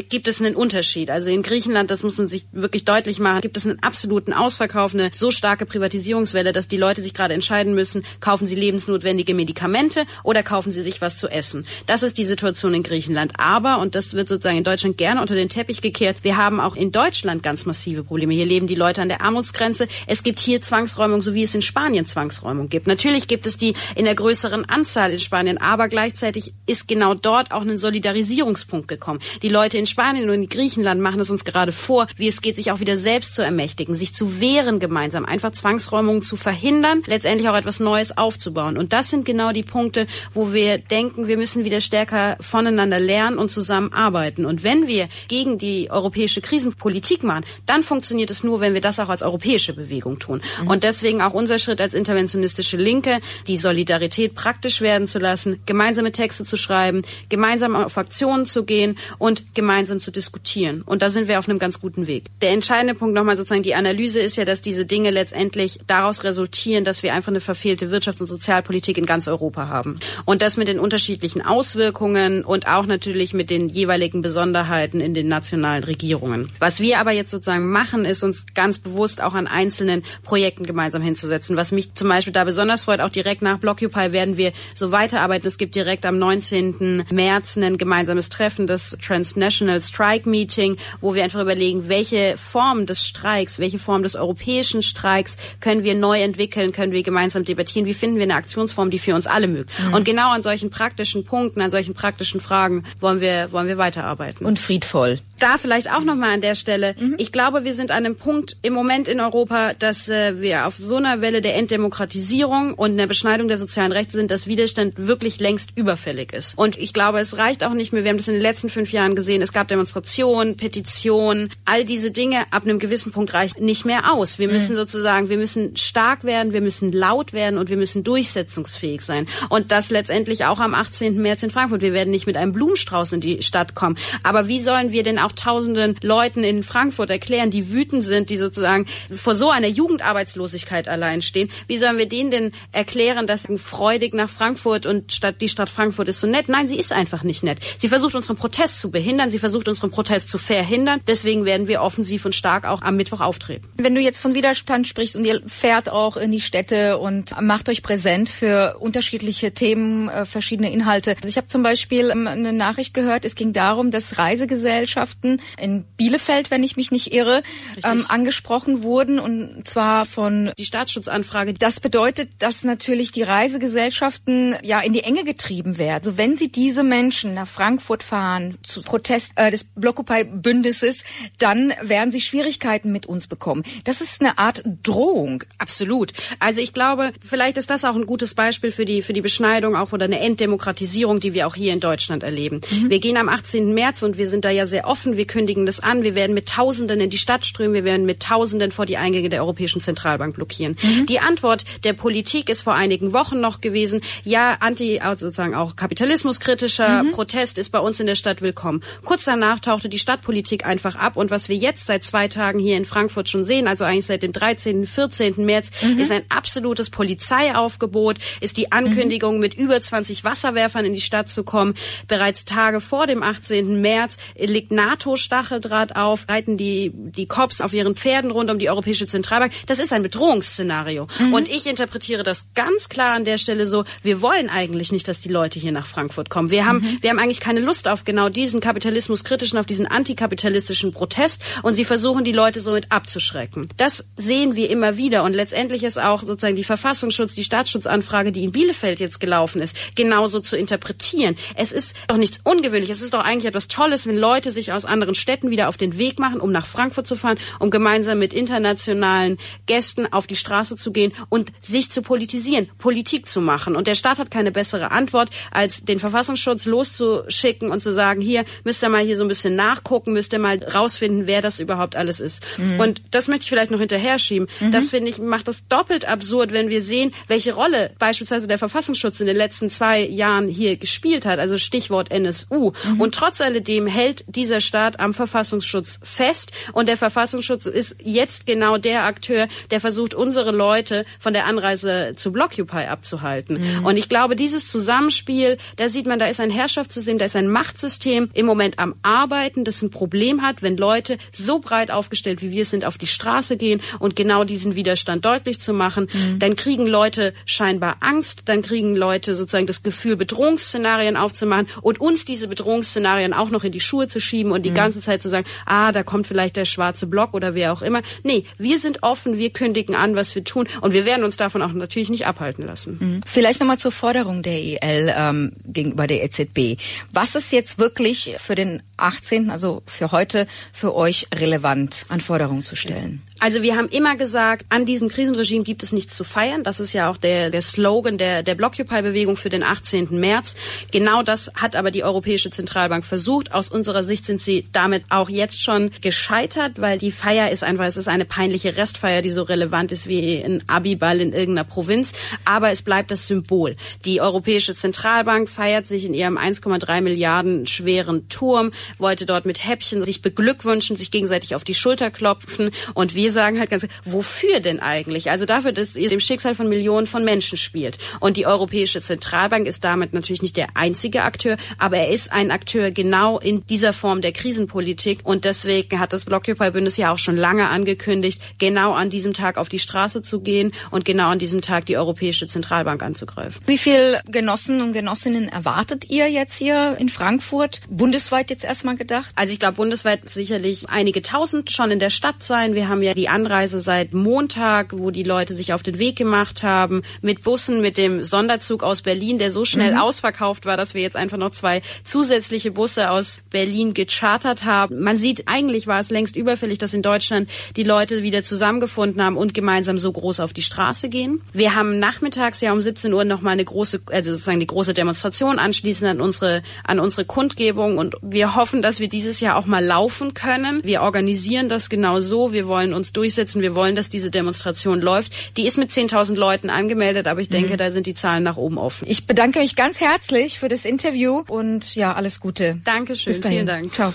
gibt es einen Unterschied. Also in Griechenland, das muss man sich wirklich deutlich machen, gibt es einen absoluten Ausverkauf, eine so starke Privatisierungswelle, dass die Leute sich gerade entscheiden müssen, kaufen sie lebensnotwendige Medikamente oder kaufen sie sich was zu essen. Das ist die Situation in Griechenland. Aber, und das wird sozusagen in Deutschland gerne unter den Teppich gekehrt, wir haben auch in Deutschland ganz massive Probleme. Hier leben die Leute an der Armutsgrenze. Es gibt hier Zwangsräumung, so wie es in Spanien Zwangsräumung gibt. Natürlich gibt es die in der größeren Anzahl in Spanien, aber gleichzeitig ist genau dort auch ein Solidarisierungspunkt gekommen. Die Leute in Spanien und in Griechenland machen es uns gerade vor, wie es geht, sich auch wieder selbst zu ermächtigen, sich zu wehren gemeinsam, einfach Zwangsräumungen zu verhindern, letztendlich auch etwas Neues aufzubauen. Und das sind genau die Punkte, wo wir denken, wir müssen wieder stärker voneinander lernen und zusammenarbeiten. Und wenn wir gegen die europäische Krisenpolitik machen, dann funktioniert es nur, wenn wir das auch als europäische Bewegung tun. Mhm. Und deswegen auch unser Schritt als interventionistische Linke, die Solidarität praktisch werden zu lassen, gemeinsame Texte zu schreiben, gemeinsam auf Aktionen zu gehen und gemeinsam zu diskutieren. Und da sind wir auf einem ganz guten Weg. Der entscheidende Punkt nochmal sozusagen, die Analyse ist ja, dass diese Dinge letztendlich daraus resultieren, dass wir einfach eine verfehlte Wirtschafts- und Sozialpolitik in ganz Europa haben. Und das mit den unterschiedlichen Auswirkungen und auch natürlich mit den jeweiligen Besonderheiten in den nationalen Regierungen. Was wir aber jetzt sozusagen machen, ist uns ganz bewusst auch an einzelnen Projekten gemeinsam hinzusetzen. Was mich zum Beispiel da besonders freut, auch direkt nach Blockupy werden wir so weiterarbeiten. Es gibt direkt am 19. März ein gemeinsames Treffen, das Transnational Strike Meeting, wo wir einfach überlegen, welche Form des Streiks, welche Form des europäischen Streiks können wir neu entwickeln, können wir gemeinsam debattieren, wie finden wir eine Aktionsform, die für uns alle mögt. Mhm. Und genau an solchen praktischen Punkten, an solchen praktischen Fragen wollen wir, wollen wir weiterarbeiten. Und friedvoll. Da vielleicht auch nochmal an der Stelle. Mhm. Ich glaube, wir sind an einem Punkt im Moment in Europa, dass äh, wir auf so einer Welle der Entdemokratisierung und der Beschneidung der sozialen Rechte sind, dass Widerstand wirklich längst überfällig ist. Und ich glaube, es reicht auch nicht mehr. Wir haben das in den letzten fünf Jahren gesehen. Es gab Demonstrationen, Petitionen, all diese Dinge. Ab einem gewissen Punkt reicht nicht mehr aus. Wir müssen mhm. sozusagen, wir müssen stark werden, wir müssen laut werden und wir müssen durchsetzungsfähig sein. Und das letztendlich auch am 18. März in Frankfurt. Wir werden nicht mit einem Blumenstrauß in die Stadt kommen. Aber wie sollen wir denn auch tausenden Leuten in Frankfurt erklären, die wütend sind, die sozusagen vor so einer Jugendarbeitslosigkeit allein stehen. Wie sollen wir denen denn erklären, dass freudig nach Frankfurt und Stadt, die Stadt Frankfurt ist so nett? Nein, sie ist einfach nicht nett. Sie versucht unseren Protest zu behindern, sie versucht unseren Protest zu verhindern. Deswegen werden wir offensiv und stark auch am Mittwoch auftreten. Wenn du jetzt von Widerstand sprichst und ihr fährt auch in die Städte und macht euch präsent für unterschiedliche Themen, äh, verschiedene Inhalte. Also ich habe zum Beispiel ähm, eine Nachricht gehört, es ging darum, dass Reisegesellschaften Gesellschaften in Bielefeld, wenn ich mich nicht irre, ähm, angesprochen wurden und zwar von die Staatsschutzanfrage. Das bedeutet, dass natürlich die Reisegesellschaften ja in die Enge getrieben werden. Also wenn sie diese Menschen nach Frankfurt fahren zu Protest äh, des Blockupy-Bündnisses, dann werden sie Schwierigkeiten mit uns bekommen. Das ist eine Art Drohung. Absolut. Also ich glaube, vielleicht ist das auch ein gutes Beispiel für die für die Beschneidung auch oder eine Entdemokratisierung, die wir auch hier in Deutschland erleben. Mhm. Wir gehen am 18. März und wir sind da ja sehr offen offen, wir kündigen das an, wir werden mit Tausenden in die Stadt strömen, wir werden mit Tausenden vor die Eingänge der Europäischen Zentralbank blockieren. Mhm. Die Antwort der Politik ist vor einigen Wochen noch gewesen, ja, anti, also sozusagen auch kapitalismuskritischer mhm. Protest ist bei uns in der Stadt willkommen. Kurz danach tauchte die Stadtpolitik einfach ab und was wir jetzt seit zwei Tagen hier in Frankfurt schon sehen, also eigentlich seit dem 13., 14. März, mhm. ist ein absolutes Polizeiaufgebot, ist die Ankündigung, mhm. mit über 20 Wasserwerfern in die Stadt zu kommen. Bereits Tage vor dem 18. März liegt NATO NATO-Stacheldraht auf, reiten die, die Cops auf ihren Pferden rund um die Europäische Zentralbank. Das ist ein Bedrohungsszenario. Mhm. Und ich interpretiere das ganz klar an der Stelle so, wir wollen eigentlich nicht, dass die Leute hier nach Frankfurt kommen. Wir haben, mhm. wir haben eigentlich keine Lust auf genau diesen kapitalismuskritischen, auf diesen antikapitalistischen Protest und sie versuchen, die Leute somit abzuschrecken. Das sehen wir immer wieder und letztendlich ist auch sozusagen die Verfassungsschutz, die Staatsschutzanfrage, die in Bielefeld jetzt gelaufen ist, genauso zu interpretieren. Es ist doch nichts Ungewöhnliches. Es ist doch eigentlich etwas Tolles, wenn Leute sich aus anderen Städten wieder auf den Weg machen, um nach Frankfurt zu fahren, um gemeinsam mit internationalen Gästen auf die Straße zu gehen und sich zu politisieren, Politik zu machen. Und der Staat hat keine bessere Antwort, als den Verfassungsschutz loszuschicken und zu sagen, hier müsst ihr mal hier so ein bisschen nachgucken, müsst ihr mal rausfinden, wer das überhaupt alles ist. Mhm. Und das möchte ich vielleicht noch hinterher schieben. Mhm. Das finde ich, macht das doppelt absurd, wenn wir sehen, welche Rolle beispielsweise der Verfassungsschutz in den letzten zwei Jahren hier gespielt hat. Also Stichwort NSU. Mhm. Und trotz alledem hält dieser Staat am Verfassungsschutz fest. Und der Verfassungsschutz ist jetzt genau der Akteur, der versucht, unsere Leute von der Anreise zu Blockupy abzuhalten. Mhm. Und ich glaube, dieses Zusammenspiel, da sieht man, da ist ein Herrschaftssystem, da ist ein Machtsystem im Moment am Arbeiten, das ein Problem hat, wenn Leute so breit aufgestellt wie wir sind, auf die Straße gehen und genau diesen Widerstand deutlich zu machen, mhm. dann kriegen Leute scheinbar Angst, dann kriegen Leute sozusagen das Gefühl, Bedrohungsszenarien aufzumachen und uns diese Bedrohungsszenarien auch noch in die Schuhe zu schieben und die mhm. ganze Zeit zu sagen, ah, da kommt vielleicht der schwarze Block oder wer auch immer. Nee, wir sind offen, wir kündigen an, was wir tun und wir werden uns davon auch natürlich nicht abhalten lassen. Mhm. Vielleicht nochmal zur Forderung der EL ähm, gegenüber der EZB. Was ist jetzt wirklich für den 18., also für heute, für euch relevant an Forderungen zu stellen? Also wir haben immer gesagt, an diesem Krisenregime gibt es nichts zu feiern. Das ist ja auch der, der Slogan der, der Blockupy-Bewegung für den 18. März. Genau das hat aber die Europäische Zentralbank versucht. Aus unserer Sicht sind sie damit auch jetzt schon gescheitert, weil die Feier ist einfach, es ist eine peinliche Restfeier, die so relevant ist wie ein Abiball in irgendeiner Provinz. Aber es bleibt das Symbol. Die Europäische Zentralbank feiert sich in ihrem 1,3 Milliarden schweren Turm, wollte dort mit Häppchen sich beglückwünschen, sich gegenseitig auf die Schulter klopfen und wir wir sagen halt ganz, wofür denn eigentlich? Also dafür, dass ihr dem Schicksal von Millionen von Menschen spielt. Und die Europäische Zentralbank ist damit natürlich nicht der einzige Akteur, aber er ist ein Akteur genau in dieser Form der Krisenpolitik. Und deswegen hat das Blockupy-Bündnis ja auch schon lange angekündigt, genau an diesem Tag auf die Straße zu gehen und genau an diesem Tag die Europäische Zentralbank anzugreifen. Wie viel Genossen und Genossinnen erwartet ihr jetzt hier in Frankfurt? Bundesweit jetzt erstmal gedacht? Also ich glaube, bundesweit sicherlich einige tausend schon in der Stadt sein. Wir haben ja die Anreise seit Montag, wo die Leute sich auf den Weg gemacht haben, mit Bussen, mit dem Sonderzug aus Berlin, der so schnell mhm. ausverkauft war, dass wir jetzt einfach noch zwei zusätzliche Busse aus Berlin gechartert haben. Man sieht, eigentlich war es längst überfällig, dass in Deutschland die Leute wieder zusammengefunden haben und gemeinsam so groß auf die Straße gehen. Wir haben nachmittags ja um 17 Uhr nochmal eine große, also sozusagen die große Demonstration anschließend an unsere, an unsere Kundgebung und wir hoffen, dass wir dieses Jahr auch mal laufen können. Wir organisieren das genau so. Wir wollen uns uns durchsetzen. Wir wollen, dass diese Demonstration läuft. Die ist mit 10.000 Leuten angemeldet, aber ich denke, mhm. da sind die Zahlen nach oben offen. Ich bedanke mich ganz herzlich für das Interview und ja, alles Gute. Dankeschön. Bis dahin. Vielen Dank. Ciao.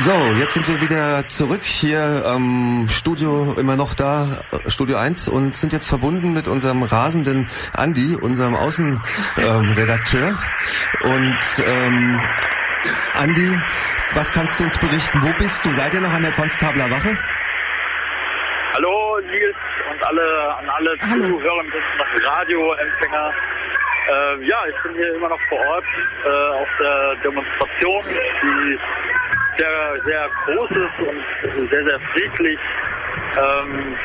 So, jetzt sind wir wieder zurück hier am Studio, immer noch da, Studio 1 und sind jetzt verbunden mit unserem rasenden Andi, unserem Außenredakteur. Ähm, und ähm, Andi, was kannst du uns berichten? Wo bist du? Seid ihr noch an der Konstabler Wache? Hallo Nils und alle an alle Hallo. Zuhörenden und Radioempfänger. Äh, ja, ich bin hier immer noch vor Ort äh, auf der Demonstration, die sehr, sehr groß ist und sehr, sehr friedlich. Ähm,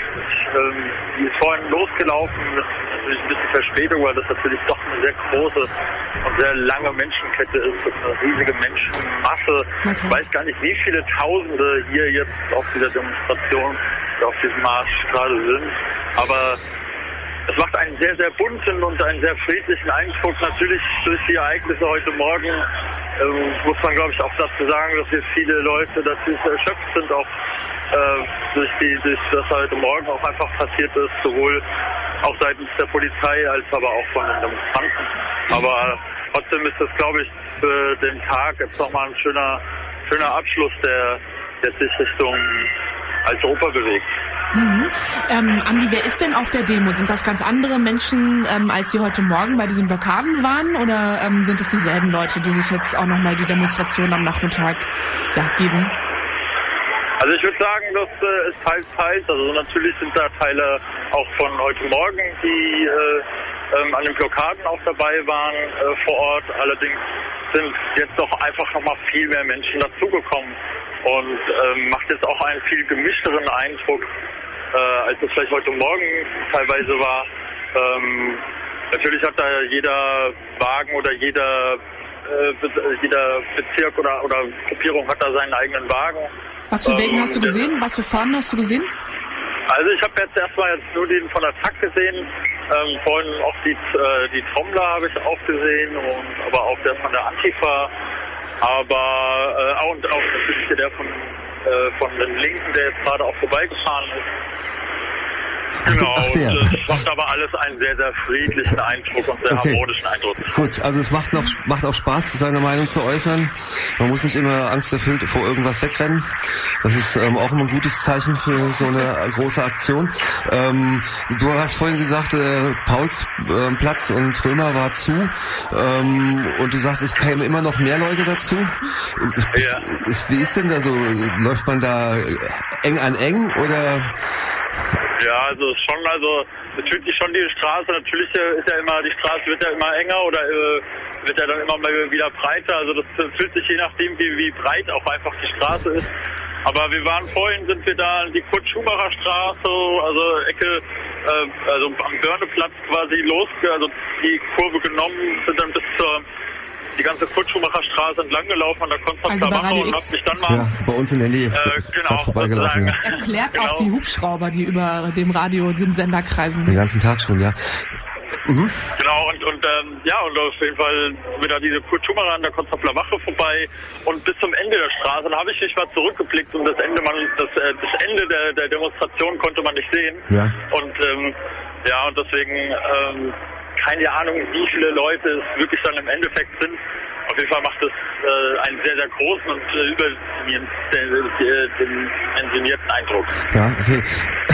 ähm, die ist vorhin losgelaufen mit natürlich ein bisschen Verspätung, weil das natürlich doch eine sehr große und sehr lange Menschenkette ist eine riesige Menschenmasse. Okay. Ich weiß gar nicht, wie viele Tausende hier jetzt auf dieser Demonstration, auf diesem Marsch gerade sind. Aber es macht einen sehr, sehr bunten und einen sehr friedlichen Eindruck. Natürlich durch die Ereignisse heute Morgen ähm, muss man, glaube ich, auch dazu sagen, dass hier viele Leute natürlich erschöpft sind, auch äh, durch, die, durch das heute Morgen auch einfach passiert ist, sowohl auch seitens der Polizei als aber auch von den Demonstranten. Aber trotzdem ist das, glaube ich, für den Tag jetzt nochmal ein schöner, schöner Abschluss, der, der sich Richtung als Oper bewegt. Mhm. Ähm, Andi, wer ist denn auf der Demo? Sind das ganz andere Menschen, ähm, als sie heute Morgen bei diesen Blockaden waren? Oder ähm, sind es dieselben Leute, die sich jetzt auch nochmal die Demonstration am Nachmittag ja, geben? Also ich würde sagen, das äh, ist teils, teils. Also natürlich sind da Teile auch von heute Morgen, die äh, ähm, an den Blockaden auch dabei waren äh, vor Ort. Allerdings sind jetzt doch einfach nochmal viel mehr Menschen dazugekommen und ähm, macht jetzt auch einen viel gemischteren Eindruck, äh, als es vielleicht heute Morgen teilweise war. Ähm, natürlich hat da jeder Wagen oder jeder äh, jeder Bezirk oder, oder Gruppierung hat da seinen eigenen Wagen. Was für Wegen ähm, hast du gesehen? Was für Fahnen hast du gesehen? Also ich habe jetzt erstmal jetzt nur den von der TAG gesehen, ähm, vorhin auch die, äh, die Trommler habe ich auch gesehen und aber auch der von der Antifa, aber äh, und auch natürlich der von äh, von den Linken, der jetzt gerade auch vorbeigefahren ist. Genau, Ach, der. es macht aber alles einen sehr, sehr friedlichen Eindruck und sehr okay. harmonischen Eindruck. Gut, also es macht, noch, macht auch Spaß, seine Meinung zu äußern. Man muss nicht immer angsterfüllt vor irgendwas wegrennen. Das ist ähm, auch immer ein gutes Zeichen für so eine große Aktion. Ähm, du hast vorhin gesagt, äh, Pauls äh, Platz und Römer war zu. Ähm, und du sagst, es kämen immer noch mehr Leute dazu. Ja. Ist, wie ist denn da so? Läuft man da eng an eng oder ja, also schon, also natürlich schon die Straße, natürlich äh, ist ja immer, die Straße wird ja immer enger oder äh, wird ja dann immer mal wieder breiter. Also das fühlt sich je nachdem, wie, wie breit auch einfach die Straße ist. Aber wir waren vorhin, sind wir da die Kurt-Schumacher Straße, also Ecke, äh, also am Börneplatz quasi los, also die Kurve genommen, sind dann bis zur die ganze Kurt-Schumacher Straße entlang gelaufen an der Konstanzer also und hab mich dann mal ja, bei uns in der Nähe äh, genau, vorbeigelaufen. Das erklärt genau. auch die Hubschrauber, die über dem Radio, dem Sender kreisen. Den ganzen Tag schon, ja. Mhm. Genau, und, und ähm, ja, und auf jeden Fall da diese Schumacher an der Konstanzer Wache vorbei und bis zum Ende der Straße, da habe ich mich mal zurückgeblickt und das Ende, man, das, äh, das Ende der, der Demonstration konnte man nicht sehen. Ja. Und ähm, ja, und deswegen ähm, keine Ahnung, wie viele Leute es wirklich dann im Endeffekt sind. Auf jeden Fall macht es äh, einen sehr, sehr großen und äh, überdimensionierten Eindruck. Ja, okay.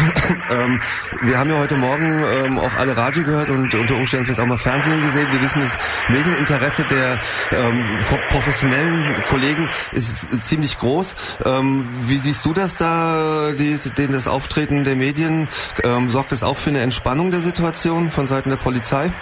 ähm, wir haben ja heute Morgen ähm, auch alle Radio gehört und unter Umständen vielleicht auch mal Fernsehen gesehen. Wir wissen, das Medieninteresse der ähm, professionellen Kollegen ist, ist ziemlich groß. Ähm, wie siehst du das da, die, den, das Auftreten der Medien? Ähm, sorgt das auch für eine Entspannung der Situation von Seiten der Polizei?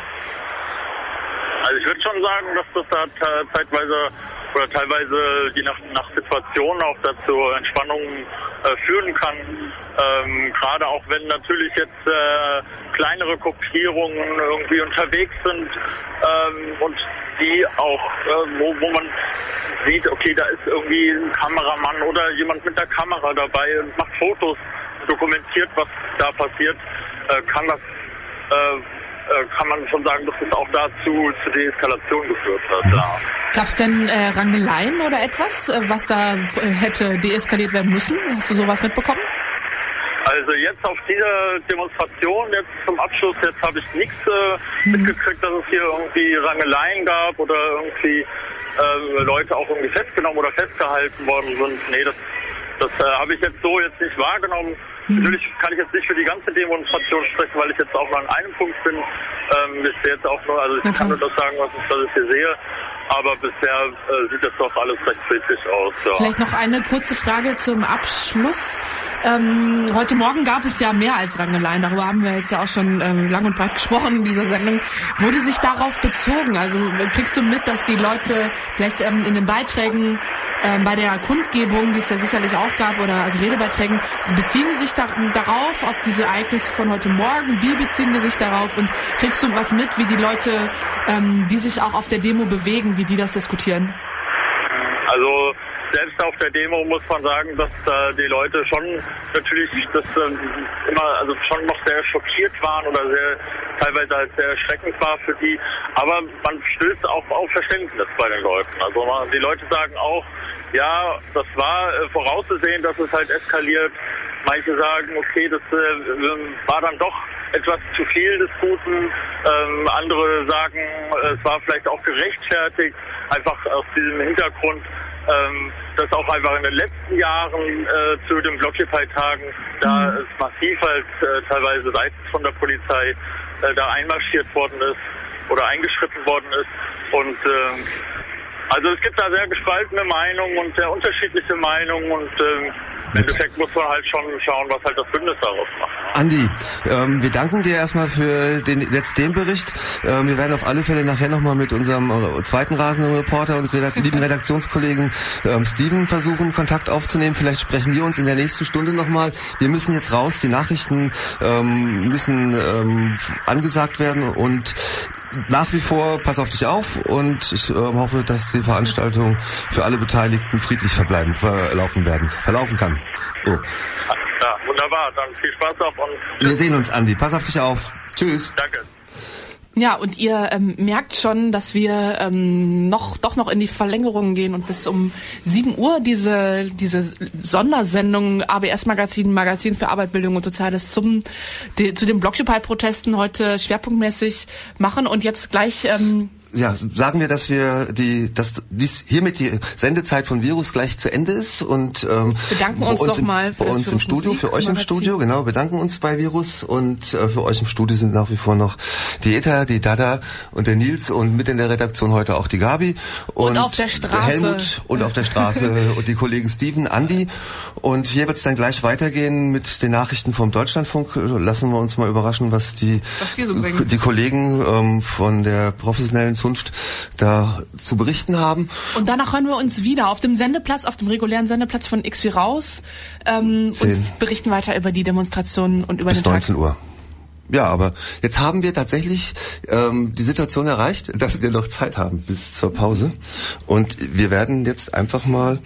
Also ich würde schon sagen, dass das da zeitweise oder teilweise je nach, nach Situation auch dazu Entspannungen äh, führen kann. Ähm, Gerade auch wenn natürlich jetzt äh, kleinere Gruppierungen irgendwie unterwegs sind ähm, und die auch, äh, wo, wo man sieht, okay, da ist irgendwie ein Kameramann oder jemand mit der Kamera dabei und macht Fotos, dokumentiert, was da passiert, äh, kann das äh, kann man schon sagen, dass es auch dazu zu Deeskalation geführt hat. Ja. Gab es denn äh, Rangeleien oder etwas, äh, was da äh, hätte deeskaliert werden müssen? Hast du sowas mitbekommen? Also jetzt auf dieser Demonstration, jetzt zum Abschluss, jetzt habe ich nichts äh, mhm. mitgekriegt, dass es hier irgendwie Rangeleien gab oder irgendwie äh, Leute auch irgendwie festgenommen oder festgehalten worden sind. Nee, das, das äh, habe ich jetzt so jetzt nicht wahrgenommen. Natürlich kann ich jetzt nicht für die ganze Demonstration sprechen, weil ich jetzt auch nur an einem Punkt bin. Ähm, ich sehe jetzt auch nur, also ich okay. kann nur das sagen, was ich, was ich hier sehe. Aber bisher äh, sieht das doch alles recht friedlich aus. Ja. Vielleicht noch eine kurze Frage zum Abschluss. Ähm, heute Morgen gab es ja mehr als Rangeleien. Darüber haben wir jetzt ja auch schon ähm, lang und breit gesprochen in dieser Sendung. Wurde sich darauf bezogen? Also kriegst du mit, dass die Leute vielleicht ähm, in den Beiträgen ähm, bei der Kundgebung, die es ja sicherlich auch gab, oder also Redebeiträgen, beziehen sie sich da, darauf, auf diese Ereignisse von heute Morgen? Wie beziehen die sich darauf? Und kriegst du was mit, wie die Leute, ähm, die sich auch auf der Demo bewegen, wie die das diskutieren? Also selbst auf der Demo muss man sagen, dass äh, die Leute schon natürlich das äh, immer also schon noch sehr schockiert waren oder sehr teilweise halt sehr erschreckend war für die. Aber man stößt auch auf Verständnis bei den Leuten. Also man, die Leute sagen auch, ja, das war äh, vorauszusehen, dass es halt eskaliert. Manche sagen, okay, das äh, war dann doch etwas zu viel des Guten. Ähm, andere sagen, es war vielleicht auch gerechtfertigt, einfach aus diesem Hintergrund, ähm, dass auch einfach in den letzten Jahren äh, zu den Blockupy-Tagen, da mhm. es massiv halt äh, teilweise seitens von der Polizei äh, da einmarschiert worden ist oder eingeschritten worden ist. Und ähm, also es gibt da sehr gespaltene Meinungen und sehr unterschiedliche Meinungen und ähm, im Endeffekt muss man halt schon schauen, was halt das Bündnis daraus macht. Andi, ähm, wir danken dir erstmal für den jetzt den Bericht. Ähm, wir werden auf alle Fälle nachher nochmal mit unserem äh, zweiten rasenden Reporter und lieben Redaktionskollegen ähm, Steven versuchen, Kontakt aufzunehmen. Vielleicht sprechen wir uns in der nächsten Stunde nochmal. Wir müssen jetzt raus, die Nachrichten ähm, müssen ähm, angesagt werden und nach wie vor pass auf dich auf und ich äh, hoffe, dass die Veranstaltung für alle Beteiligten friedlich verbleiben, verlaufen werden, verlaufen kann. Oh. Ja, wunderbar. Dann viel Spaß auf und Wir sehen uns, Andi. Pass auf dich auf. Tschüss. Danke. Ja, und ihr ähm, merkt schon, dass wir ähm, noch doch noch in die Verlängerung gehen und bis um 7 Uhr diese diese Sondersendung ABS Magazin Magazin für Arbeit, Bildung und Soziales zum de, zu den Blockupy Protesten heute schwerpunktmäßig machen. Und jetzt gleich ähm, ja, sagen wir, dass wir die, dass dies hiermit die Sendezeit von Virus gleich zu Ende ist und ähm, bedanken uns, uns doch im, mal für bei uns im Studio, Musik. für euch im Studio, genau, bedanken uns bei Virus und äh, für euch im Studio sind nach wie vor noch die Eta, die Dada und der Nils und mit in der Redaktion heute auch die Gabi und, und auf der Straße. Helmut und auf der Straße und die Kollegen Steven, Andi. Und hier wird es dann gleich weitergehen mit den Nachrichten vom Deutschlandfunk. Lassen wir uns mal überraschen, was die was so die Kollegen ähm, von der professionellen Zunft da zu berichten haben. Und danach hören wir uns wieder auf dem Sendeplatz, auf dem regulären Sendeplatz von X wie raus ähm, und berichten weiter über die Demonstrationen und über Bis den 19 Tag. Uhr. Ja, aber jetzt haben wir tatsächlich ähm, die Situation erreicht, dass wir noch Zeit haben bis zur Pause. Und wir werden jetzt einfach mal.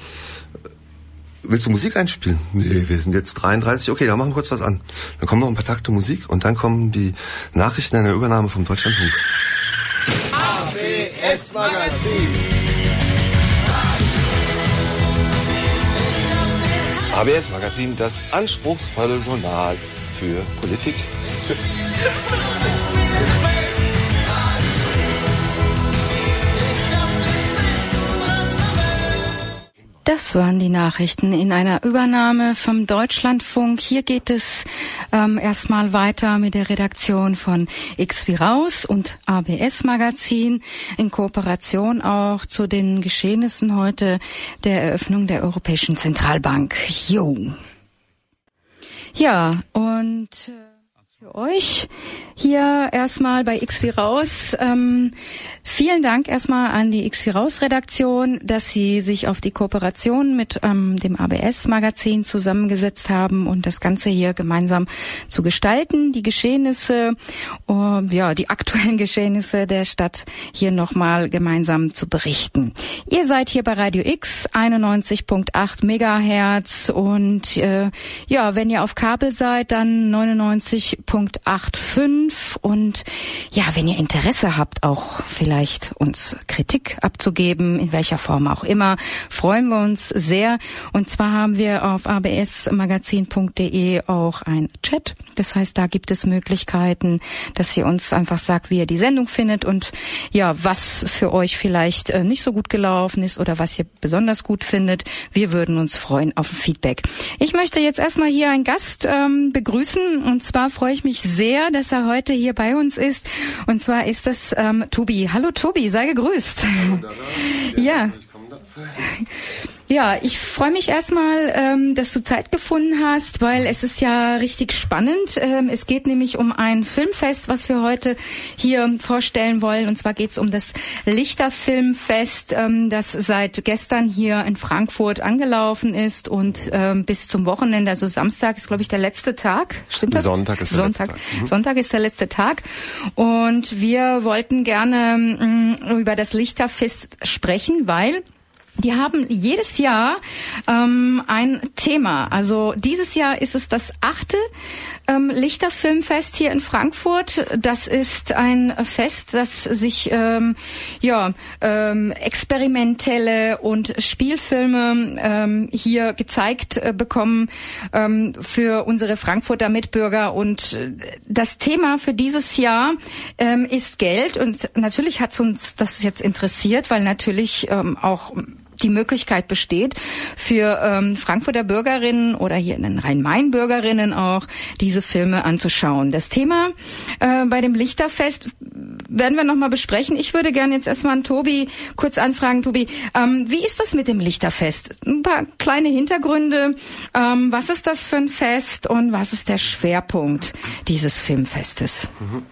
Willst du Musik einspielen? Nee, wir sind jetzt 33. Okay, dann machen wir kurz was an. Dann kommen noch ein paar Takte Musik und dann kommen die Nachrichten einer Übernahme vom Deutschlandfunk. ABS Magazin. ABS Magazin, das anspruchsvolle Journal für Politik. Das waren die Nachrichten in einer Übernahme vom Deutschlandfunk. Hier geht es ähm, erstmal weiter mit der Redaktion von X wie raus und ABS Magazin in Kooperation auch zu den Geschehnissen heute der Eröffnung der Europäischen Zentralbank. Jo. Ja, und äh, für euch hier erstmal bei XV Raus. Ähm, vielen Dank erstmal an die XV Raus Redaktion, dass sie sich auf die Kooperation mit ähm, dem ABS Magazin zusammengesetzt haben und das Ganze hier gemeinsam zu gestalten, die Geschehnisse, uh, ja, die aktuellen Geschehnisse der Stadt hier nochmal gemeinsam zu berichten. Ihr seid hier bei Radio X 91.8 Megahertz und äh, ja, wenn ihr auf Kabel seid, dann 99.85 5. Und ja, wenn ihr Interesse habt, auch vielleicht uns Kritik abzugeben, in welcher Form auch immer, freuen wir uns sehr. Und zwar haben wir auf absmagazin.de auch ein Chat. Das heißt, da gibt es Möglichkeiten, dass ihr uns einfach sagt, wie ihr die Sendung findet und ja, was für euch vielleicht äh, nicht so gut gelaufen ist oder was ihr besonders gut findet. Wir würden uns freuen auf Feedback. Ich möchte jetzt erstmal hier einen Gast ähm, begrüßen und zwar freue ich mich sehr, dass er heute hier bei uns ist. Und zwar ist das ähm, Tobi. Hallo Tobi, sei gegrüßt. Hallo, Dada. Ja. ja. Ja, ich freue mich erstmal, ähm, dass du Zeit gefunden hast, weil es ist ja richtig spannend. Ähm, es geht nämlich um ein Filmfest, was wir heute hier vorstellen wollen. Und zwar geht es um das Lichterfilmfest, ähm, das seit gestern hier in Frankfurt angelaufen ist und ähm, bis zum Wochenende, also Samstag ist, glaube ich, der letzte Tag. Stimmt das? Sonntag ist der Sonntag. letzte Tag. Mhm. Sonntag ist der letzte Tag. Und wir wollten gerne mh, mm, über das Lichterfest sprechen, weil die haben jedes Jahr ähm, ein Thema. Also dieses Jahr ist es das achte ähm, Lichterfilmfest hier in Frankfurt. Das ist ein Fest, das sich ähm, ja ähm, experimentelle und Spielfilme ähm, hier gezeigt äh, bekommen ähm, für unsere Frankfurter Mitbürger. Und äh, das Thema für dieses Jahr ähm, ist Geld. Und natürlich hat uns das jetzt interessiert, weil natürlich ähm, auch die Möglichkeit besteht, für ähm, Frankfurter Bürgerinnen oder hier in den Rhein-Main-Bürgerinnen auch diese Filme anzuschauen. Das Thema äh, bei dem Lichterfest werden wir nochmal besprechen. Ich würde gerne jetzt erstmal an Tobi kurz anfragen. Tobi, ähm, wie ist das mit dem Lichterfest? Ein paar kleine Hintergründe. Ähm, was ist das für ein Fest und was ist der Schwerpunkt dieses Filmfestes? Mhm.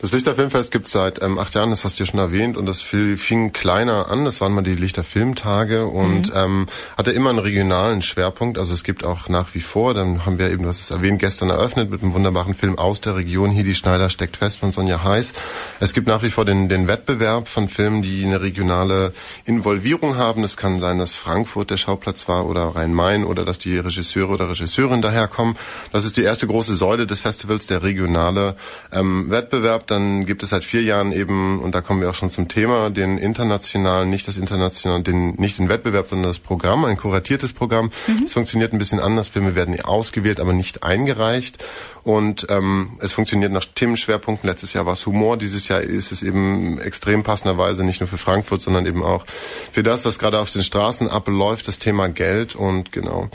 Das Lichterfilmfest gibt es seit ähm, acht Jahren, das hast du ja schon erwähnt, und das fing kleiner an. Das waren mal die Lichterfilmtage und mhm. ähm, hatte immer einen regionalen Schwerpunkt. Also es gibt auch nach wie vor, dann haben wir eben, das ist erwähnt, gestern eröffnet mit einem wunderbaren Film aus der Region. Hier die Schneider steckt fest von Sonja Heiß. Es gibt nach wie vor den, den Wettbewerb von Filmen, die eine regionale Involvierung haben. Es kann sein, dass Frankfurt der Schauplatz war oder Rhein-Main oder dass die Regisseure oder Regisseurinnen daherkommen. Das ist die erste große Säule des Festivals, der regionale ähm, Wettbewerb dann gibt es seit vier Jahren eben, und da kommen wir auch schon zum Thema, den internationalen, nicht das internationale, den, nicht den Wettbewerb, sondern das Programm, ein kuratiertes Programm. Mhm. Es funktioniert ein bisschen anders. Filme werden ausgewählt, aber nicht eingereicht. Und ähm, es funktioniert nach Themenschwerpunkten. Letztes Jahr war es Humor, dieses Jahr ist es eben extrem passenderweise nicht nur für Frankfurt, sondern eben auch für das, was gerade auf den Straßen abläuft, das Thema Geld und genau.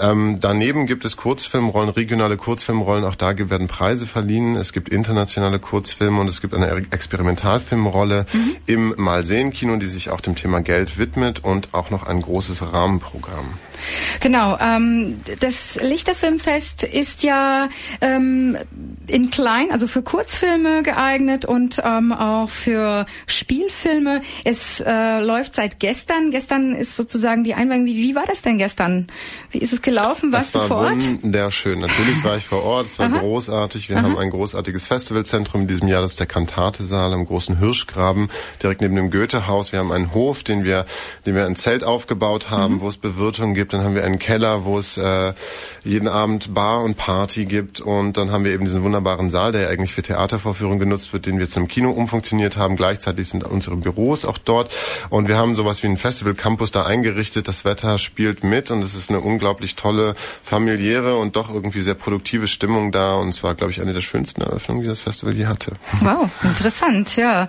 Ähm, daneben gibt es Kurzfilmrollen, regionale Kurzfilmrollen, auch da werden Preise verliehen. Es gibt internationale Kurzfilme und es gibt eine Experimentalfilmrolle mhm. im Malsehen-Kino, die sich auch dem Thema Geld widmet und auch noch ein großes Rahmenprogramm. Genau, ähm, das Lichterfilmfest ist ja ähm, in klein, also für Kurzfilme geeignet und ähm, auch für Spielfilme. Es äh, läuft seit gestern. Gestern ist sozusagen die Einweihung. Wie, wie war das denn gestern? Wie ist es gelaufen? Warst das du vor Ort? Wunderschön. Natürlich war ich vor Ort. Es war Aha. großartig. Wir Aha. haben ein großartiges Festivalzentrum in diesem Jahr. Das ist der Kantatesaal am großen Hirschgraben, direkt neben dem Goethehaus. Wir haben einen Hof, den wir, den wir ein Zelt aufgebaut haben, mhm. wo es Bewirtung gibt. Dann haben wir einen Keller, wo es äh, jeden Abend Bar und Party gibt. Und dann haben wir eben diesen wunderbaren Saal, der ja eigentlich für Theatervorführungen genutzt wird, den wir zum Kino umfunktioniert haben. Gleichzeitig sind unsere Büros auch dort. Und wir haben sowas wie einen Festival Campus da eingerichtet. Das Wetter spielt mit und es ist eine unglaublich tolle, familiäre und doch irgendwie sehr produktive Stimmung da. Und es war, glaube ich, eine der schönsten Eröffnungen, die das Festival je hatte. Wow, interessant, ja.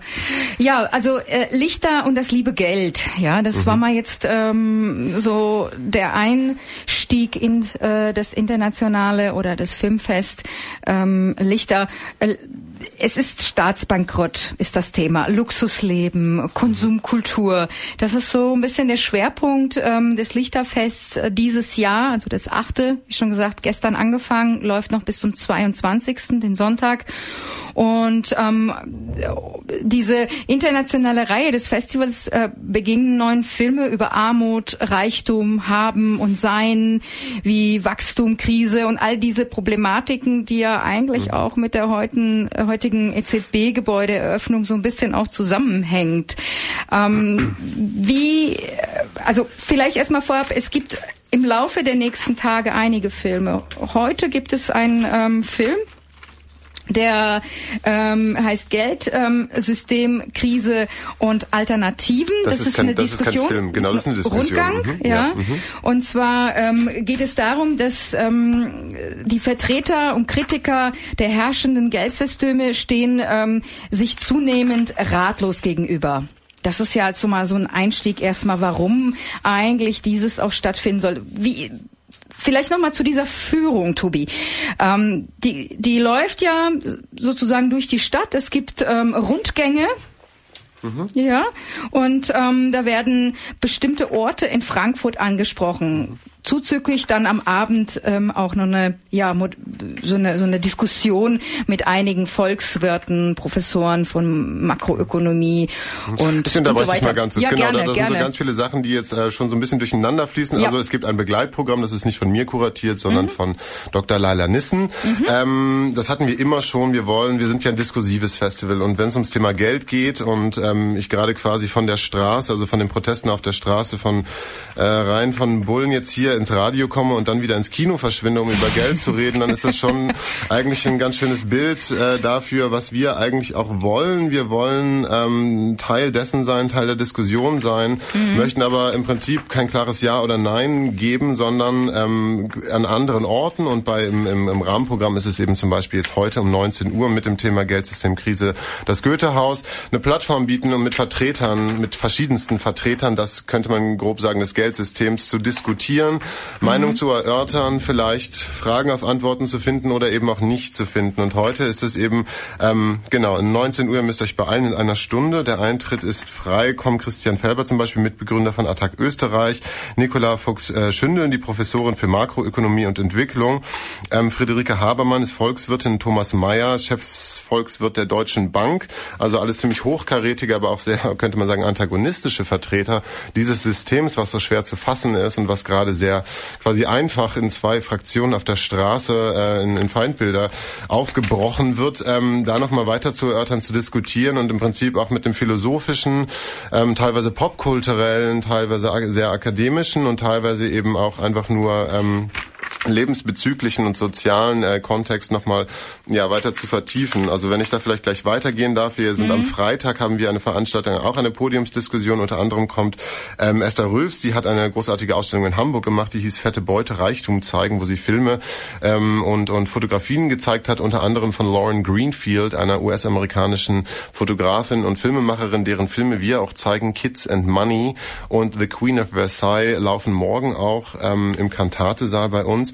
Ja, also äh, Lichter und das liebe Geld. Ja, das mhm. war mal jetzt ähm, so der Einstieg in äh, das internationale oder das Filmfest ähm, Lichter. Äh, es ist Staatsbankrott, ist das Thema. Luxusleben, Konsumkultur. Das ist so ein bisschen der Schwerpunkt ähm, des Lichterfests äh, dieses Jahr, also das achte, wie schon gesagt, gestern angefangen, läuft noch bis zum 22., den Sonntag. Und ähm, diese internationale Reihe des Festivals äh, begingen neun Filme über Armut, Reichtum, Haben und Sein, wie Wachstum, Krise und all diese Problematiken, die ja eigentlich mhm. auch mit der heutigen, heutigen EZB-Gebäudeeröffnung so ein bisschen auch zusammenhängt. Ähm, wie, also vielleicht erstmal vorab, es gibt im Laufe der nächsten Tage einige Filme. Heute gibt es einen ähm, Film, der ähm, heißt Geld, ähm, System, Krise und Alternativen. Das, das ist, kein, eine das Diskussion. Ist kein Film. Genau, das ist eine Diskussion. Rundgang, mhm. ja. ja. Mhm. Und zwar ähm, geht es darum, dass ähm, die Vertreter und Kritiker der herrschenden Geldsysteme stehen ähm, sich zunehmend ratlos gegenüber. Das ist ja so mal so ein Einstieg erstmal, warum eigentlich dieses auch stattfinden soll. Wie, Vielleicht nochmal zu dieser Führung, Tobi. Ähm, die, die läuft ja sozusagen durch die Stadt. Es gibt ähm, Rundgänge. Mhm. Ja, und ähm, da werden bestimmte Orte in Frankfurt angesprochen zuzüglich dann am Abend ähm, auch noch eine, ja, so eine, so eine Diskussion mit einigen Volkswirten, Professoren von Makroökonomie und, ich finde, da so weiter. Ich mal ganz, ja, genau, gerne, da, da gerne. sind so ganz viele Sachen, die jetzt äh, schon so ein bisschen durcheinander fließen. Ja. Also es gibt ein Begleitprogramm, das ist nicht von mir kuratiert, sondern mhm. von Dr. Laila Nissen. Mhm. Ähm, das hatten wir immer schon. Wir wollen, wir sind ja ein diskursives Festival und wenn es ums Thema Geld geht und ähm, ich gerade quasi von der Straße, also von den Protesten auf der Straße, von äh, rein von Bullen jetzt hier ins Radio komme und dann wieder ins Kino verschwinde, um über Geld zu reden, dann ist das schon eigentlich ein ganz schönes Bild äh, dafür, was wir eigentlich auch wollen. Wir wollen ähm, Teil dessen sein, Teil der Diskussion sein, mhm. möchten aber im Prinzip kein klares Ja oder Nein geben, sondern ähm, an anderen Orten und bei im, im, im Rahmenprogramm ist es eben zum Beispiel jetzt heute um 19 Uhr mit dem Thema Geldsystemkrise das Goethehaus eine Plattform bieten, um mit Vertretern, mit verschiedensten Vertretern, das könnte man grob sagen, des Geldsystems zu diskutieren Meinung zu erörtern, vielleicht Fragen auf Antworten zu finden oder eben auch nicht zu finden. Und heute ist es eben, ähm, genau, 19 Uhr müsst ihr euch beeilen in einer Stunde. Der Eintritt ist frei. Kommt Christian Felber zum Beispiel, Mitbegründer von Attac Österreich, Nicola Fuchs-Schündeln, die Professorin für Makroökonomie und Entwicklung, ähm, Friederike Habermann ist Volkswirtin, Thomas Mayer, Chefsvolkswirt der Deutschen Bank. Also alles ziemlich hochkarätige, aber auch sehr, könnte man sagen, antagonistische Vertreter dieses Systems, was so schwer zu fassen ist und was gerade sehr quasi einfach in zwei Fraktionen auf der Straße äh, in, in Feindbilder aufgebrochen wird, ähm, da nochmal weiter zu erörtern, zu diskutieren und im Prinzip auch mit dem philosophischen, ähm, teilweise popkulturellen, teilweise sehr akademischen und teilweise eben auch einfach nur ähm, lebensbezüglichen und sozialen äh, Kontext nochmal ja, weiter zu vertiefen. Also wenn ich da vielleicht gleich weitergehen darf, wir sind mhm. am Freitag, haben wir eine Veranstaltung, auch eine Podiumsdiskussion, unter anderem kommt ähm, Esther Rülfs, die hat eine großartige Ausstellung in Hamburg gemacht, die hieß Fette Beute, Reichtum zeigen, wo sie Filme ähm, und, und Fotografien gezeigt hat, unter anderem von Lauren Greenfield, einer US-amerikanischen Fotografin und Filmemacherin, deren Filme wir auch zeigen, Kids and Money und The Queen of Versailles laufen morgen auch ähm, im Kantatesaal bei uns.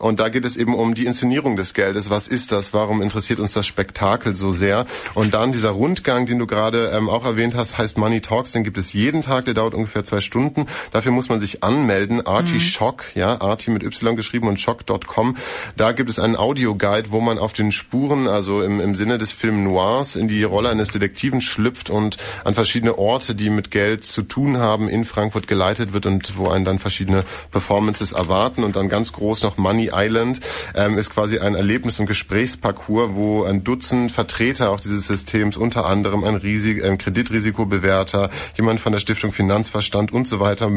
Und da geht es eben um die Inszenierung des Geldes. Was ist das? Warum interessiert uns das Spektakel so sehr? Und dann dieser Rundgang, den du gerade ähm, auch erwähnt hast, heißt Money Talks. Den gibt es jeden Tag. Der dauert ungefähr zwei Stunden. Dafür muss man sich anmelden. Artie mhm. Shock, ja, Artie mit Y geschrieben und shock.com. Da gibt es einen Audioguide, wo man auf den Spuren, also im, im Sinne des Film Noirs, in die Rolle eines Detektiven schlüpft und an verschiedene Orte, die mit Geld zu tun haben, in Frankfurt geleitet wird und wo einen dann verschiedene Performances erwarten und dann ganz groß noch Money Island ähm, ist quasi ein Erlebnis- und Gesprächsparcours, wo ein Dutzend Vertreter auch dieses Systems, unter anderem ein, Risik ein Kreditrisikobewerter, jemand von der Stiftung Finanzverstand und so weiter,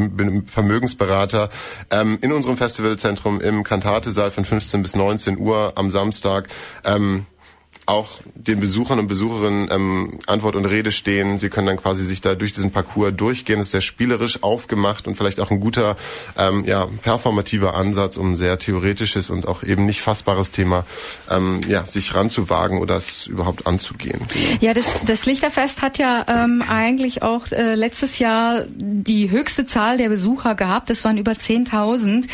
Vermögensberater, ähm, in unserem Festivalzentrum im Kantatesaal von 15 bis 19 Uhr am Samstag ähm, auch den Besuchern und Besucherinnen ähm, Antwort und Rede stehen. Sie können dann quasi sich da durch diesen Parcours durchgehen. Es ist sehr spielerisch aufgemacht und vielleicht auch ein guter, ähm, ja, performativer Ansatz, um ein sehr theoretisches und auch eben nicht fassbares Thema ähm, ja, sich ranzuwagen oder es überhaupt anzugehen. Ja, das, das Lichterfest hat ja ähm, eigentlich auch äh, letztes Jahr die höchste Zahl der Besucher gehabt. Das waren über 10.000.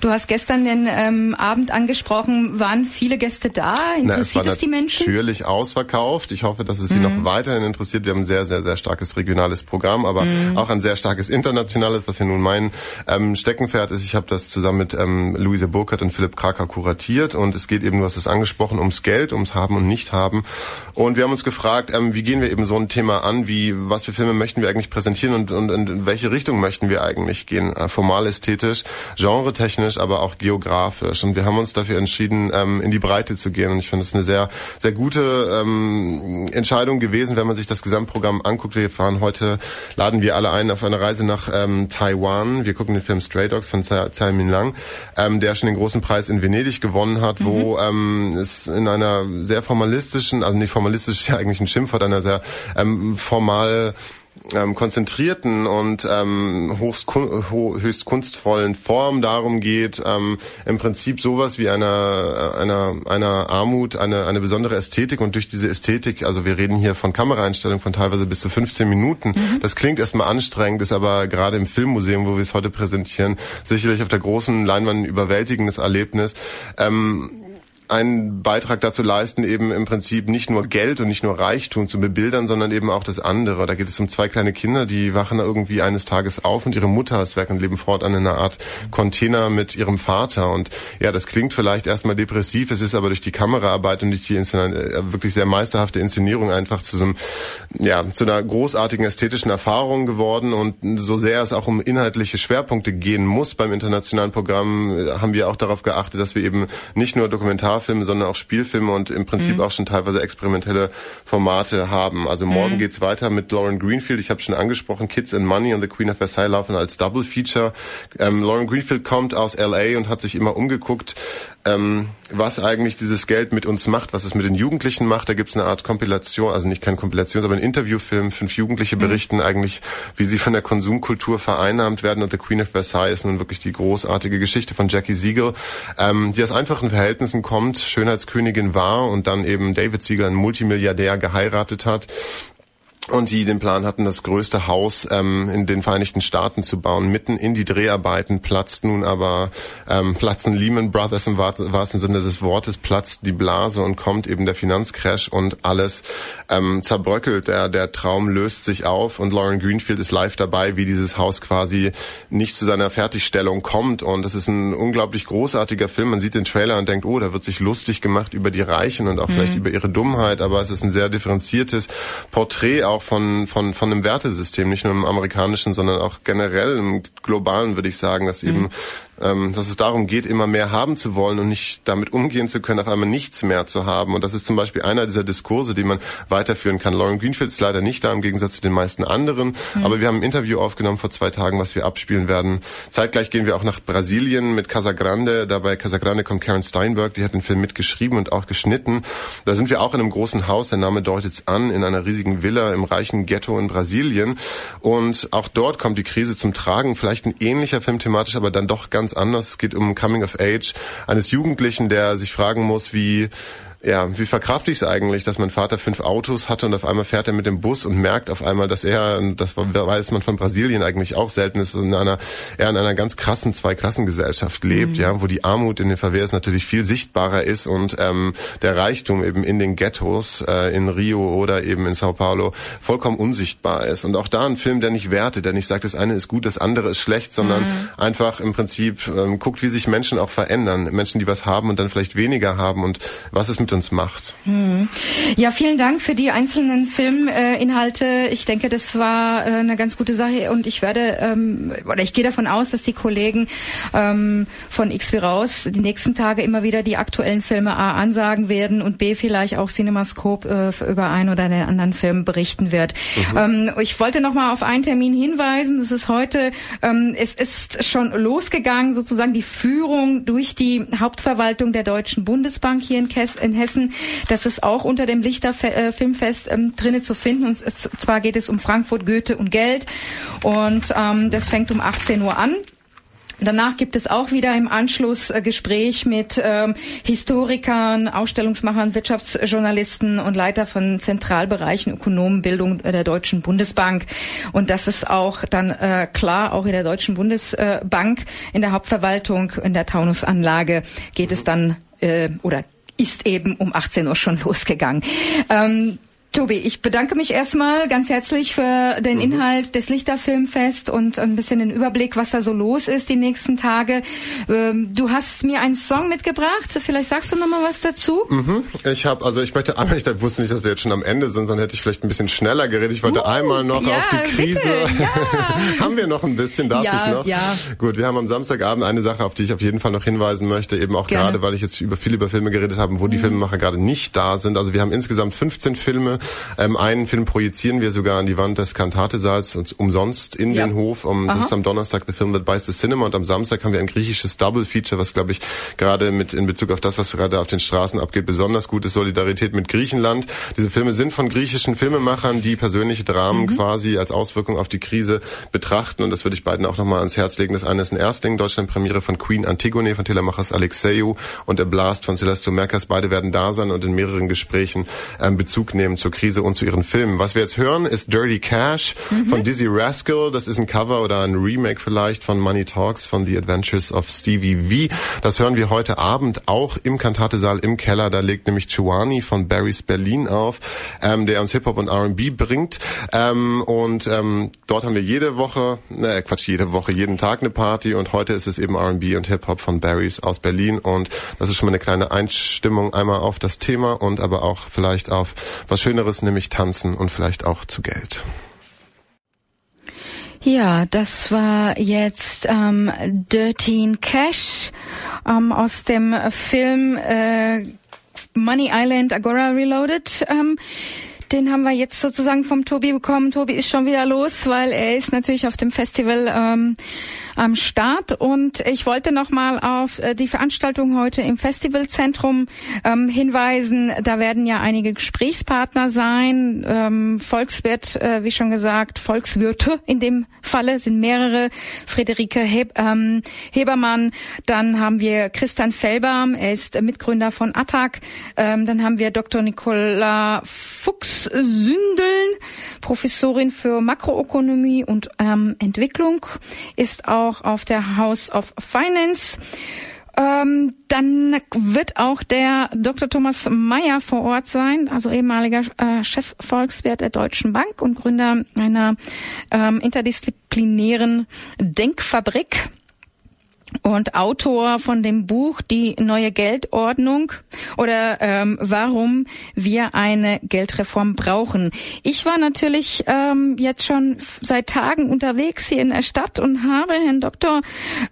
Du hast gestern den ähm, Abend angesprochen. Waren viele Gäste da? Interessiert Na, es, es die Menschen? Natürlich ausverkauft. Ich hoffe, dass es Sie mhm. noch weiterhin interessiert. Wir haben ein sehr, sehr, sehr starkes regionales Programm, aber mhm. auch ein sehr starkes internationales, was ja nun mein ähm, Steckenpferd ist. Ich habe das zusammen mit ähm, Luise Burkhardt und Philipp Kraker kuratiert und es geht eben, du hast es angesprochen, ums Geld, ums Haben und Nicht-Haben. Und wir haben uns gefragt, ähm, wie gehen wir eben so ein Thema an, wie was für Filme möchten wir eigentlich präsentieren und, und, und in welche Richtung möchten wir eigentlich gehen? Äh, formal ästhetisch, genretechnisch, aber auch geografisch. Und wir haben uns dafür entschieden, ähm, in die Breite zu gehen. Und ich finde es eine sehr, sehr sehr gute ähm, Entscheidung gewesen, wenn man sich das Gesamtprogramm anguckt. Wir fahren heute, laden wir alle ein auf eine Reise nach ähm, Taiwan. Wir gucken den Film Stray Dogs von Tsai Min Lang, ähm, der schon den großen Preis in Venedig gewonnen hat, mhm. wo ähm, es in einer sehr formalistischen, also nicht formalistisch ist ja eigentlich ein Schimpfwort, einer sehr ähm, formal ähm, konzentrierten und ähm, hochst, höchst kunstvollen Form darum geht, ähm, im Prinzip sowas wie einer, einer, einer Armut, eine, eine besondere Ästhetik und durch diese Ästhetik, also wir reden hier von Kameraeinstellungen von teilweise bis zu 15 Minuten, mhm. das klingt erstmal anstrengend, ist aber gerade im Filmmuseum, wo wir es heute präsentieren, sicherlich auf der großen Leinwand ein überwältigendes Erlebnis. Ähm, einen Beitrag dazu leisten, eben im Prinzip nicht nur Geld und nicht nur Reichtum zu bebildern, sondern eben auch das andere. Da geht es um zwei kleine Kinder, die wachen irgendwie eines Tages auf und ihre Mutter ist weg und leben fortan in einer Art Container mit ihrem Vater. Und ja, das klingt vielleicht erstmal depressiv, es ist aber durch die Kameraarbeit und durch die äh, wirklich sehr meisterhafte Inszenierung einfach zu so einem, ja, zu einer großartigen ästhetischen Erfahrung geworden. Und so sehr es auch um inhaltliche Schwerpunkte gehen muss beim internationalen Programm, äh, haben wir auch darauf geachtet, dass wir eben nicht nur Dokumentar Dokumentarfilme, sondern auch Spielfilme und im Prinzip mhm. auch schon teilweise experimentelle Formate haben. Also morgen mhm. geht's weiter mit Lauren Greenfield. Ich habe schon angesprochen, Kids and Money und The Queen of Versailles laufen als Double Feature. Ähm, Lauren Greenfield kommt aus LA und hat sich immer umgeguckt, ähm, was eigentlich dieses Geld mit uns macht, was es mit den Jugendlichen macht. Da gibt es eine Art Kompilation, also nicht keine Kompilation, aber ein Interviewfilm. Fünf Jugendliche mhm. berichten mhm. eigentlich, wie sie von der Konsumkultur vereinnahmt werden. Und The Queen of Versailles ist nun wirklich die großartige Geschichte von Jackie Siegel, ähm, die aus einfachen Verhältnissen kommt, Schönheitskönigin war und dann eben David Siegel, ein Multimilliardär, geheiratet hat und die den Plan hatten, das größte Haus ähm, in den Vereinigten Staaten zu bauen. Mitten in die Dreharbeiten platzt nun aber ähm, platzen Lehman Brothers im wahrsten Sinne des Wortes, platzt die Blase und kommt eben der Finanzcrash und alles ähm, zerbröckelt. Der, der Traum löst sich auf und Lauren Greenfield ist live dabei, wie dieses Haus quasi nicht zu seiner Fertigstellung kommt. Und das ist ein unglaublich großartiger Film. Man sieht den Trailer und denkt, oh, da wird sich lustig gemacht über die Reichen und auch mhm. vielleicht über ihre Dummheit, aber es ist ein sehr differenziertes Porträt auch von, von, von einem Wertesystem, nicht nur im amerikanischen, sondern auch generell im globalen, würde ich sagen, dass eben mhm ähm, dass es darum geht, immer mehr haben zu wollen und nicht damit umgehen zu können, auf einmal nichts mehr zu haben. Und das ist zum Beispiel einer dieser Diskurse, die man weiterführen kann. Lauren Greenfield ist leider nicht da, im Gegensatz zu den meisten anderen. Mhm. Aber wir haben ein Interview aufgenommen vor zwei Tagen, was wir abspielen werden. Zeitgleich gehen wir auch nach Brasilien mit Casagrande. Dabei Casagrande kommt Karen Steinberg, die hat den Film mitgeschrieben und auch geschnitten. Da sind wir auch in einem großen Haus, der Name deutet es an, in einer riesigen Villa im reichen Ghetto in Brasilien. Und auch dort kommt die Krise zum Tragen. Vielleicht ein ähnlicher Film thematisch, aber dann doch ganz ganz anders. Es geht um Coming of Age eines Jugendlichen, der sich fragen muss, wie ja, wie verkrafte ich es eigentlich, dass mein Vater fünf Autos hatte und auf einmal fährt er mit dem Bus und merkt auf einmal, dass er, das weiß man von Brasilien eigentlich auch selten ist, in einer, er in einer ganz krassen Zweiklassengesellschaft lebt, mhm. ja, wo die Armut in den Favels natürlich viel sichtbarer ist und ähm, der Reichtum eben in den Ghettos äh, in Rio oder eben in Sao Paulo vollkommen unsichtbar ist. Und auch da ein Film, der nicht wertet, der nicht sagt, das eine ist gut, das andere ist schlecht, sondern mhm. einfach im Prinzip ähm, guckt, wie sich Menschen auch verändern. Menschen, die was haben und dann vielleicht weniger haben und was ist mit uns macht. Hm. Ja, vielen Dank für die einzelnen Filminhalte. Ich denke, das war äh, eine ganz gute Sache und ich werde ähm, oder ich gehe davon aus, dass die Kollegen ähm, von X wie raus die nächsten Tage immer wieder die aktuellen Filme A ansagen werden und B vielleicht auch Cinemascope äh, über einen oder den anderen Film berichten wird. Mhm. Ähm, ich wollte noch mal auf einen Termin hinweisen. Das ist heute, ähm, es ist schon losgegangen, sozusagen die Führung durch die Hauptverwaltung der Deutschen Bundesbank hier in, Kess, in Hessen. Das ist auch unter dem Lichter äh, Filmfest ähm, drinnen zu finden. Und zwar geht es um Frankfurt, Goethe und Geld. Und ähm, das fängt um 18 Uhr an. Danach gibt es auch wieder im Anschluss äh, Gespräch mit ähm, Historikern, Ausstellungsmachern, Wirtschaftsjournalisten und Leiter von Zentralbereichen Ökonomenbildung der Deutschen Bundesbank. Und das ist auch dann äh, klar, auch in der Deutschen Bundesbank, in der Hauptverwaltung, in der Taunusanlage geht es dann äh, oder ist eben um 18 Uhr schon losgegangen. Ähm, Tobi, ich bedanke mich erstmal ganz herzlich für den mhm. Inhalt des Lichterfilmfest und ein bisschen den Überblick, was da so los ist die nächsten Tage. Ähm, du hast mir einen Song mitgebracht. Vielleicht sagst du noch mal was dazu? Mhm. Ich habe, also ich möchte einmal, ich wusste nicht, dass wir jetzt schon am Ende sind, sondern hätte ich vielleicht ein bisschen schneller geredet. Ich wollte uh, einmal noch ja, auf die Krise. Bitte, ja. haben wir noch ein bisschen? Darf ja, ich noch? Ja. Gut, wir haben am Samstagabend eine Sache, auf die ich auf jeden Fall noch hinweisen möchte, eben auch Gerne. gerade, weil ich jetzt über viel über Filme geredet habe, wo mhm. die Filmemacher gerade nicht da sind. Also wir haben insgesamt 15 Filme ähm, einen Film projizieren wir sogar an die Wand des Kantatesaals umsonst in ja. den Hof. Um, das ist am Donnerstag The Film That Buys the Cinema und am Samstag haben wir ein griechisches Double Feature, was glaube ich gerade mit in Bezug auf das, was gerade auf den Straßen abgeht, besonders gute Solidarität mit Griechenland. Diese Filme sind von griechischen Filmemachern, die persönliche Dramen mhm. quasi als Auswirkung auf die Krise betrachten und das würde ich beiden auch nochmal ans Herz legen. Das eine ist ein Erstling, Deutschland-Premiere von Queen Antigone von Telemachers Alexeyu und A Blast von Celestio Merkas. Beide werden da sein und in mehreren Gesprächen ähm, Bezug nehmen zur Krise und zu ihren Filmen. Was wir jetzt hören, ist Dirty Cash mhm. von Dizzy Rascal. Das ist ein Cover oder ein Remake vielleicht von Money Talks von The Adventures of Stevie V. Das hören wir heute Abend auch im Kantatesaal im Keller. Da legt nämlich Chuani von Barry's Berlin auf, ähm, der uns Hip-Hop und R&B bringt. Ähm, und ähm, dort haben wir jede Woche, ne, Quatsch, jede Woche, jeden Tag eine Party. Und heute ist es eben R&B und Hip-Hop von Barry's aus Berlin. Und das ist schon mal eine kleine Einstimmung einmal auf das Thema und aber auch vielleicht auf was Schöneres, nämlich tanzen und vielleicht auch zu Geld. Ja, das war jetzt ähm, Dirty Cash ähm, aus dem Film äh, Money Island Agora Reloaded. Ähm, den haben wir jetzt sozusagen vom Tobi bekommen. Tobi ist schon wieder los, weil er ist natürlich auf dem Festival ähm, am Start und ich wollte noch mal auf äh, die Veranstaltung heute im Festivalzentrum ähm, hinweisen. Da werden ja einige Gesprächspartner sein. Ähm, Volkswirt, äh, wie schon gesagt, Volkswirte in dem Falle sind mehrere. Friederike Heb ähm, Hebermann, dann haben wir Christian Fellbaum, er ist Mitgründer von ATTAC. Ähm, dann haben wir Dr. Nicola Fuchs-Sündeln, Professorin für Makroökonomie und ähm, Entwicklung, ist auch auf der House of Finance. Ähm, dann wird auch der Dr. Thomas Mayer vor Ort sein, also ehemaliger äh, Chefvolkswirt der Deutschen Bank und Gründer einer ähm, interdisziplinären Denkfabrik und Autor von dem Buch Die neue Geldordnung oder ähm, warum wir eine Geldreform brauchen. Ich war natürlich ähm, jetzt schon seit Tagen unterwegs hier in der Stadt und habe Herrn Dr.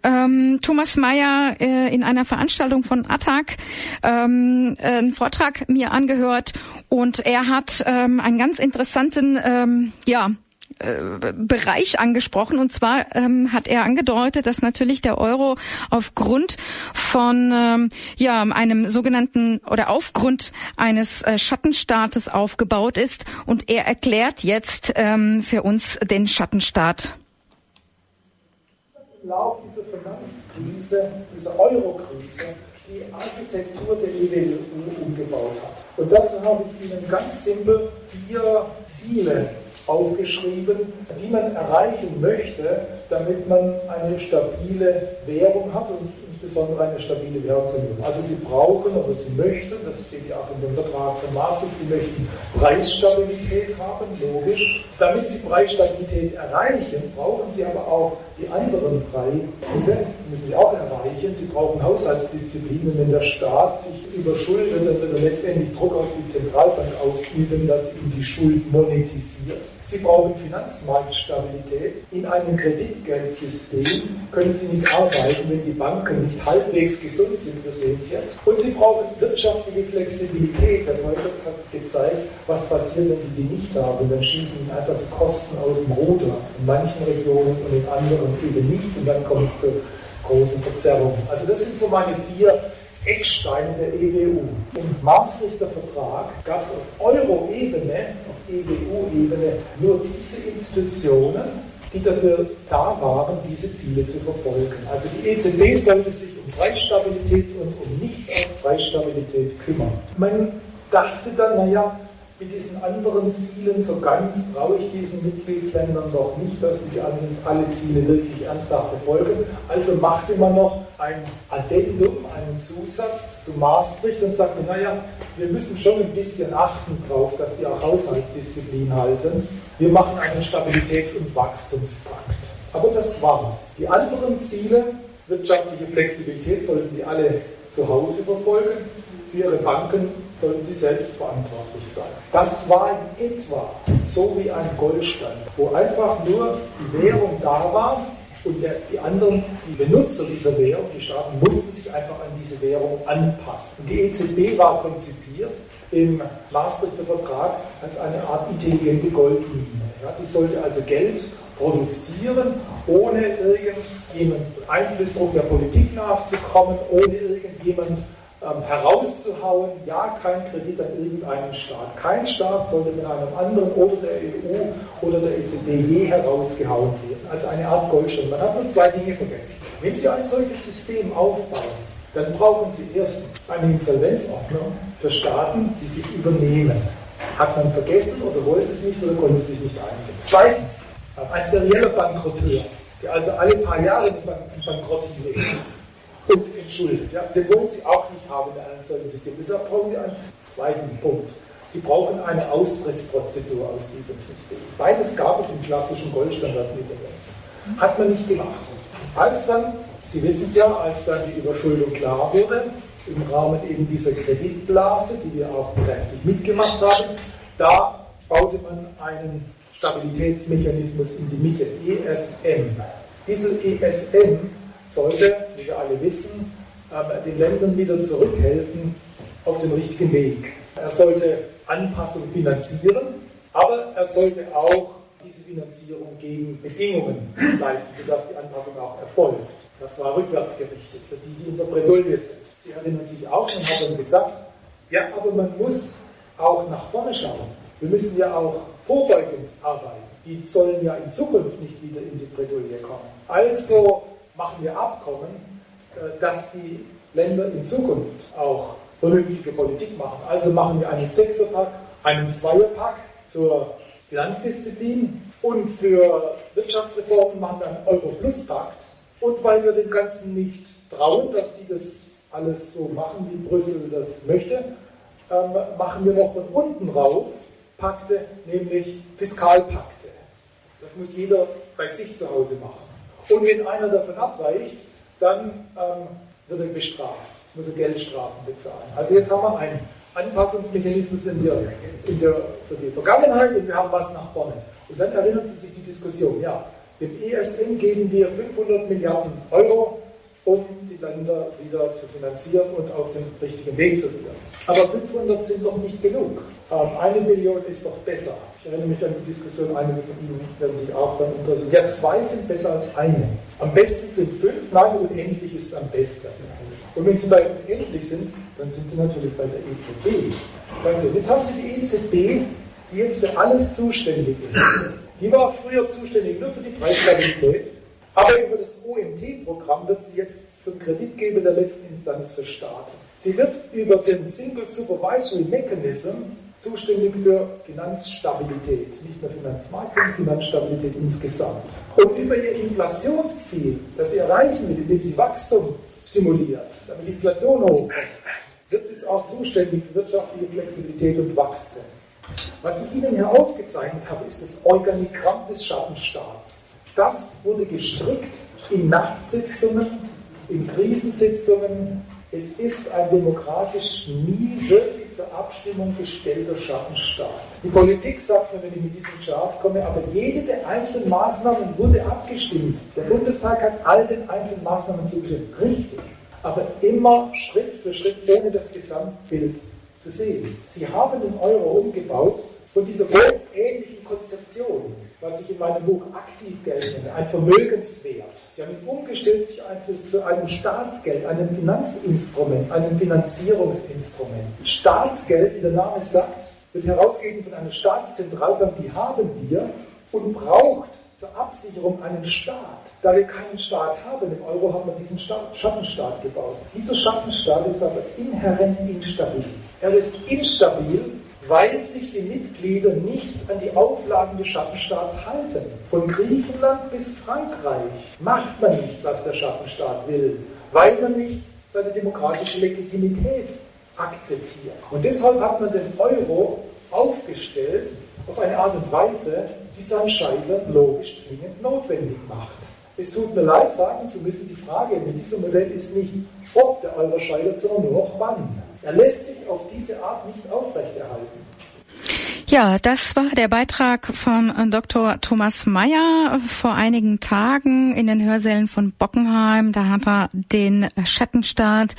Ähm, Thomas Mayer äh, in einer Veranstaltung von ATTAC ähm, einen Vortrag mir angehört und er hat ähm, einen ganz interessanten ähm, ja Bereich angesprochen. Und zwar ähm, hat er angedeutet, dass natürlich der Euro aufgrund von ähm, ja einem sogenannten oder aufgrund eines äh, Schattenstaates aufgebaut ist. Und er erklärt jetzt ähm, für uns den Schattenstaat. Im Laufe dieser Finanzkrise, dieser Euro-Krise, die Architektur der EWU umgebaut hat. Und dazu habe ich Ihnen ganz simpel vier Ziele aufgeschrieben, die man erreichen möchte, damit man eine stabile Währung hat und insbesondere eine stabile Währungsunion. Also Sie brauchen oder Sie möchten, das steht ja auch in dem Vertrag von Maastricht, Sie möchten Preisstabilität haben, logisch. Damit Sie Preisstabilität erreichen, brauchen Sie aber auch die anderen drei Ziele, die müssen Sie auch erreichen. Sie brauchen Haushaltsdisziplin, wenn der Staat sich überschuldet und letztendlich Druck auf die Zentralbank ausüben, dass ihm die Schuld monetisiert. Sie brauchen Finanzmarktstabilität. In einem Kreditgeldsystem können Sie nicht arbeiten, wenn die Banken nicht halbwegs gesund sind, wir sehen es jetzt. Und Sie brauchen wirtschaftliche Flexibilität. Herr Neubert hat gezeigt, was passiert, wenn Sie die nicht haben. Dann schießen Ihnen einfach die Kosten aus dem Ruder. In manchen Regionen und in anderen eben nicht. Und dann kommt es zu großen Verzerrungen. Also das sind so meine vier Ecksteine der EWU. Im Maastrichter Vertrag gab es auf Euro-Ebene, auf EWU-Ebene nur diese Institutionen, die dafür da waren, diese Ziele zu verfolgen. Also die EZB sollte sich um Preisstabilität und um nichts als Preisstabilität kümmern. Man dachte dann, naja, mit diesen anderen Zielen so ganz traue ich diesen Mitgliedsländern doch nicht, dass die alle Ziele wirklich ernsthaft verfolgen. Also machte man noch ein Addendum, einen Zusatz zu Maastricht und sagte, naja, wir müssen schon ein bisschen achten drauf, dass die auch Haushaltsdisziplin halten. Wir machen einen Stabilitäts- und Wachstumspakt. Aber das war's. Die anderen Ziele, wirtschaftliche Flexibilität, sollten die alle zu Hause verfolgen. Für ihre Banken sollen sie selbst verantwortlich sein. Das war in etwa so wie ein Goldstand, wo einfach nur die Währung da war und der, die anderen, die Benutzer dieser Währung, die Staaten, mussten sich einfach an diese Währung anpassen. Und die EZB war konzipiert im Maastrichter Vertrag als eine Art intelligente Goldmine. Ja, die sollte also Geld produzieren, ohne irgendjemand Einflussdruck der Politik nachzukommen, ohne irgendjemand ähm, herauszuhauen, ja, kein Kredit an irgendeinen Staat. Kein Staat sollte mit einem anderen oder der EU oder der EZB je herausgehauen werden, als eine Art Goldstern. Man hat nur zwei Dinge vergessen. Wenn Sie ein solches System aufbauen, dann brauchen Sie erstens eine Insolvenzordnung für Staaten, die sich übernehmen. Hat man vergessen oder wollte es nicht oder konnte es sich nicht einigen. Zweitens, ein serieller Bankrotteur, der also alle paar Jahre Bankrott gerät und entschuldet. Ja, den wollen Sie auch nicht haben in einem solchen System. Deshalb brauchen Sie einen zweiten Punkt. Sie brauchen eine Austrittsprozedur aus diesem System. Beides gab es im klassischen Goldstandard übrigens. Hat man nicht gemacht. Als dann, Sie wissen es ja, als dann die Überschuldung klar wurde, im Rahmen eben dieser Kreditblase, die wir auch kräftig mitgemacht haben, da baute man einen Stabilitätsmechanismus in die Mitte, ESM. Dieser ESM sollte, wie wir alle wissen, ähm, den Ländern wieder zurückhelfen auf den richtigen Weg. Er sollte Anpassung finanzieren, aber er sollte auch diese Finanzierung gegen Bedingungen leisten, sodass die Anpassung auch erfolgt. Das war rückwärtsgerichtet für die, die in der Bredouille sind. Sie erinnern sich auch und haben gesagt, ja, aber man muss auch nach vorne schauen. Wir müssen ja auch vorbeugend arbeiten. Die sollen ja in Zukunft nicht wieder in die Bredouille kommen. Also machen wir Abkommen, äh, dass die Länder in Zukunft auch vernünftige Politik machen. Also machen wir einen Sechserpack, einen Zweierpack zur Finanzdisziplin und für Wirtschaftsreformen machen wir einen Euro-Plus-Pakt. Und weil wir dem Ganzen nicht trauen, dass die das alles so machen, wie Brüssel das möchte, ähm, machen wir noch von unten rauf Pakte, nämlich Fiskalpakte. Das muss jeder bei sich zu Hause machen. Und wenn einer davon abweicht, dann ähm, wird er bestraft, muss Geldstrafen bezahlen. Also jetzt haben wir einen Anpassungsmechanismus in der, in der, für die Vergangenheit und wir haben was nach vorne. Und dann erinnern Sie sich die Diskussion, ja, dem ESM geben wir 500 Milliarden Euro, um die Länder wieder zu finanzieren und auf den richtigen Weg zu führen. Aber 500 sind doch nicht genug. Ähm, eine Million ist doch besser. Ich erinnere mich an die Diskussion, einige von Ihnen werden sich auch dann interessieren. Ja, zwei sind besser als eine. Am besten sind fünf, nein, unendlich ist am besten. Und wenn Sie bei unendlich sind, dann sind Sie natürlich bei der EZB. Jetzt haben Sie die EZB, die jetzt für alles zuständig ist. Die war früher zuständig nur für die Preisstabilität, aber über das OMT-Programm wird sie jetzt zum Kreditgeber der letzten Instanz für Staaten. Sie wird über den Single Supervisory Mechanism zuständig für Finanzstabilität, nicht nur Finanzmarkt, sondern Finanzstabilität insgesamt. Und über ihr Inflationsziel, das sie erreichen will, indem sie Wachstum stimuliert, damit die Inflation hochkommt, wird jetzt auch zuständig für wirtschaftliche Flexibilität und Wachstum. Was ich Ihnen hier aufgezeichnet habe, ist das Organigramm des Schattenstaats. Das wurde gestrickt in Nachtsitzungen, in Krisensitzungen. Es ist ein demokratisch nie wirklich zur Abstimmung gestellter Schattenstaat. Die Politik sagt mir, wenn ich mit diesem Chart komme, aber jede der einzelnen Maßnahmen wurde abgestimmt. Der Bundestag hat all den einzelnen Maßnahmen zugestimmt. Richtig. Aber immer Schritt für Schritt, ohne das Gesamtbild zu sehen. Sie haben den Euro umgebaut von dieser ähnlichen Konzeption was ich in meinem Buch Aktivgeld nenne, ein Vermögenswert. Ihn umgestellt sich zu einem Staatsgeld, einem Finanzinstrument, einem Finanzierungsinstrument. Staatsgeld, wie der Name sagt, wird herausgegeben von einer Staatszentralbank, die haben wir und braucht zur Absicherung einen Staat. Da wir keinen Staat haben, im Euro haben wir diesen Staat, Schattenstaat gebaut. Dieser Schattenstaat ist aber inhärent instabil. Er ist instabil, weil sich die Mitglieder nicht an die Auflagen des Schattenstaats halten. Von Griechenland bis Frankreich macht man nicht, was der Schattenstaat will, weil man nicht seine demokratische Legitimität akzeptiert. Und deshalb hat man den Euro aufgestellt auf eine Art und Weise, die sein Scheitern logisch zwingend notwendig macht. Es tut mir leid, sagen zu müssen, die Frage mit diesem Modell ist nicht, ob der Euro scheitert, sondern nur noch wann. Er lässt sich auf diese Art nicht aufrechterhalten. Ja, das war der Beitrag von äh, Dr. Thomas Mayer vor einigen Tagen in den Hörsälen von Bockenheim. Da hat er den Schattenstaat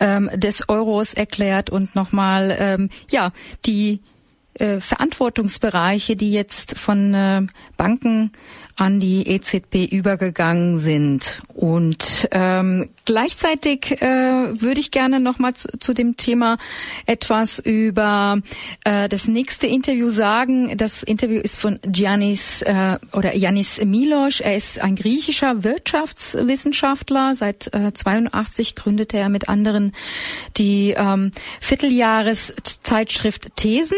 ähm, des Euros erklärt und nochmal ähm, ja die äh, Verantwortungsbereiche, die jetzt von äh, Banken an die EZB übergegangen sind. Und ähm, gleichzeitig äh, würde ich gerne noch mal zu, zu, dem Thema etwas über äh, das nächste Interview sagen. Das Interview ist von Giannis äh, oder Yannis Milos. Er ist ein griechischer Wirtschaftswissenschaftler. Seit äh, 82 gründete er mit anderen die ähm, Vierteljahreszeitschrift Thesen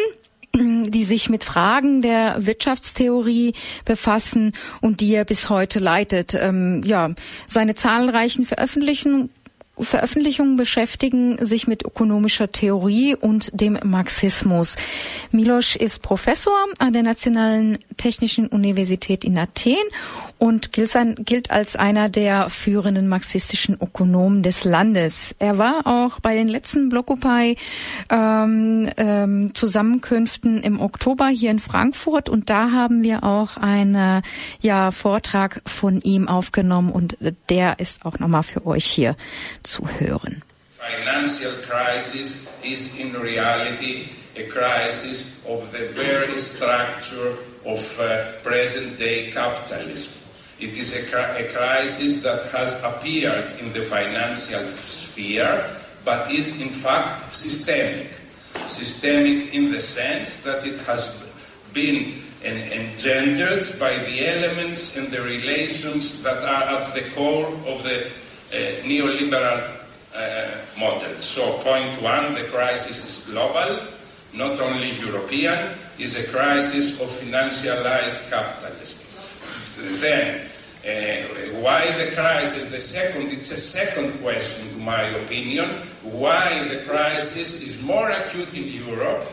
die sich mit Fragen der Wirtschaftstheorie befassen und die er bis heute leitet. Ähm, ja, seine zahlreichen Veröffentlichungen Veröffentlichungen beschäftigen sich mit ökonomischer Theorie und dem Marxismus. Miloš ist Professor an der Nationalen Technischen Universität in Athen und gilt als einer der führenden marxistischen Ökonomen des Landes. Er war auch bei den letzten Blockupy ähm, ähm, Zusammenkünften im Oktober hier in Frankfurt und da haben wir auch einen ja, Vortrag von ihm aufgenommen und der ist auch nochmal für euch hier zu hören. Financial crisis is in reality a crisis of the very structure of uh, present day capitalism. It is a, a, crisis that has appeared in the financial sphere, but is in fact systemic. Systemic in the sense that it has been en engendered by the elements and the relations that are at the core of the neoliberal uh, model. So, point one, the crisis is global, not only European, is a crisis of financialized capitalism. Then, uh, why the crisis? The second, it's a second question, to my opinion. Why the crisis is more acute in Europe,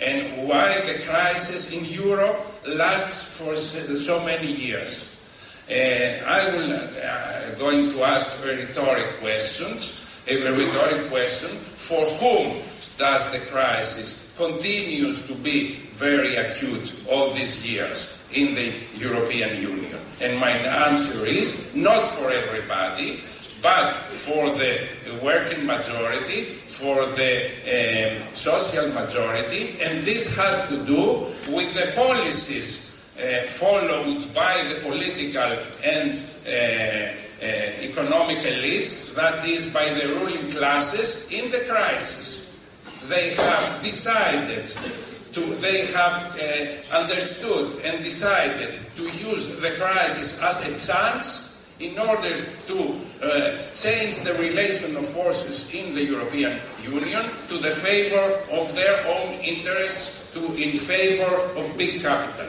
and why the crisis in Europe lasts for so many years. Uh, I will uh, going to ask a rhetoric questions, a rhetoric question: For whom does the crisis continues to be very acute all these years in the European Union? And my answer is not for everybody, but for the working majority, for the um, social majority, and this has to do with the policies uh, followed by the political and uh, uh, economic elites, that is, by the ruling classes in the crisis. They have decided to, they have uh, understood and decided to use the crisis as a chance in order to uh, change the relation of forces in the European Union to the favor of their own interests, to in favor of big capital.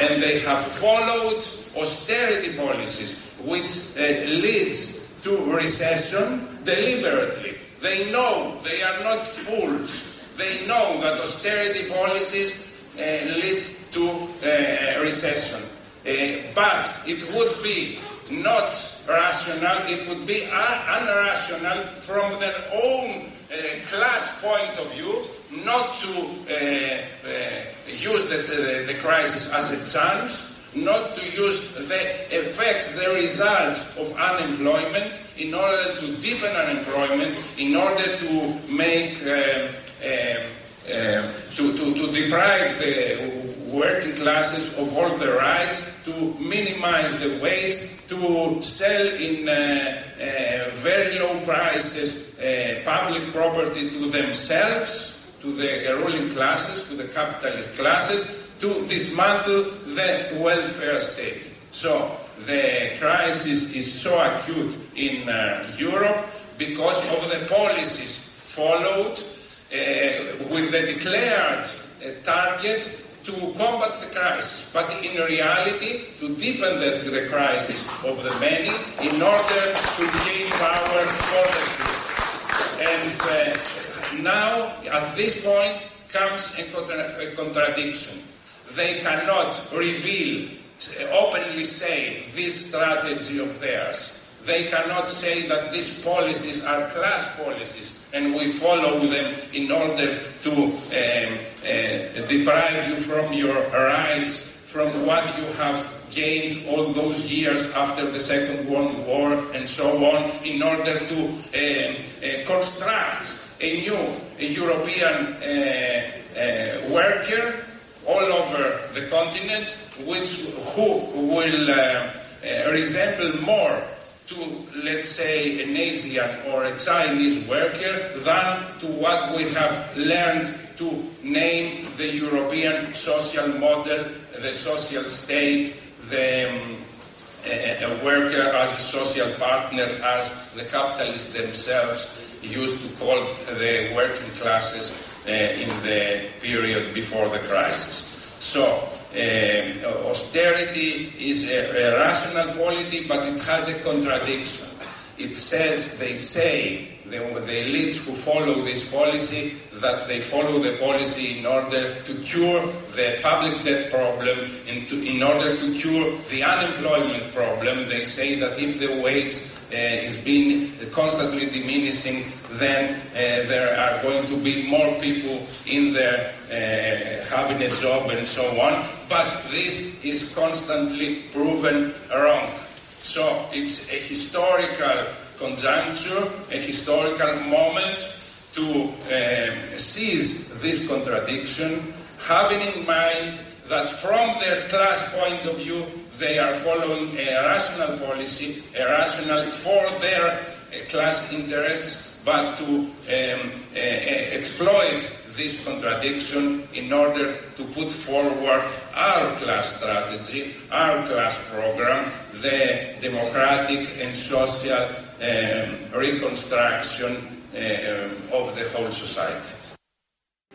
And they have followed austerity policies which uh, leads to recession deliberately. They know they are not fools. They know that austerity policies uh, lead to uh, recession. Uh, but it would be not rational, it would be unrational from their own uh, class point of view not to uh, uh, use the, the, crisis as a chance, not to use the effects, the results of unemployment in order to deepen unemployment, in order to make, uh, uh, uh, to, to, to deprive the working classes of all the rights, to minimize the waste, to sell in uh, uh, very low prices uh, public property to themselves, to the ruling classes, to the capitalist classes, to dismantle the welfare state. So the crisis is so acute in Europe because of the policies followed with the declared target to combat the crisis, but in reality to deepen the, the crisis of the many in order to gain power for the few. And uh, now, at this point, comes a, contra- a contradiction. They cannot reveal, openly say, this strategy of theirs. They cannot say that these policies are class policies and we follow them in order to um, uh, deprive you from your rights, from what you have gained all those years after the Second World War and so on, in order to um, uh, construct a new European uh, uh, worker all over the continent, which who will uh, resemble more to, let's say, an Asian or a Chinese worker than to what we have learned to name the European social model, the social state, the um, a, worker as a social partner, as the capitalists themselves used to call the working classes uh, in the period before the crisis. So uh, austerity is a, a rational policy, but it has a contradiction. It says, they say, the, the elites who follow this policy, that they follow the policy in order to cure the public debt problem, and to, in order to cure the unemployment problem. They say that if the wage uh, is being constantly diminishing, then uh, there are going to be more people in there having a job and so on. But this is constantly proven wrong. So it's a historical conjuncture, a historical moment to um, seize this contradiction, having in mind that from their class point of view, they are following a rational policy, a rational for their uh, class interests, but to um, uh, uh, exploit this contradiction in order to put forward our class strategy, our class program, the democratic and social um, reconstruction uh, of the whole society.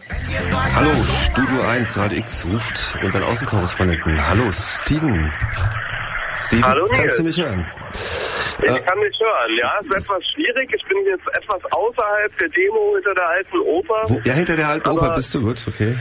Hallo, Studio 1, Radio X ruft unseren Außenkorrespondenten. Hallo, Steven. Steven, Hallo, kannst du mich hören? Ich kann mich hören, ja. Es ist etwas schwierig. Ich bin jetzt etwas außerhalb der Demo hinter der alten Oper. Wo, ja, hinter der alten Aber Oper bist du gut, okay.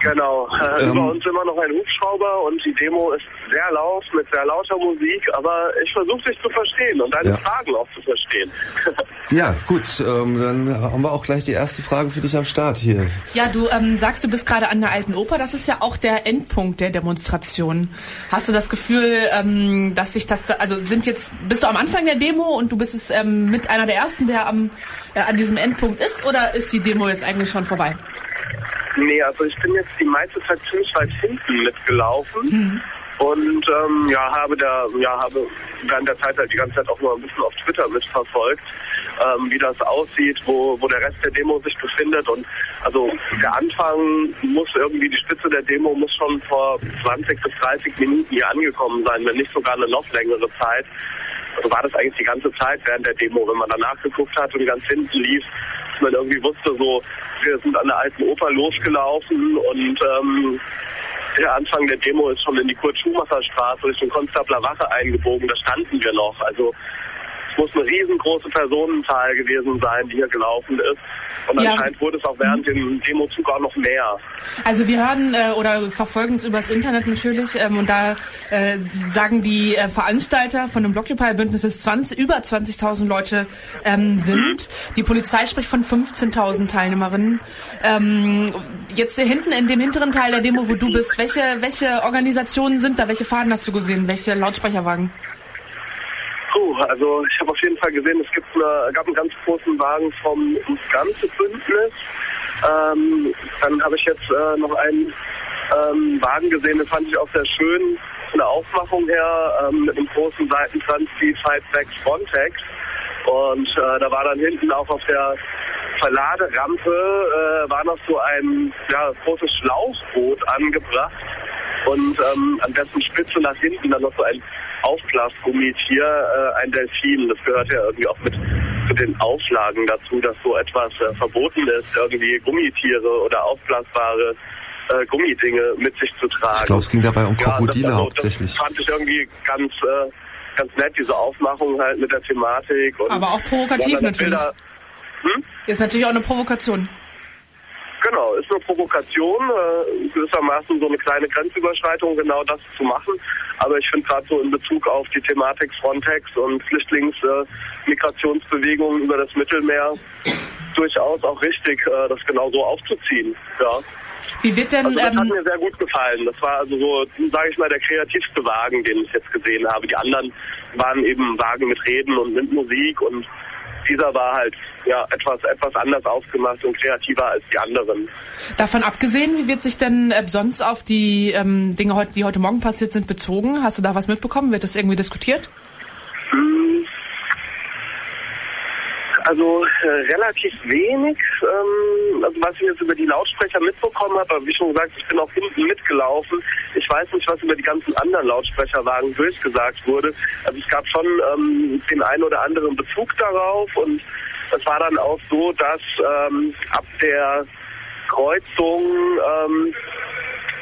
Genau. Äh, Ähm. Über uns immer noch ein Hubschrauber und die Demo ist sehr laut, mit sehr lauter Musik. Aber ich versuche dich zu verstehen und deine Ja. Fragen auch zu verstehen. Ja, gut, ähm, dann haben wir auch gleich die erste Frage für dich am Start hier. Ja, du ähm, sagst, du bist gerade an der Alten Oper. Das ist ja auch der Endpunkt der Demonstration. Hast du das Gefühl, ähm, dass sich das, da, also sind jetzt, bist du am Anfang der Demo und du bist es ähm, mit einer der ersten, der am äh, an diesem Endpunkt ist, oder ist die Demo jetzt eigentlich schon vorbei? Nee, also ich bin jetzt die meiste Zeit ziemlich weit hinten mitgelaufen. Und ähm, ja, habe da, ja, habe während der Zeit halt die ganze Zeit auch nur ein bisschen auf Twitter mitverfolgt, ähm, wie das aussieht, wo, wo der Rest der Demo sich befindet. Und also der Anfang muss irgendwie, die Spitze der Demo muss schon vor 20 bis 30 Minuten hier angekommen sein, wenn nicht sogar eine noch längere Zeit. Also war das eigentlich die ganze Zeit während der Demo, wenn man danach geguckt hat und ganz hinten lief, dass man irgendwie wusste, so, wir sind an der alten Oper losgelaufen und ähm, der Anfang der Demo ist schon in die Kurt-Schumacher-Straße Richtung Konstabler Wache eingebogen, da standen wir noch. Also muss eine riesengroße Personenzahl gewesen sein, die hier gelaufen ist. Und Ja. anscheinend wurde es auch während dem Demozug auch noch mehr. Also wir hören äh, oder verfolgen es übers Internet natürlich ähm, und da äh, sagen die äh, Veranstalter von dem Blockupy-Bündnis, dass 20, über 20.000 Leute ähm, sind. Die Polizei spricht von 15.000 Teilnehmerinnen. Ähm, jetzt hier hinten in dem hinteren Teil der Demo, wo du bist, welche, welche Organisationen sind da? Welche Fahnen hast du gesehen? Welche Lautsprecherwagen? Puh, also ich habe auf jeden Fall gesehen, es gibt eine, gab einen ganz großen Wagen vom ganze Bündnis. Ähm, dann habe ich jetzt äh, noch einen ähm, Wagen gesehen, den fand ich auch sehr schön von der Aufmachung her, ähm, mit einem großen Seitenkranz wie Fight Back Frontex. Und äh, da war dann hinten auch auf der Verladerampe äh, war noch so ein ja, großes Schlauchboot angebracht und ähm, an dessen Spitze nach hinten dann noch so ein Aufblasgummitier, äh, ein Delfin. Das gehört ja irgendwie auch mit zu den Auflagen dazu, dass so etwas äh, verboten ist, irgendwie Gummitiere oder aufblasbare äh, Gummidinge mit sich zu tragen. Ich glaube, es ging dabei um Krokodile das, also, hauptsächlich. Das fand ich irgendwie ganz, äh, ganz nett, diese Aufmachung halt mit der Thematik. Und Aber auch provokativ Ja, natürlich. Bilder- Hm? Ist natürlich auch eine Provokation. Genau, ist eine Provokation, äh, gewissermaßen so eine kleine Grenzüberschreitung, genau das zu machen. Aber ich finde gerade so in Bezug auf die Thematik Frontex und Flüchtlingsmigrationsbewegungen über das Mittelmeer durchaus auch richtig, äh, das genau so aufzuziehen. Ja. Wie wird denn... Also das hat Ähm, mir sehr gut gefallen. Das war also so, sage ich mal, der kreativste Wagen, den ich jetzt gesehen habe. Die anderen waren eben Wagen mit Reden und mit Musik und dieser war halt ja etwas etwas anders aufgemacht und kreativer als die anderen. Davon abgesehen, wie wird sich denn äh, sonst auf die ähm, Dinge, heute, die heute Morgen passiert sind, bezogen? Hast du da was mitbekommen? Wird das irgendwie diskutiert? Hm. Also äh, relativ wenig, ähm, also was ich jetzt über die Lautsprecher mitbekommen habe, aber wie schon gesagt, ich bin auch hinten mitgelaufen. Ich weiß nicht, was über die ganzen anderen Lautsprecherwagen durchgesagt wurde. Also es gab schon ähm, den einen oder anderen Bezug darauf und es war dann auch so, dass ähm, ab der Kreuzung ähm,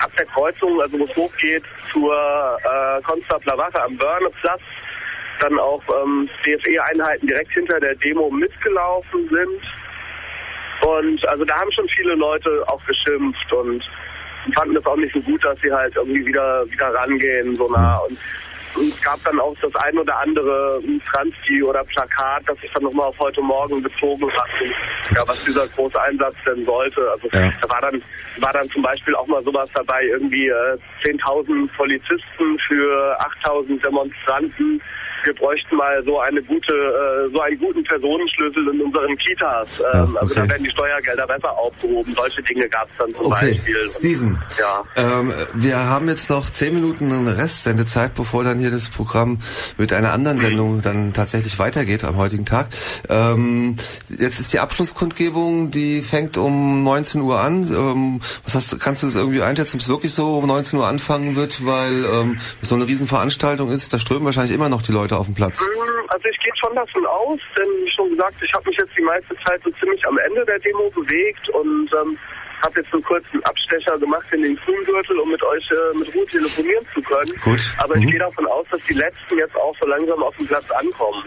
ab der Kreuzung, also wo es hochgeht zur äh, Wache am Börneplatz, dann auch ähm, DFE-Einheiten direkt hinter der Demo mitgelaufen sind. Und also da haben schon viele Leute auch geschimpft und fanden es auch nicht so gut, dass sie halt irgendwie wieder wieder rangehen so nah. Und, und es gab dann auch das ein oder andere Transpi oder Plakat, das sich dann nochmal auf heute Morgen bezogen hat, und, ja, was dieser große Einsatz denn sollte. Also Ja. da war dann war dann zum Beispiel auch mal sowas dabei, irgendwie äh, 10.000 Polizisten für 8.000 Demonstranten. Wir bräuchten mal so eine gute, äh, so einen guten Personenschlüssel in unseren Kitas. Ähm, ja, okay. Also da werden die Steuergelder besser aufgehoben. Solche Dinge gab es dann zum okay. Beispiel. Steven, ja. Ähm, wir haben jetzt noch zehn Minuten Restsendezeit, bevor dann hier das Programm mit einer anderen Sendung dann tatsächlich weitergeht am heutigen Tag. Ähm, jetzt ist die Abschlusskundgebung, die fängt um 19 Uhr an. Ähm, was hast kannst du das irgendwie einschätzen, ob es wirklich so um 19 Uhr anfangen wird, weil ähm, es so eine Riesenveranstaltung ist? Da strömen wahrscheinlich immer noch die Leute auf den Platz. Mm, also ich gehe schon davon aus, denn wie schon gesagt, ich habe mich jetzt die meiste Zeit so ziemlich am Ende der Demo bewegt und ähm, habe jetzt so kurz einen Abstecher gemacht in den Grüngürtel, um mit euch äh, mit Ruhe telefonieren zu können. Gut. Aber mhm. ich gehe davon aus, dass die Letzten jetzt auch so langsam auf dem Platz ankommen.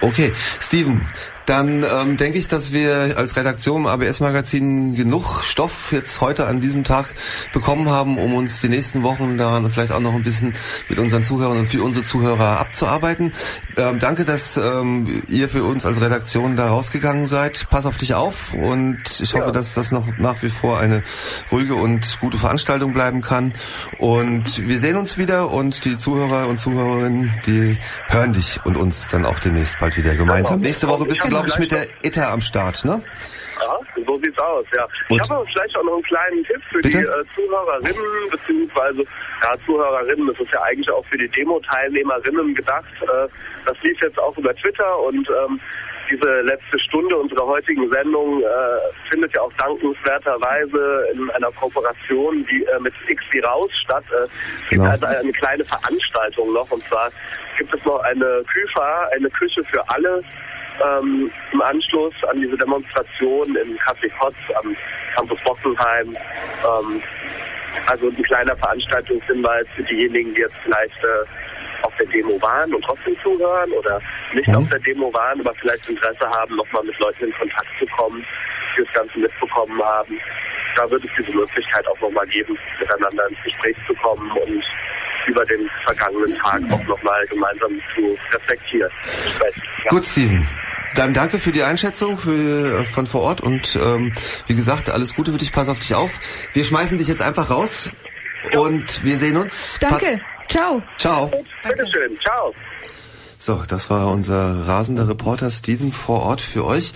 Okay, Steven, dann ähm, denke ich, dass wir als Redaktion im ABS-Magazin genug Stoff jetzt heute an diesem Tag bekommen haben, um uns die nächsten Wochen daran vielleicht auch noch ein bisschen mit unseren Zuhörern und für unsere Zuhörer abzuarbeiten. Ähm, danke, dass ähm, ihr für uns als Redaktion da rausgegangen seid. Pass auf dich auf und ich hoffe, ja. dass das noch nach wie vor eine ruhige und gute Veranstaltung bleiben kann. Und wir sehen uns wieder und die Zuhörer und Zuhörerinnen, die hören dich und uns dann auch demnächst bald wieder gemeinsam. Nächste Woche bist du glaube ich, mit der ITER am Start, ne? Ja, so sieht's aus, ja. Und? Ich habe vielleicht auch noch einen kleinen Tipp für Bitte? die äh, Zuhörerinnen, beziehungsweise, ja, Zuhörerinnen, das ist ja eigentlich auch für die Demo-Teilnehmerinnen gedacht. Äh, das lief jetzt auch über Twitter und ähm, diese letzte Stunde unserer heutigen Sendung äh, findet ja auch dankenswerterweise in einer Kooperation die, äh, mit X wie raus statt. Äh, es gibt genau. also eine kleine Veranstaltung noch und zwar gibt es noch eine Küfa, eine Küche für alle ähm, im Anschluss an diese Demonstration im Café Kotz am Campus Bockenheim. Ähm, also ein kleiner Veranstaltungshinweis für diejenigen, die jetzt vielleicht äh, auf der Demo waren und trotzdem zuhören oder nicht mhm. auf der Demo waren, aber vielleicht Interesse haben, nochmal mit Leuten in Kontakt zu kommen, das Ganze mitbekommen haben. Da wird es diese Möglichkeit auch nochmal geben, miteinander ins Gespräch zu kommen und über den vergangenen Tag auch nochmal gemeinsam zu reflektieren. Ja. Gut, Steven. Dann danke für die Einschätzung für, äh, von vor Ort und ähm, wie gesagt, alles Gute für dich, pass auf dich auf. Wir schmeißen dich jetzt einfach raus und wir sehen uns. Danke. Pa Ciao. Ciao. Bitteschön. Ciao. So, das war unser rasender Reporter Steven vor Ort für euch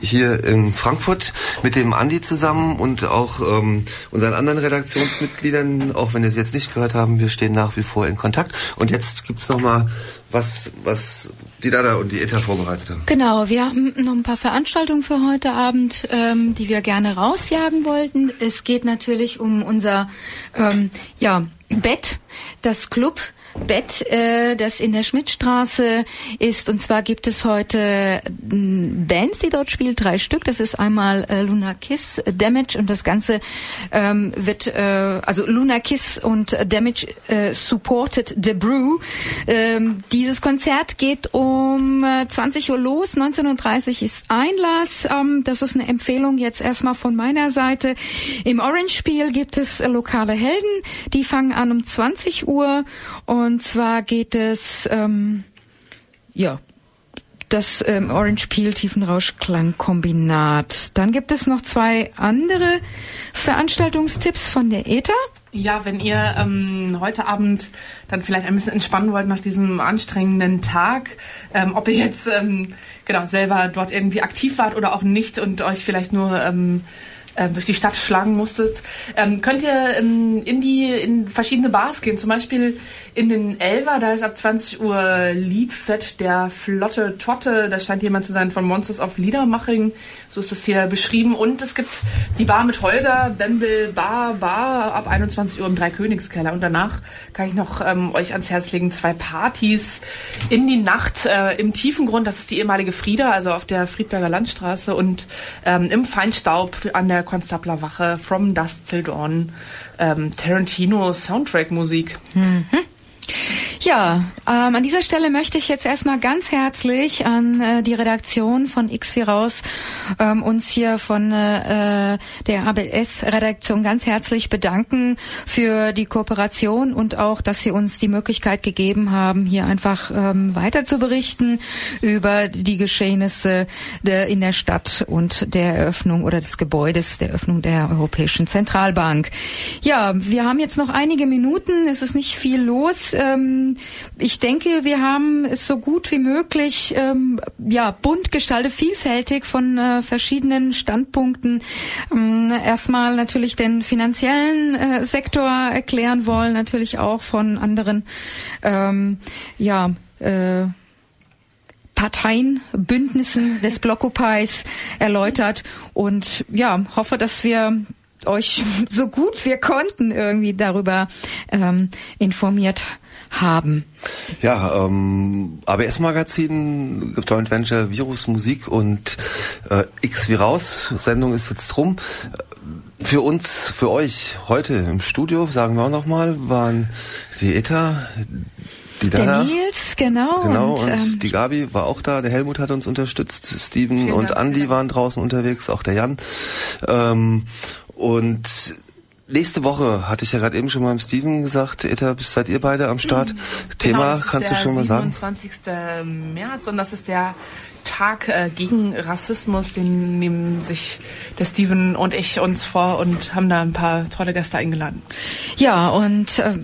hier in Frankfurt mit dem Andi zusammen und auch ähm, unseren anderen Redaktionsmitgliedern. Auch wenn wir es jetzt nicht gehört haben, wir stehen nach wie vor in Kontakt. Und jetzt gibt's noch mal was, was die Dada und die ETA vorbereitet haben. Genau, wir haben noch ein paar Veranstaltungen für heute Abend, ähm, die wir gerne rausjagen wollten. Es geht natürlich um unser ähm, ja, Bett, das Club Bett, äh, das in der Schmidtstraße ist. Und zwar gibt es heute mm, Bands, die dort spielen, drei Stück. Das ist einmal äh, Luna Kiss, Damage und das Ganze ähm, wird, äh, also Luna Kiss und Damage äh, supported The Brew. Ähm, dieses Konzert geht um äh, 20 Uhr los, 19.30 Uhr ist Einlass. Ähm, das ist eine Empfehlung jetzt erstmal von meiner Seite. Im Orange-Spiel gibt es äh, lokale Helden, die fangen an um 20 Uhr und zwar geht es, ähm, ja, das ähm, Orange Peel Tiefenrauschklangkombinat. Dann gibt es noch zwei andere Veranstaltungstipps von der ETA. Ja, wenn ihr ähm, heute Abend dann vielleicht ein bisschen entspannen wollt nach diesem anstrengenden Tag, ähm, ob ihr jetzt ähm, genau selber dort irgendwie aktiv wart oder auch nicht und euch vielleicht nur ähm, äh, durch die Stadt schlagen musstet, ähm, könnt ihr ähm, in die in verschiedene Bars gehen. Zum Beispiel in den Elver, da ist ab 20 Uhr Liedfett der Flotte Totte. Da scheint jemand zu sein von Monsters of Liedermaching. So ist das hier beschrieben. Und es gibt die Bar mit Holger, Bembel Bar, Bar ab 21 Uhr im Dreikönigskeller. Und danach kann ich noch ähm, euch ans Herz legen, zwei Partys in die Nacht äh, im Tiefengrund. Das ist die ehemalige Frieda, also auf der Friedberger Landstraße und ähm, im Feinstaub an der Konstablerwache From Dust Till Dawn. Ähm, Tarantino Soundtrack Musik. Mhm. Ja, ähm, an dieser Stelle möchte ich jetzt erstmal ganz herzlich an äh, die Redaktion von X4 raus ähm, uns hier von äh, der ABS-Redaktion ganz herzlich bedanken für die Kooperation und auch, dass sie uns die Möglichkeit gegeben haben, hier einfach ähm, weiter zu berichten über die Geschehnisse der, in der Stadt und der Eröffnung oder des Gebäudes der Eröffnung der Europäischen Zentralbank. Ja, wir haben jetzt noch einige Minuten, es ist nicht viel los. Ähm, ich denke, wir haben es so gut wie möglich ähm, ja bunt gestaltet, vielfältig von äh, verschiedenen Standpunkten. Ähm, erstmal natürlich den finanziellen äh, Sektor erklären wollen, natürlich auch von anderen ähm, ja äh, Parteien, Bündnissen des Blockupys erläutert und ja, hoffe, dass wir euch so gut wir konnten irgendwie darüber ähm, informiert haben. Ja, ähm, ABS Magazin, Joint Venture Virus Musik und äh, X wie raus. Sendung ist jetzt rum. Für uns, für euch heute im Studio, sagen wir auch nochmal, waren die ETA, die Dana, der Nils, genau. Genau, und, und ähm, die Gabi war auch da, der Helmut hat uns unterstützt, Steven und Dank, Andy waren draußen unterwegs, auch der Jan. Ähm, und nächste Woche, hatte ich ja gerade eben schon mal im Steven gesagt, Eta, seid ihr beide am Start? Genau, Thema, kannst du schon mal sagen? 27. März und das ist der Tag äh, gegen Rassismus, den nehmen sich der Steven und ich uns vor und haben da ein paar tolle Gäste eingeladen. Ja, und äh,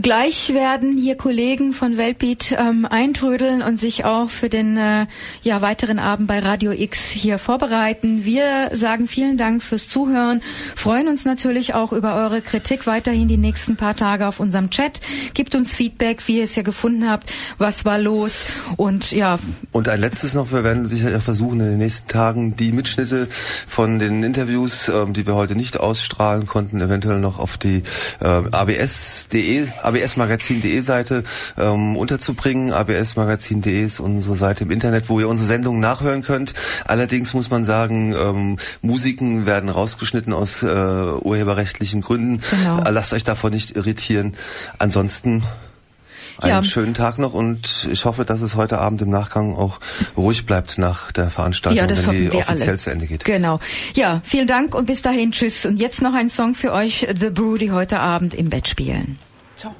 gleich werden hier Kollegen von Weltbeat ähm, eintrödeln und sich auch für den äh, ja, weiteren Abend bei Radio X hier vorbereiten. Wir sagen vielen Dank fürs Zuhören, freuen uns natürlich auch über eure Kritik weiterhin die nächsten paar Tage auf unserem Chat. Gebt uns Feedback, wie ihr es ja gefunden habt, was war los und ja. Und ein letztes noch, wir werden sicher versuchen in den nächsten Tagen die Mitschnitte von den Interviews, ähm, die wir heute nicht ausstrahlen konnten, eventuell noch auf die äh, abs.de, absmagazin.de Seite ähm, unterzubringen. absmagazin.de ist unsere Seite im Internet, wo ihr unsere Sendungen nachhören könnt. Allerdings muss man sagen, ähm, Musiken werden rausgeschnitten aus äh, urheberrechtlichen Gründen. Genau. Lasst euch davon nicht irritieren. Ansonsten einen ja. schönen Tag noch und ich hoffe, dass es heute Abend im Nachgang auch ruhig bleibt nach der Veranstaltung, ja, wenn die offiziell alle. zu Ende geht. Genau. Ja, vielen Dank und bis dahin tschüss. Und jetzt noch ein Song für euch, The Brew, die heute Abend im Bett spielen. Ciao.